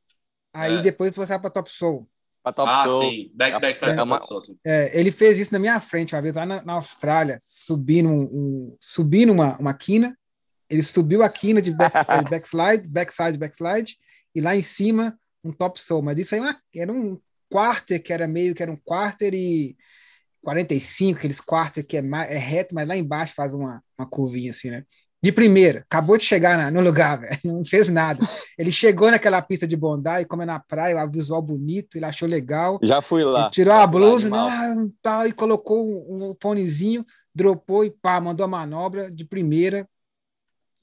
aí é. depois passava para top soul. Pra top ah, soul. sim. Back, backslide é, top soul. Sim. É, ele fez isso na minha frente uma vez lá na, na Austrália, subindo, um, um, subindo uma, uma quina. Ele subiu a quina de back, backslide, backside, backslide, e lá em cima um top soul. Mas isso aí é era um quarter, que era meio que era um quarter e 45, aqueles quartos que é, mais, é reto, mas lá embaixo faz uma, uma curvinha assim, né? De primeira, acabou de chegar na, no lugar, velho, não fez nada. Ele chegou naquela pista de Bondi, como é na praia, o visual bonito, ele achou legal. Já fui lá. tirou a blusa né, tal, e colocou um, um fonezinho, dropou e pá, mandou a manobra de primeira.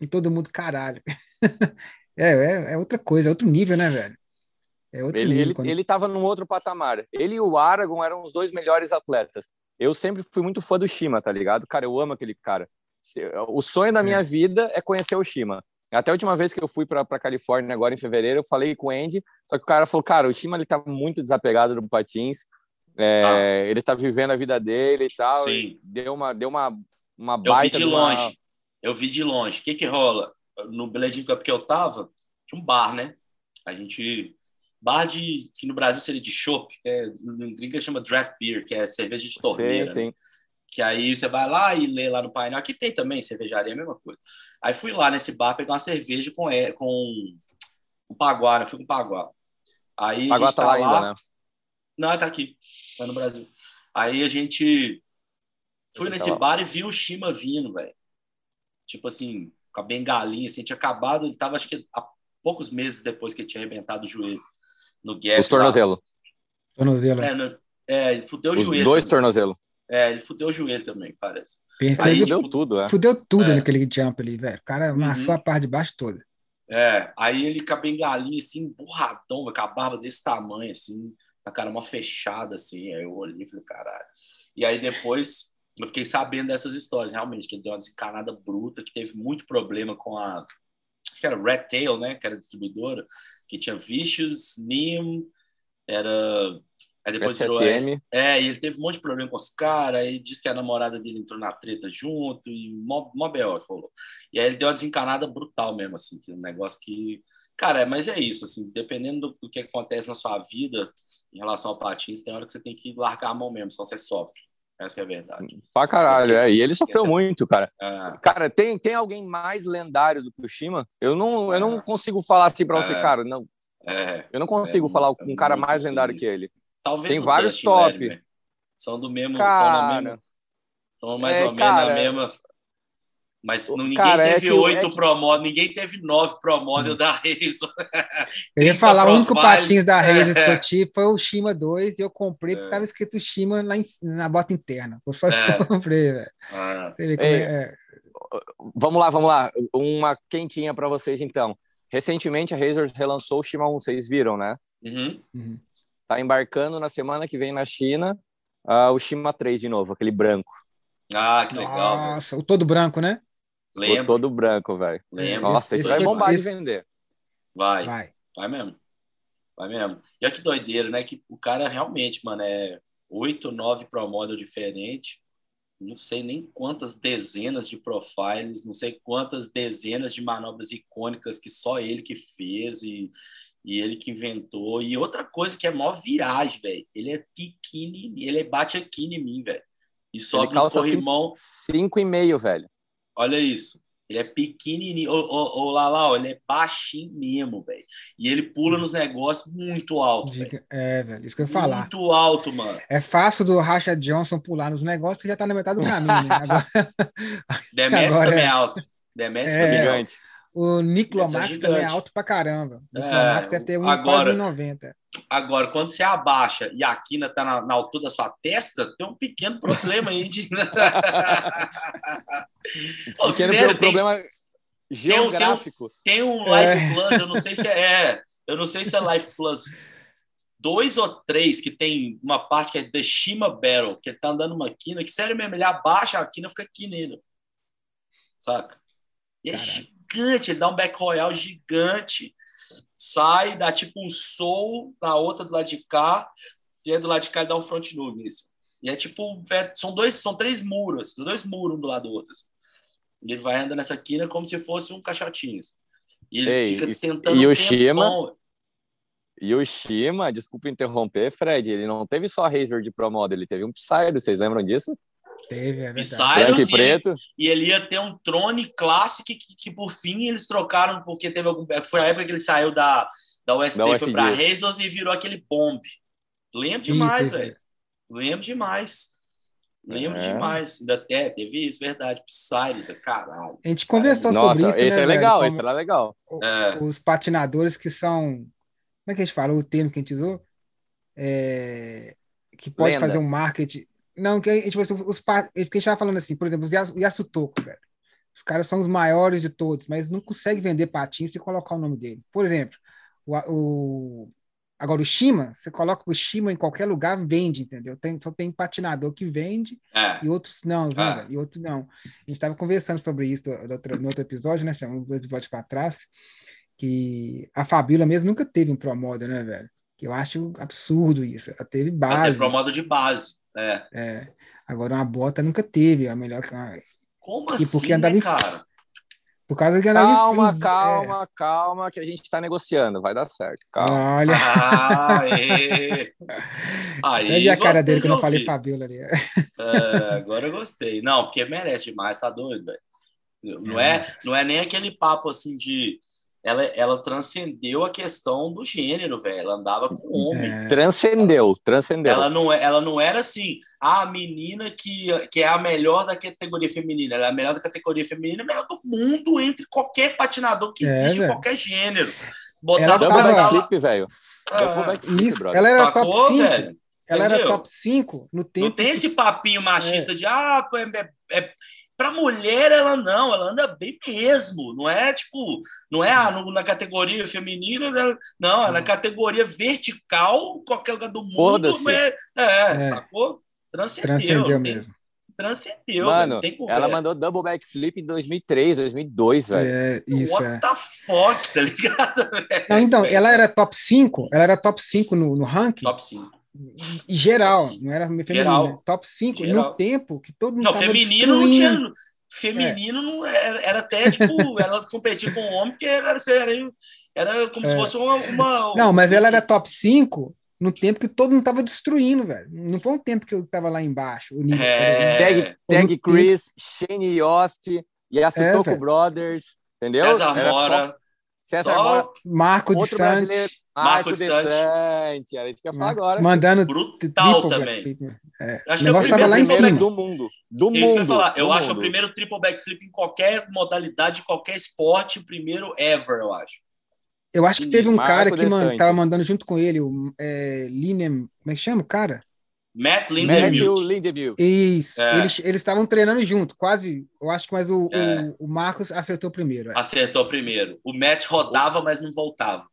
E todo mundo, caralho. é, é, é outra coisa, é outro nível, né, velho? É ele, nível, ele, quando... ele tava num outro patamar. Ele e o Aragon eram os dois melhores atletas. Eu sempre fui muito fã do Shima, tá ligado? Cara, eu amo aquele cara. O sonho da minha é. vida é conhecer o Shima. Até a última vez que eu fui para Califórnia, agora em fevereiro, eu falei com o Andy, só que o cara falou, cara, o Shima ele tá muito desapegado do patins, é, ah. ele tá vivendo a vida dele e tal. Sim. deu uma, deu uma, uma baita... Eu vi de longe, uma... eu vi de longe. O que que rola? No Blading Cup que eu tava, tinha um bar, né? A gente bar de que no Brasil seria de chopp, que é, no gringa chama draft beer, que é cerveja de torneira. Sim, sim. Né? Que aí você vai lá e lê lá no painel. Aqui tem também cervejaria, a mesma coisa. Aí fui lá nesse bar pegar uma cerveja com com um paguá, né? Fui com paguá. Aí paguá tá, tá lá, ainda, né? Não, tá aqui. Tá no Brasil. Aí a gente fui Você nesse tava- bar e vi o Shima vindo, velho. Tipo assim, com a bengalinha, assim, tinha acabado, ele tava acho que há poucos meses depois que ele tinha arrebentado o joelho no gap. Os. Tornozelo. lá. É, no- é, ele fudeu o Os joelho. dois também. tornozelos. É, ele fudeu o joelho também, parece. Perfeito. Aí, Fudeu tipo, tudo, é. Fudeu tudo É. naquele jump ali, velho. O cara amassou Uhum. a parte de baixo toda. É, aí ele com a bengalinha assim, burradão, com a barba desse tamanho, assim, a cara uma fechada, assim. Aí eu olhei e falei, caralho. E aí depois eu fiquei sabendo dessas histórias, realmente, que ele deu uma desencanada bruta, que teve muito problema com a. que era Red Tail, né? Que era distribuidora, que tinha Vicious, Neem, era. Aí depois virou. SSM. É, e ele teve um monte de problema com os caras, aí disse que a namorada dele entrou na treta junto, e mó, mó B.O. que rolou. E aí ele deu uma desencanada brutal mesmo, assim, que é um negócio que. Cara, é, mas é isso, assim, dependendo do, do que acontece na sua vida em relação ao patins, tem hora que você tem que largar a mão mesmo, senão você sofre. Essa que é a verdade. Pra caralho, é. E ele sofreu muito, cara. É, Cara, tem, tem alguém mais lendário do que o Shima? Eu não, eu não É. consigo falar assim pra você, É. cara. Não, é, eu não consigo É falar mu- é um cara mais lendário que ele. talvez Tem vários Dustin top. Latimer. São do mesmo. Estão Cara, mesma. Estão mais é, ou menos cara, na mesma. Mas não- ninguém cara, é teve o- oito é que- Pro Model, ninguém teve nove Pro Model da Razor. Eu ia 30 falar, o único patins da Razor É. que eu tive foi o Shima 2 e eu comprei porque É. tava escrito Shima lá em- na bota interna. Foi só É. eu comprei, velho. Ah, é- é. Vamos lá, vamos lá. Uma quentinha pra vocês, então. Recentemente a Razor relançou o Shima 1, vocês viram, né? uhum. Uhum. Tá embarcando na semana que vem na China ah, o Shima 3 de novo, aquele branco. ah, que legal. Nossa, o todo branco, né? Ficou Lembro, todo branco, velho. lembro. Nossa, isso vai bombar de esse- vender. Vai, vai, Vai. mesmo. Vai mesmo. E olha que doideira, né? Que o cara realmente, mano, é oito, nove Pro Model diferente. Não sei nem quantas dezenas de profiles, não sei quantas dezenas de manobras icônicas que só ele que fez e, e ele que inventou. E outra coisa que é mó viagem, velho. Ele é pequenininho, ele bate aqui em mim, velho. E sobe nos calça corrimão. Cinco e meio, velho. Olha isso. Ele é pequenininho. Ô, ô, ô, ó, ele é baixinho mesmo, velho. E ele pula nos negócios muito alto, velho. Diga- É, velho, isso que eu ia falar. Muito alto, mano. É fácil do Racha Johnson pular nos negócios que já tá na metade do caminho, né? Agora, Demetrius Agora também é é- alto. Demetrius É. também é alto. Gigante. o Esse é também é alto pra caramba. O É, Nicolas Max deve ter um, agora- quase 1,90. Agora, quando você abaixa e a quina tá na, na altura da sua testa, tem um pequeno problema aí de. Ô, Pequeno sério, pro- problema geográfico. Tem um É. Life Plus, eu não sei se é, é, eu não sei se é Life Plus 2 ou 3, que tem uma parte que é The Shima Battle, que tá andando uma quina, que sério mesmo, ele abaixa a quina fica aqui nele. Saca? E é Caralho. gigante, ele dá um back royal gigante, sai, dá tipo um soul na outra do lado de cá, e aí do lado de cá ele dá um front nu nisso. E é tipo, vé- são dois, são três muros, dois muros um do lado do outro. assim. Ele vai andando nessa quina como se fosse um caixotinho. assim. E ele Ei, fica e- tentando. e o Shima? E o Shima, desculpa interromper, Fred, ele não teve só Razor de Pro Model, ele teve um Psydo, vocês lembram disso? Teve, é verdade. E sim. preto. E ele ia ter um Trone Classic que, que, por fim eles trocaram porque teve algum. Foi a época que ele saiu da, da USD, Da foi pra Razors e virou aquele bomb. Lembro demais, velho. Lembro demais. Lembro É. demais. Ainda até teve isso, verdade. Psy, caralho. A gente conversou Nossa, sobre isso, esse né, é legal, esse era legal. É. Os patinadores que são... Como é que a gente fala? O termo que a gente usou? É, Que pode Lenda. fazer um marketing... Não, que a gente, tipo, os, pa- que a gente estava falando assim, por exemplo, os Yas- o Yasutoko, velho. Os caras são os maiores de todos, mas não consegue vender patins se colocar o nome dele. Por exemplo, o, o- agora o Shima, você coloca o Shima em qualquer lugar, vende, entendeu? Tem, só tem patinador que vende É. e outros não, né, Ah. velho? E outros não. A gente estava conversando sobre isso do- do outro- no outro episódio, né? Chamamos um episódio para trás, que a Fabíola mesmo nunca teve um Pro Model, né, velho? Que eu acho absurdo isso. Ela teve Ela base. teve pro modo de base. É. é. Agora uma bota nunca teve. A melhor. Como E assim, porque andava né, em- cara? Por causa que andava em- Calma, em- calma, calma, que a gente tá negociando, vai dar certo. é. Calma. Olha, Ah, é. Aí, olha a cara dele de quando eu falei ouvir. Fabíola ali. É, agora eu gostei. Não, porque merece demais, tá doido, velho. Não é, não é nem aquele papo assim de ela, ela transcendeu a questão do gênero, velho. Ela andava com homem. É. Transcendeu, transcendeu. Ela não, é, ela não era assim, a menina que, que é a melhor da categoria feminina. Ela é a melhor da categoria feminina, a melhor do mundo entre qualquer patinador que É, existe, qualquer gênero. Ela Botava Double tava- backflip, velho. Ah, Isso, ela era Sacou, top 5. velho? Ela era top 5 no tempo. Não tem que- esse papinho machista de ah, é, é, para mulher ela não, ela anda bem mesmo, não é tipo, não é ah, no- na categoria feminina, ela- não, é na categoria vertical, qualquer lugar do mundo, é, é, É. sacou? Transcendeu, Transcendeu tem- mesmo. transcendeu, velho, Mano, ela mandou double backflip em 2003, 2002, velho. É, isso, What é. the fuck, tá ligado? velho? Não, então, ela era top 5, ela era top 5 no, no ranking Top 5. Geral, não era feminino, Geral. né? top 5 no tempo que todo mundo Não, feminino não tinha. Feminino não era, era até tipo, ela competia com o homem, porque era, era, era como se É. fosse uma, uma- Não, mas ela era top 5 no tempo que todo mundo tava destruindo, velho. Não foi um tempo que eu tava lá embaixo. O nível, É. Tag, Tag Chris, Shane Yost, Yasutoko É. Brothers, entendeu? César Era só Mora. César só Mora, Marco de brasileiro, Santos. Marco, Marco de Santos. Santos. Era isso que eu ia falar agora. Mandando brutal triple também. backflip. É. Acho O que é o lá primeiro primeiro cima. do mundo. Do É isso que eu ia mundo. falar. Eu do acho que é o mundo. primeiro triple backflip em qualquer modalidade, qualquer esporte, o primeiro ever, eu acho. Eu acho que teve um Marco cara que man, tava mandando junto com ele, o é, Linem, como é que chama o cara? Matt Lindemuth. Lindemuth. Isso, É. eles eles estavam treinando junto, quase. Eu acho que mas o, É. o, o Marcos acertou primeiro. é. Acertou primeiro. O Matt rodava, mas não voltava.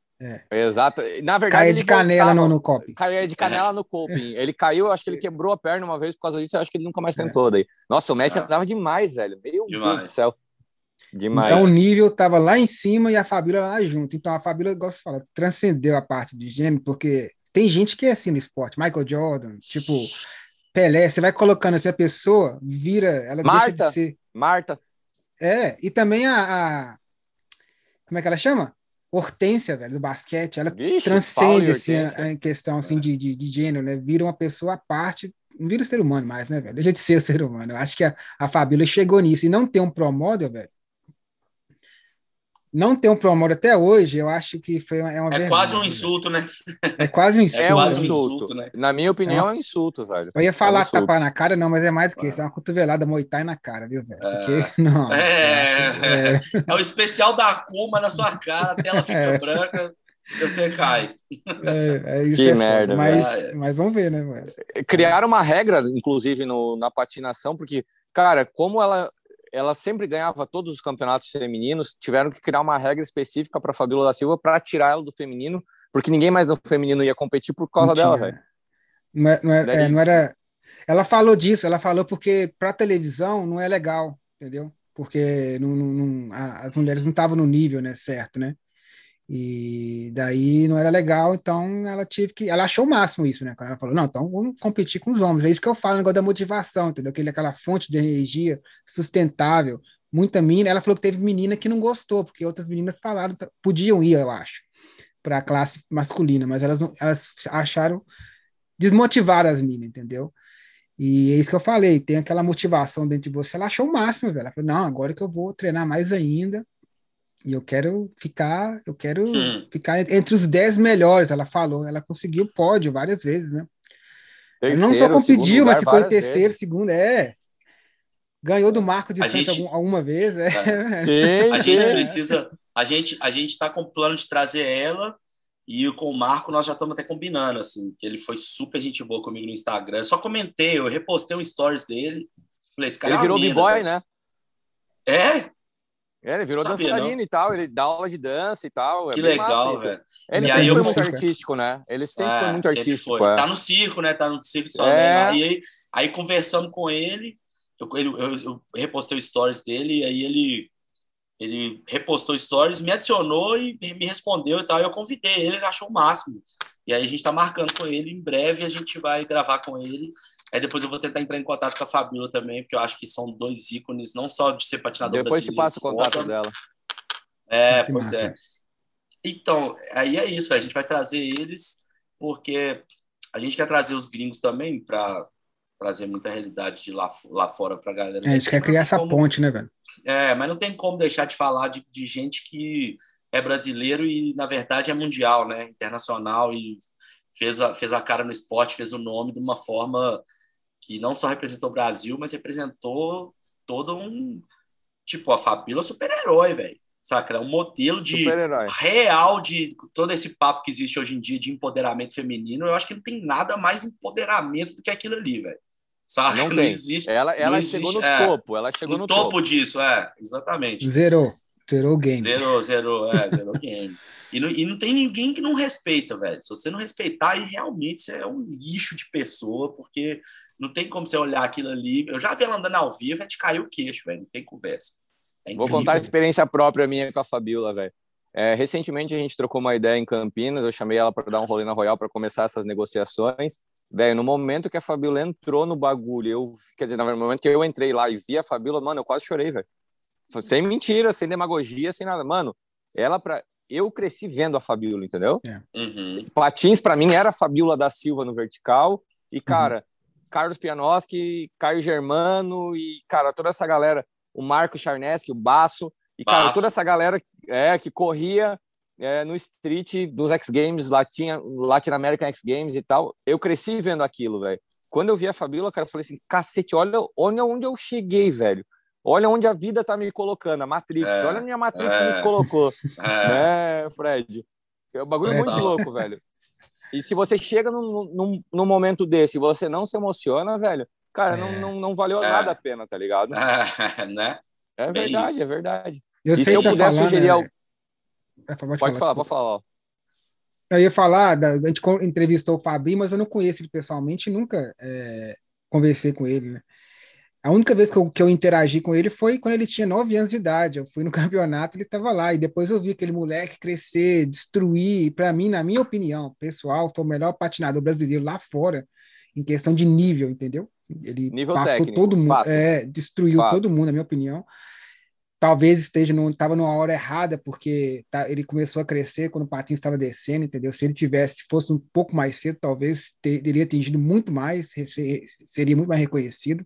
Exato. Na verdade, ele de canela voltava. no, no coping. Caía de canela no coping. Ele caiu, eu acho que ele quebrou a perna uma vez por causa disso. Eu acho que ele nunca mais tentou daí. Nossa, o Matt É. andava demais, velho. Meu Demais. Deus do céu. Demais. Então o nível estava lá em cima e a Fabíola lá junto. Então a Fabíola, gosto de falar, transcendeu a parte de gênero, porque tem gente que é assim no esporte. Michael Jordan, tipo Pelé, você vai colocando assim, a pessoa vira, ela deixa Marta. de ser. Marta. É, e também a, a- Como é que ela chama? Hortência, velho, do basquete. Ela Vixe, transcende assim, a, a questão assim, de, de, de gênero, né? Vira uma pessoa à parte. Não vira ser humano mais, né, velho? Deixa de ser ser humano. Eu acho que a, a Fabíola chegou nisso. E não ter um pro model, velho. Não ter um pro model até hoje, eu acho que foi uma, é uma É vergonha, quase um velho. insulto, né? É quase um insulto. É um quase um insulto. né? Na minha opinião, é um insulto, velho. Eu ia falar É um tapar na cara, não, mas é mais do que Ah. isso. É uma cotovelada moitai na cara, viu, velho? É. Porque, não. É. é, É o especial da Kuma na sua cara, a tela fica É. branca e você cai. é, é isso Que é merda, mas, velho. mas vamos ver, né, velho? Criaram uma regra, inclusive, no, na patinação, porque, cara, como ela, ela sempre ganhava todos os campeonatos femininos, tiveram que criar uma regra específica para Fabíola da Silva para tirar ela do feminino, porque ninguém mais no feminino ia competir por causa Não dela, velho. Não, é- não, é- é, não era. Ela falou disso, ela falou porque para televisão não é legal, entendeu? Porque não- não- a- as mulheres não estavam no nível, né, certo, né? E daí não era legal, então ela tive que. Ela achou o máximo isso, né? Ela falou, não, então vamos competir com os homens. É isso que eu falo, o negócio da motivação, entendeu? Aquele, aquela fonte de energia sustentável. Muita menina, ela falou que teve menina que não gostou, porque outras meninas falaram, podiam ir, eu acho, para a classe masculina, mas elas, não- elas acharam desmotivar as meninas, entendeu? E é isso que eu falei, tem aquela motivação dentro de você. Ela achou o máximo, velho. Ela falou, não, agora que eu vou treinar mais ainda. E eu quero ficar, eu quero Hum. ficar entre os 10 melhores, ela falou. Ela conseguiu pódio várias vezes, né? Ela não só Terceiro, competiu, mas ficou em terceiro, vezes. segundo, é. Ganhou do Marco de A Santos gente- algum- alguma vez, é. Sim, A gente sim. precisa. A gente a gente está com plano de trazer ela e com o Marco nós já estamos até combinando assim, que ele foi super gente boa comigo no Instagram. Eu só comentei, eu repostei um stories dele. Falei, esse cara Ele é virou b-boy, velho. né? É, É, ele virou Sabia, dançarino e tal, ele dá aula de dança e tal. é que legal, velho. Ele E sempre aí foi muito artístico, né? Ele sempre É, foi muito sempre artístico. foi. é. Tá no circo, né? Tá no circo de É. E aí, aí conversando com ele, eu, ele- eu- eu repostei o stories dele, e aí ele, ele repostou stories, me adicionou e me respondeu e tal. E eu convidei ele, ele achou o máximo. E aí a gente tá marcando com ele, em breve a gente vai gravar com ele. Aí depois eu vou tentar entrar em contato com a Fabíola também, porque eu acho que são dois ícones, não só de ser patinador Depois te passo o contato foda, dela. é, Que pois massa. é. Então, aí é isso, a gente vai trazer eles, porque a gente quer trazer os gringos também para trazer muita realidade de lá, lá fora para a galera. É, a gente quer criar essa Como- ponte, né, velho? É, mas não tem como deixar de falar de, de gente que, é brasileiro e, na verdade, é mundial, né? Internacional e fez a, fez a cara no esporte, fez o nome de uma forma que não só representou o Brasil, mas representou todo um. Tipo, a Fabíola super-herói, velho. Saca? É um modelo de real de todo esse papo que existe hoje em dia de empoderamento feminino. Eu acho que não tem nada mais empoderamento do que aquilo ali, velho. Sabe? Não, não existe. Ela, ela existe, chegou no é, topo. Ela chegou no, no topo, topo disso, é, exatamente. Zerou. Zerou o game. Zerou, zerou, é, zerou o game. E não, e não tem ninguém que não respeita, velho. Se você não respeitar, aí realmente você é um lixo de pessoa, porque não tem como você olhar aquilo ali. Eu já vi ela andando ao vivo, é de cair o queixo, velho. Não tem conversa. É Vou contar a experiência própria minha com a Fabiola, velho. É, recentemente a gente trocou uma ideia em Campinas, eu chamei ela para dar um rolê na Royal para começar essas negociações. Velho, no momento que a Fabiola entrou no bagulho, eu, quer dizer, no momento que eu entrei lá e vi a Fabiola, mano, eu quase chorei, velho. Sem mentira, sem demagogia, sem nada. Mano, ela para eu cresci vendo a Fabiola, entendeu? É. Uhum. Platins para mim era a Fabiola da Silva no vertical e uhum. cara, uhum. Carlos Pianoski, Caio Germano e cara, toda essa galera, o Marco Charneski, o Baço e Baço. cara, toda essa galera é que corria é, no street dos X Games, Latin, Latin American X Games e tal. Eu cresci vendo aquilo, velho. Quando eu vi a Fabíola, cara, eu falei assim, cacete, olha, olha onde eu cheguei, velho. Olha onde a vida tá me colocando, a Matrix. É, olha a minha Matrix é, me colocou. É. Né, Fred? É um bagulho é, muito louco, velho. E se você chega num, num, num, momento desse e você não se emociona, velho, cara, não, é. não, não valeu é. nada a pena, tá ligado? né? É verdade, é verdade. Eu e se eu pudesse falar, sugerir né? algo. Pode, pode falar, falar pode falar. Eu ia falar, da, a gente entrevistou o Fabinho, mas eu não conheço ele pessoalmente, nunca é, conversei com ele, né? A única vez que eu, que eu interagi com ele foi quando ele tinha 9 anos de idade. Eu fui no campeonato, ele estava lá. E depois eu vi aquele moleque crescer, destruir. Para mim, na minha opinião, pessoal, foi o melhor patinador brasileiro lá fora, em questão de nível, entendeu? Ele nível passou técnico, todo mundo, é, destruiu fato. todo mundo, na minha opinião talvez esteja não estava numa hora errada porque tá, ele começou a crescer quando o patinho estava descendo, entendeu? Se ele tivesse fosse um pouco mais cedo, talvez ter, teria atingido muito mais, seria muito mais reconhecido.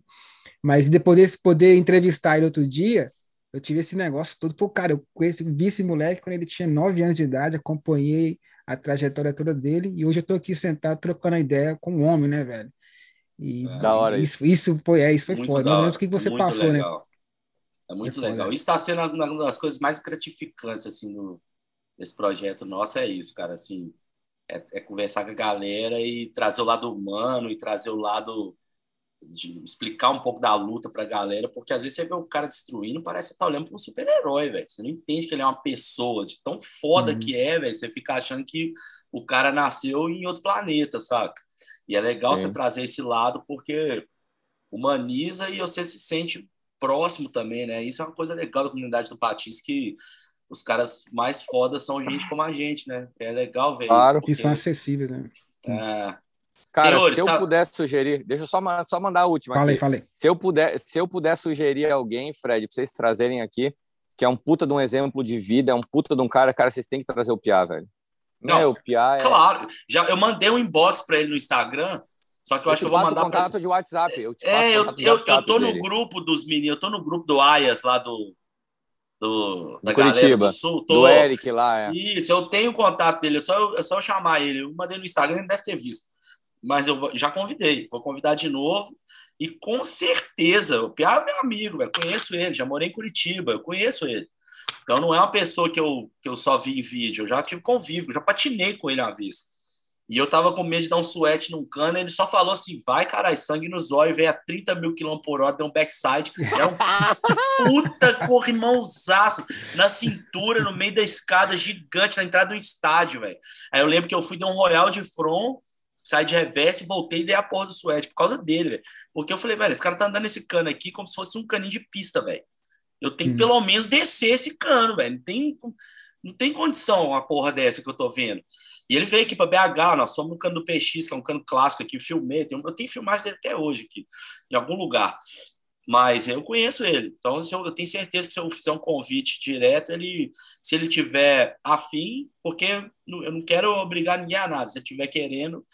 Mas depois desse poder entrevistar ele outro dia, eu tive esse negócio todo. Pô, cara, eu conheci, vi esse moleque quando ele tinha nove anos de idade, acompanhei a trajetória toda dele e hoje eu tô aqui sentado trocando ideia com um homem, né, velho? E da hora isso, isso. isso foi, é, isso foi muito foda. o que você passou, né? legal. né? É muito é legal. Isso está sendo uma das coisas mais gratificantes assim no, nesse projeto nosso é isso, cara. Assim, é, é, conversar com a galera e trazer o lado humano e trazer o lado de explicar um pouco da luta para a galera, porque às vezes você vê o cara destruindo, parece que você tá olhando para um super-herói, velho. Você não entende que ele é uma pessoa, de tão foda uhum. que é, velho. Você fica achando que o cara nasceu em outro planeta, saca? E é legal Sim. você trazer esse lado porque humaniza e você se sente próximo também, né? Isso é uma coisa legal da comunidade do Patins, que os caras mais fodas são gente como a gente, né? É legal ver claro, isso. Claro, que são acessíveis, né? É... Cara, Senhores, se eu tá... puder sugerir, deixa eu só, só mandar a última. Falei, aqui. falei. Se eu puder, se eu puder sugerir alguém, Fred, para vocês trazerem aqui, que é um puta de um exemplo de vida, é um puta de um cara, cara, vocês têm que trazer o Piá, velho. Não, Meu, o Piá é... Claro, já eu mandei um inbox para ele no Instagram só que eu, eu acho que eu vou mandar. contato pra... de WhatsApp. Eu é, eu, eu, eu tô no grupo dos meninos, eu tô no grupo do Ayas lá do. Do, da Curitiba, do Sul. Tô... Do Eric lá, é. Isso, eu tenho contato dele, é só, é só eu chamar ele. Eu mandei no Instagram, ele deve ter visto. Mas eu já convidei, vou convidar de novo. E com certeza, o Piá é meu amigo, eu conheço ele, já morei em Curitiba, eu conheço ele. Então não é uma pessoa que eu, que eu só vi em vídeo, eu já tive convívio, já patinei com ele uma vez. E eu tava com medo de dar um suete num cano, ele só falou assim: vai, caralho, sangue no zóio, veio a 30 mil km por hora, deu um backside. É um puta corrimãozaço na cintura, no meio da escada gigante, na entrada do estádio, velho. Aí eu lembro que eu fui dar um royal de front, saí de reverse, voltei e dei a porra do suete por causa dele, velho. Porque eu falei, velho, esse cara tá andando esse cano aqui como se fosse um caninho de pista, velho. Eu tenho que hum. pelo menos descer esse cano, velho. Não tem não tem condição uma porra dessa que eu tô vendo. E ele veio aqui para BH, nós somos no cano do PX, que é um cano clássico aqui, filmei, eu tenho filmagem dele até hoje aqui, em algum lugar. Mas eu conheço ele, então eu tenho certeza que se eu fizer um convite direto, ele, se ele tiver afim, porque eu não quero obrigar ninguém a nada, se ele tiver querendo,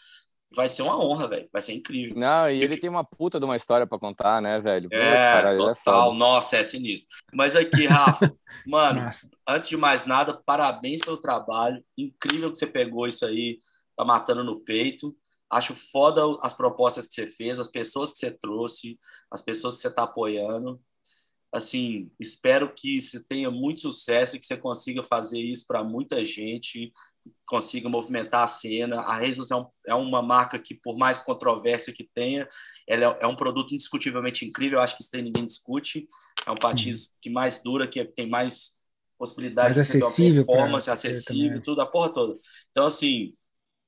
vai ser uma honra, velho. Vai ser incrível. Não, e ele tem uma puta de uma história para contar, né, velho? É, cara, total. É Nossa, é sinistro. Mas aqui, Rafa, mano, Nossa. antes de mais nada, parabéns pelo trabalho. Incrível que você pegou isso aí, tá matando no peito. Acho foda as propostas que você fez, as pessoas que você trouxe, as pessoas que você tá apoiando. Assim, espero que você tenha muito sucesso e que você consiga fazer isso para muita gente, consiga movimentar a cena. A Razors é, um, é, uma marca que, por mais controvérsia que tenha, ela é, é, um produto indiscutivelmente incrível. Eu acho que isso tem ninguém discute. É um patins uhum. que mais dura, que tem mais possibilidade mais de uma performance acessível, tudo, a porra toda. Então, assim,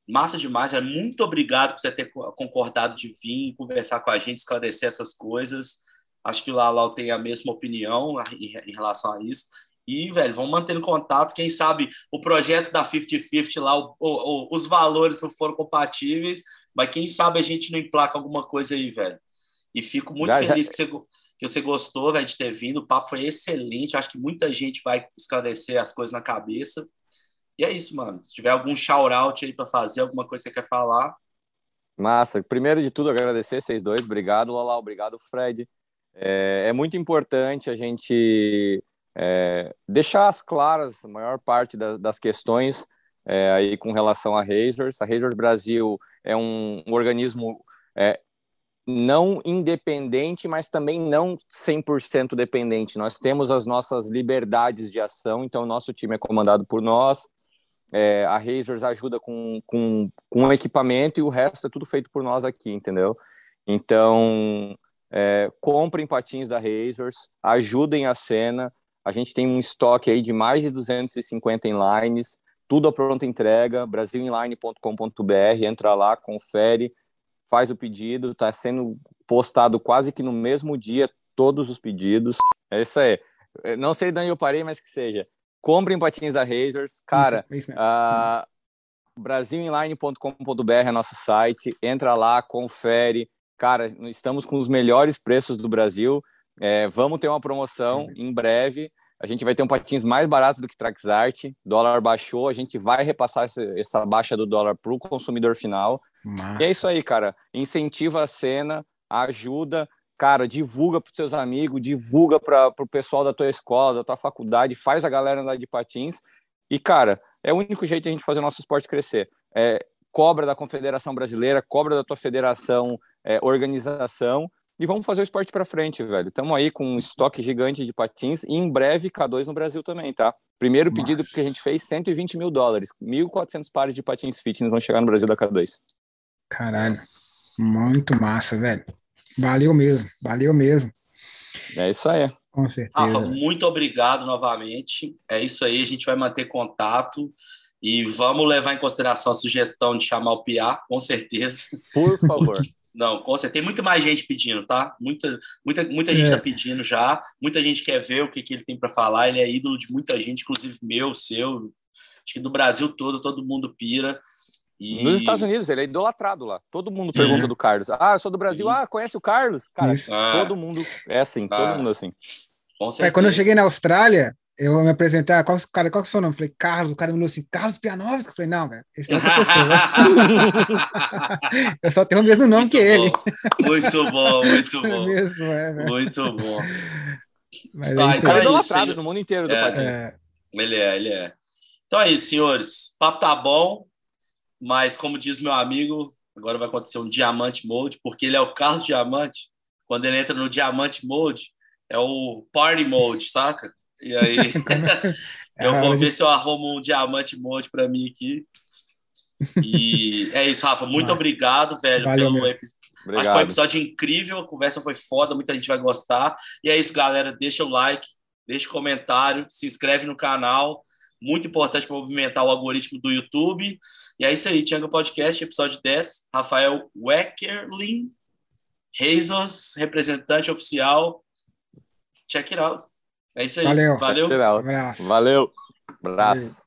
massa demais. É muito obrigado por você ter concordado de vir conversar com a gente, esclarecer essas coisas. Acho que o Lalau tem a mesma opinião em relação a isso. E, velho, vamos mantendo contato. Quem sabe o projeto da 50-50 lá, o, o, os valores não foram compatíveis, mas quem sabe a gente não emplaca alguma coisa aí, velho. E fico muito já, feliz já... Que, você, que você gostou, velho, de ter vindo. O papo foi excelente. Acho que muita gente vai esclarecer as coisas na cabeça. E é isso, mano. Se tiver algum shout-out aí para fazer, alguma coisa que você quer falar. Massa. Primeiro de tudo, agradecer vocês dois. Obrigado, Lala. Obrigado, Fred. É, é muito importante a gente é, deixar as claras a maior parte da, das questões é, aí com relação a Razors. A Razors Brasil é um, um organismo é, não independente, mas também não 100% dependente. Nós temos as nossas liberdades de ação, então o nosso time é comandado por nós. É, a Razors ajuda com, com, com equipamento e o resto é tudo feito por nós aqui, entendeu? Então, é, comprem patins da Razors, ajudem a cena, a gente tem um estoque aí de mais de 250 inlines, tudo a pronta entrega, brasilinline.com.br, entra lá, confere, faz o pedido, está sendo postado quase que no mesmo dia todos os pedidos. É isso aí. Não sei de onde eu parei, mas que seja. Comprem patins da Razors. Cara, isso, isso uh, brasilinline.com.br é nosso site. Entra lá, confere. Cara, estamos com os melhores preços do Brasil. É, vamos ter uma promoção em breve. A gente vai ter um patins mais barato do que Traxart. Dólar baixou, a gente vai repassar essa, baixa do dólar para o consumidor final. E é isso aí, cara. Incentiva a cena, ajuda, cara, divulga para os teus amigos, divulga para o pessoal da tua escola, da tua faculdade, faz a galera andar de patins. E, cara, é o único jeito de a gente fazer o nosso esporte crescer. É, cobra da Confederação Brasileira, cobra da tua federação, é, organização e vamos fazer o esporte para frente, velho. Estamos aí com um estoque gigante de patins e em breve K2 no Brasil também, tá? Primeiro Nossa. pedido que a gente fez, 120 mil dólares. 1.400 pares de patins fitness vão chegar no Brasil da K2. Caralho, muito massa, velho. Valeu mesmo, valeu mesmo. É isso aí. Com certeza. Rafa, muito obrigado novamente. É isso aí, a gente vai manter contato e vamos levar em consideração a sugestão de chamar o Pia, com certeza. Por favor. Não, com certeza. Tem muito mais gente pedindo, tá? Muita, muita, muita gente está é. pedindo já. Muita gente quer ver o que, que ele tem para falar. Ele é ídolo de muita gente, inclusive meu, seu. Acho que do Brasil todo, todo mundo pira. E... Nos Estados Unidos, ele é idolatrado lá. Todo mundo Sim. pergunta do Carlos. Ah, eu sou do Brasil. Sim. Ah, conhece o Carlos? Cara, ah. todo mundo é assim, ah. todo mundo assim. Com certeza. É, quando eu cheguei na Austrália, eu me apresentar, qual, cara, qual que é o seu nome? Falei, Carlos, o cara me falou assim, Carlos Pianovski? Falei, não, velho, esse é outra pessoa. eu só tenho o mesmo nome muito que bom. ele. Muito bom, muito bom. É mesmo, é, muito bom. Mas é ah, o cara é idolatrado no mundo inteiro do é, é. Ele é, ele é. Então é isso, senhores. O papo tá bom, mas como diz meu amigo, agora vai acontecer um diamante mode, porque ele é o Carlos Diamante. Quando ele entra no diamante mode, é o party mode, saca? E aí eu vou ver se eu arrumo um diamante monte para mim aqui. E é isso, Rafa. Muito Nossa. obrigado, velho, Valeu pelo episódio. Acho que foi um episódio incrível, a conversa foi foda, muita gente vai gostar. E é isso, galera. Deixa o like, deixa o comentário, se inscreve no canal. Muito importante para movimentar o algoritmo do YouTube. E é isso aí, Tianga Podcast, episódio 10. Rafael Weckerlin, Reizos, representante oficial. Check it out. É isso aí. Valeu. Valeu. Valeu. Abraço. Valeu. Abraço.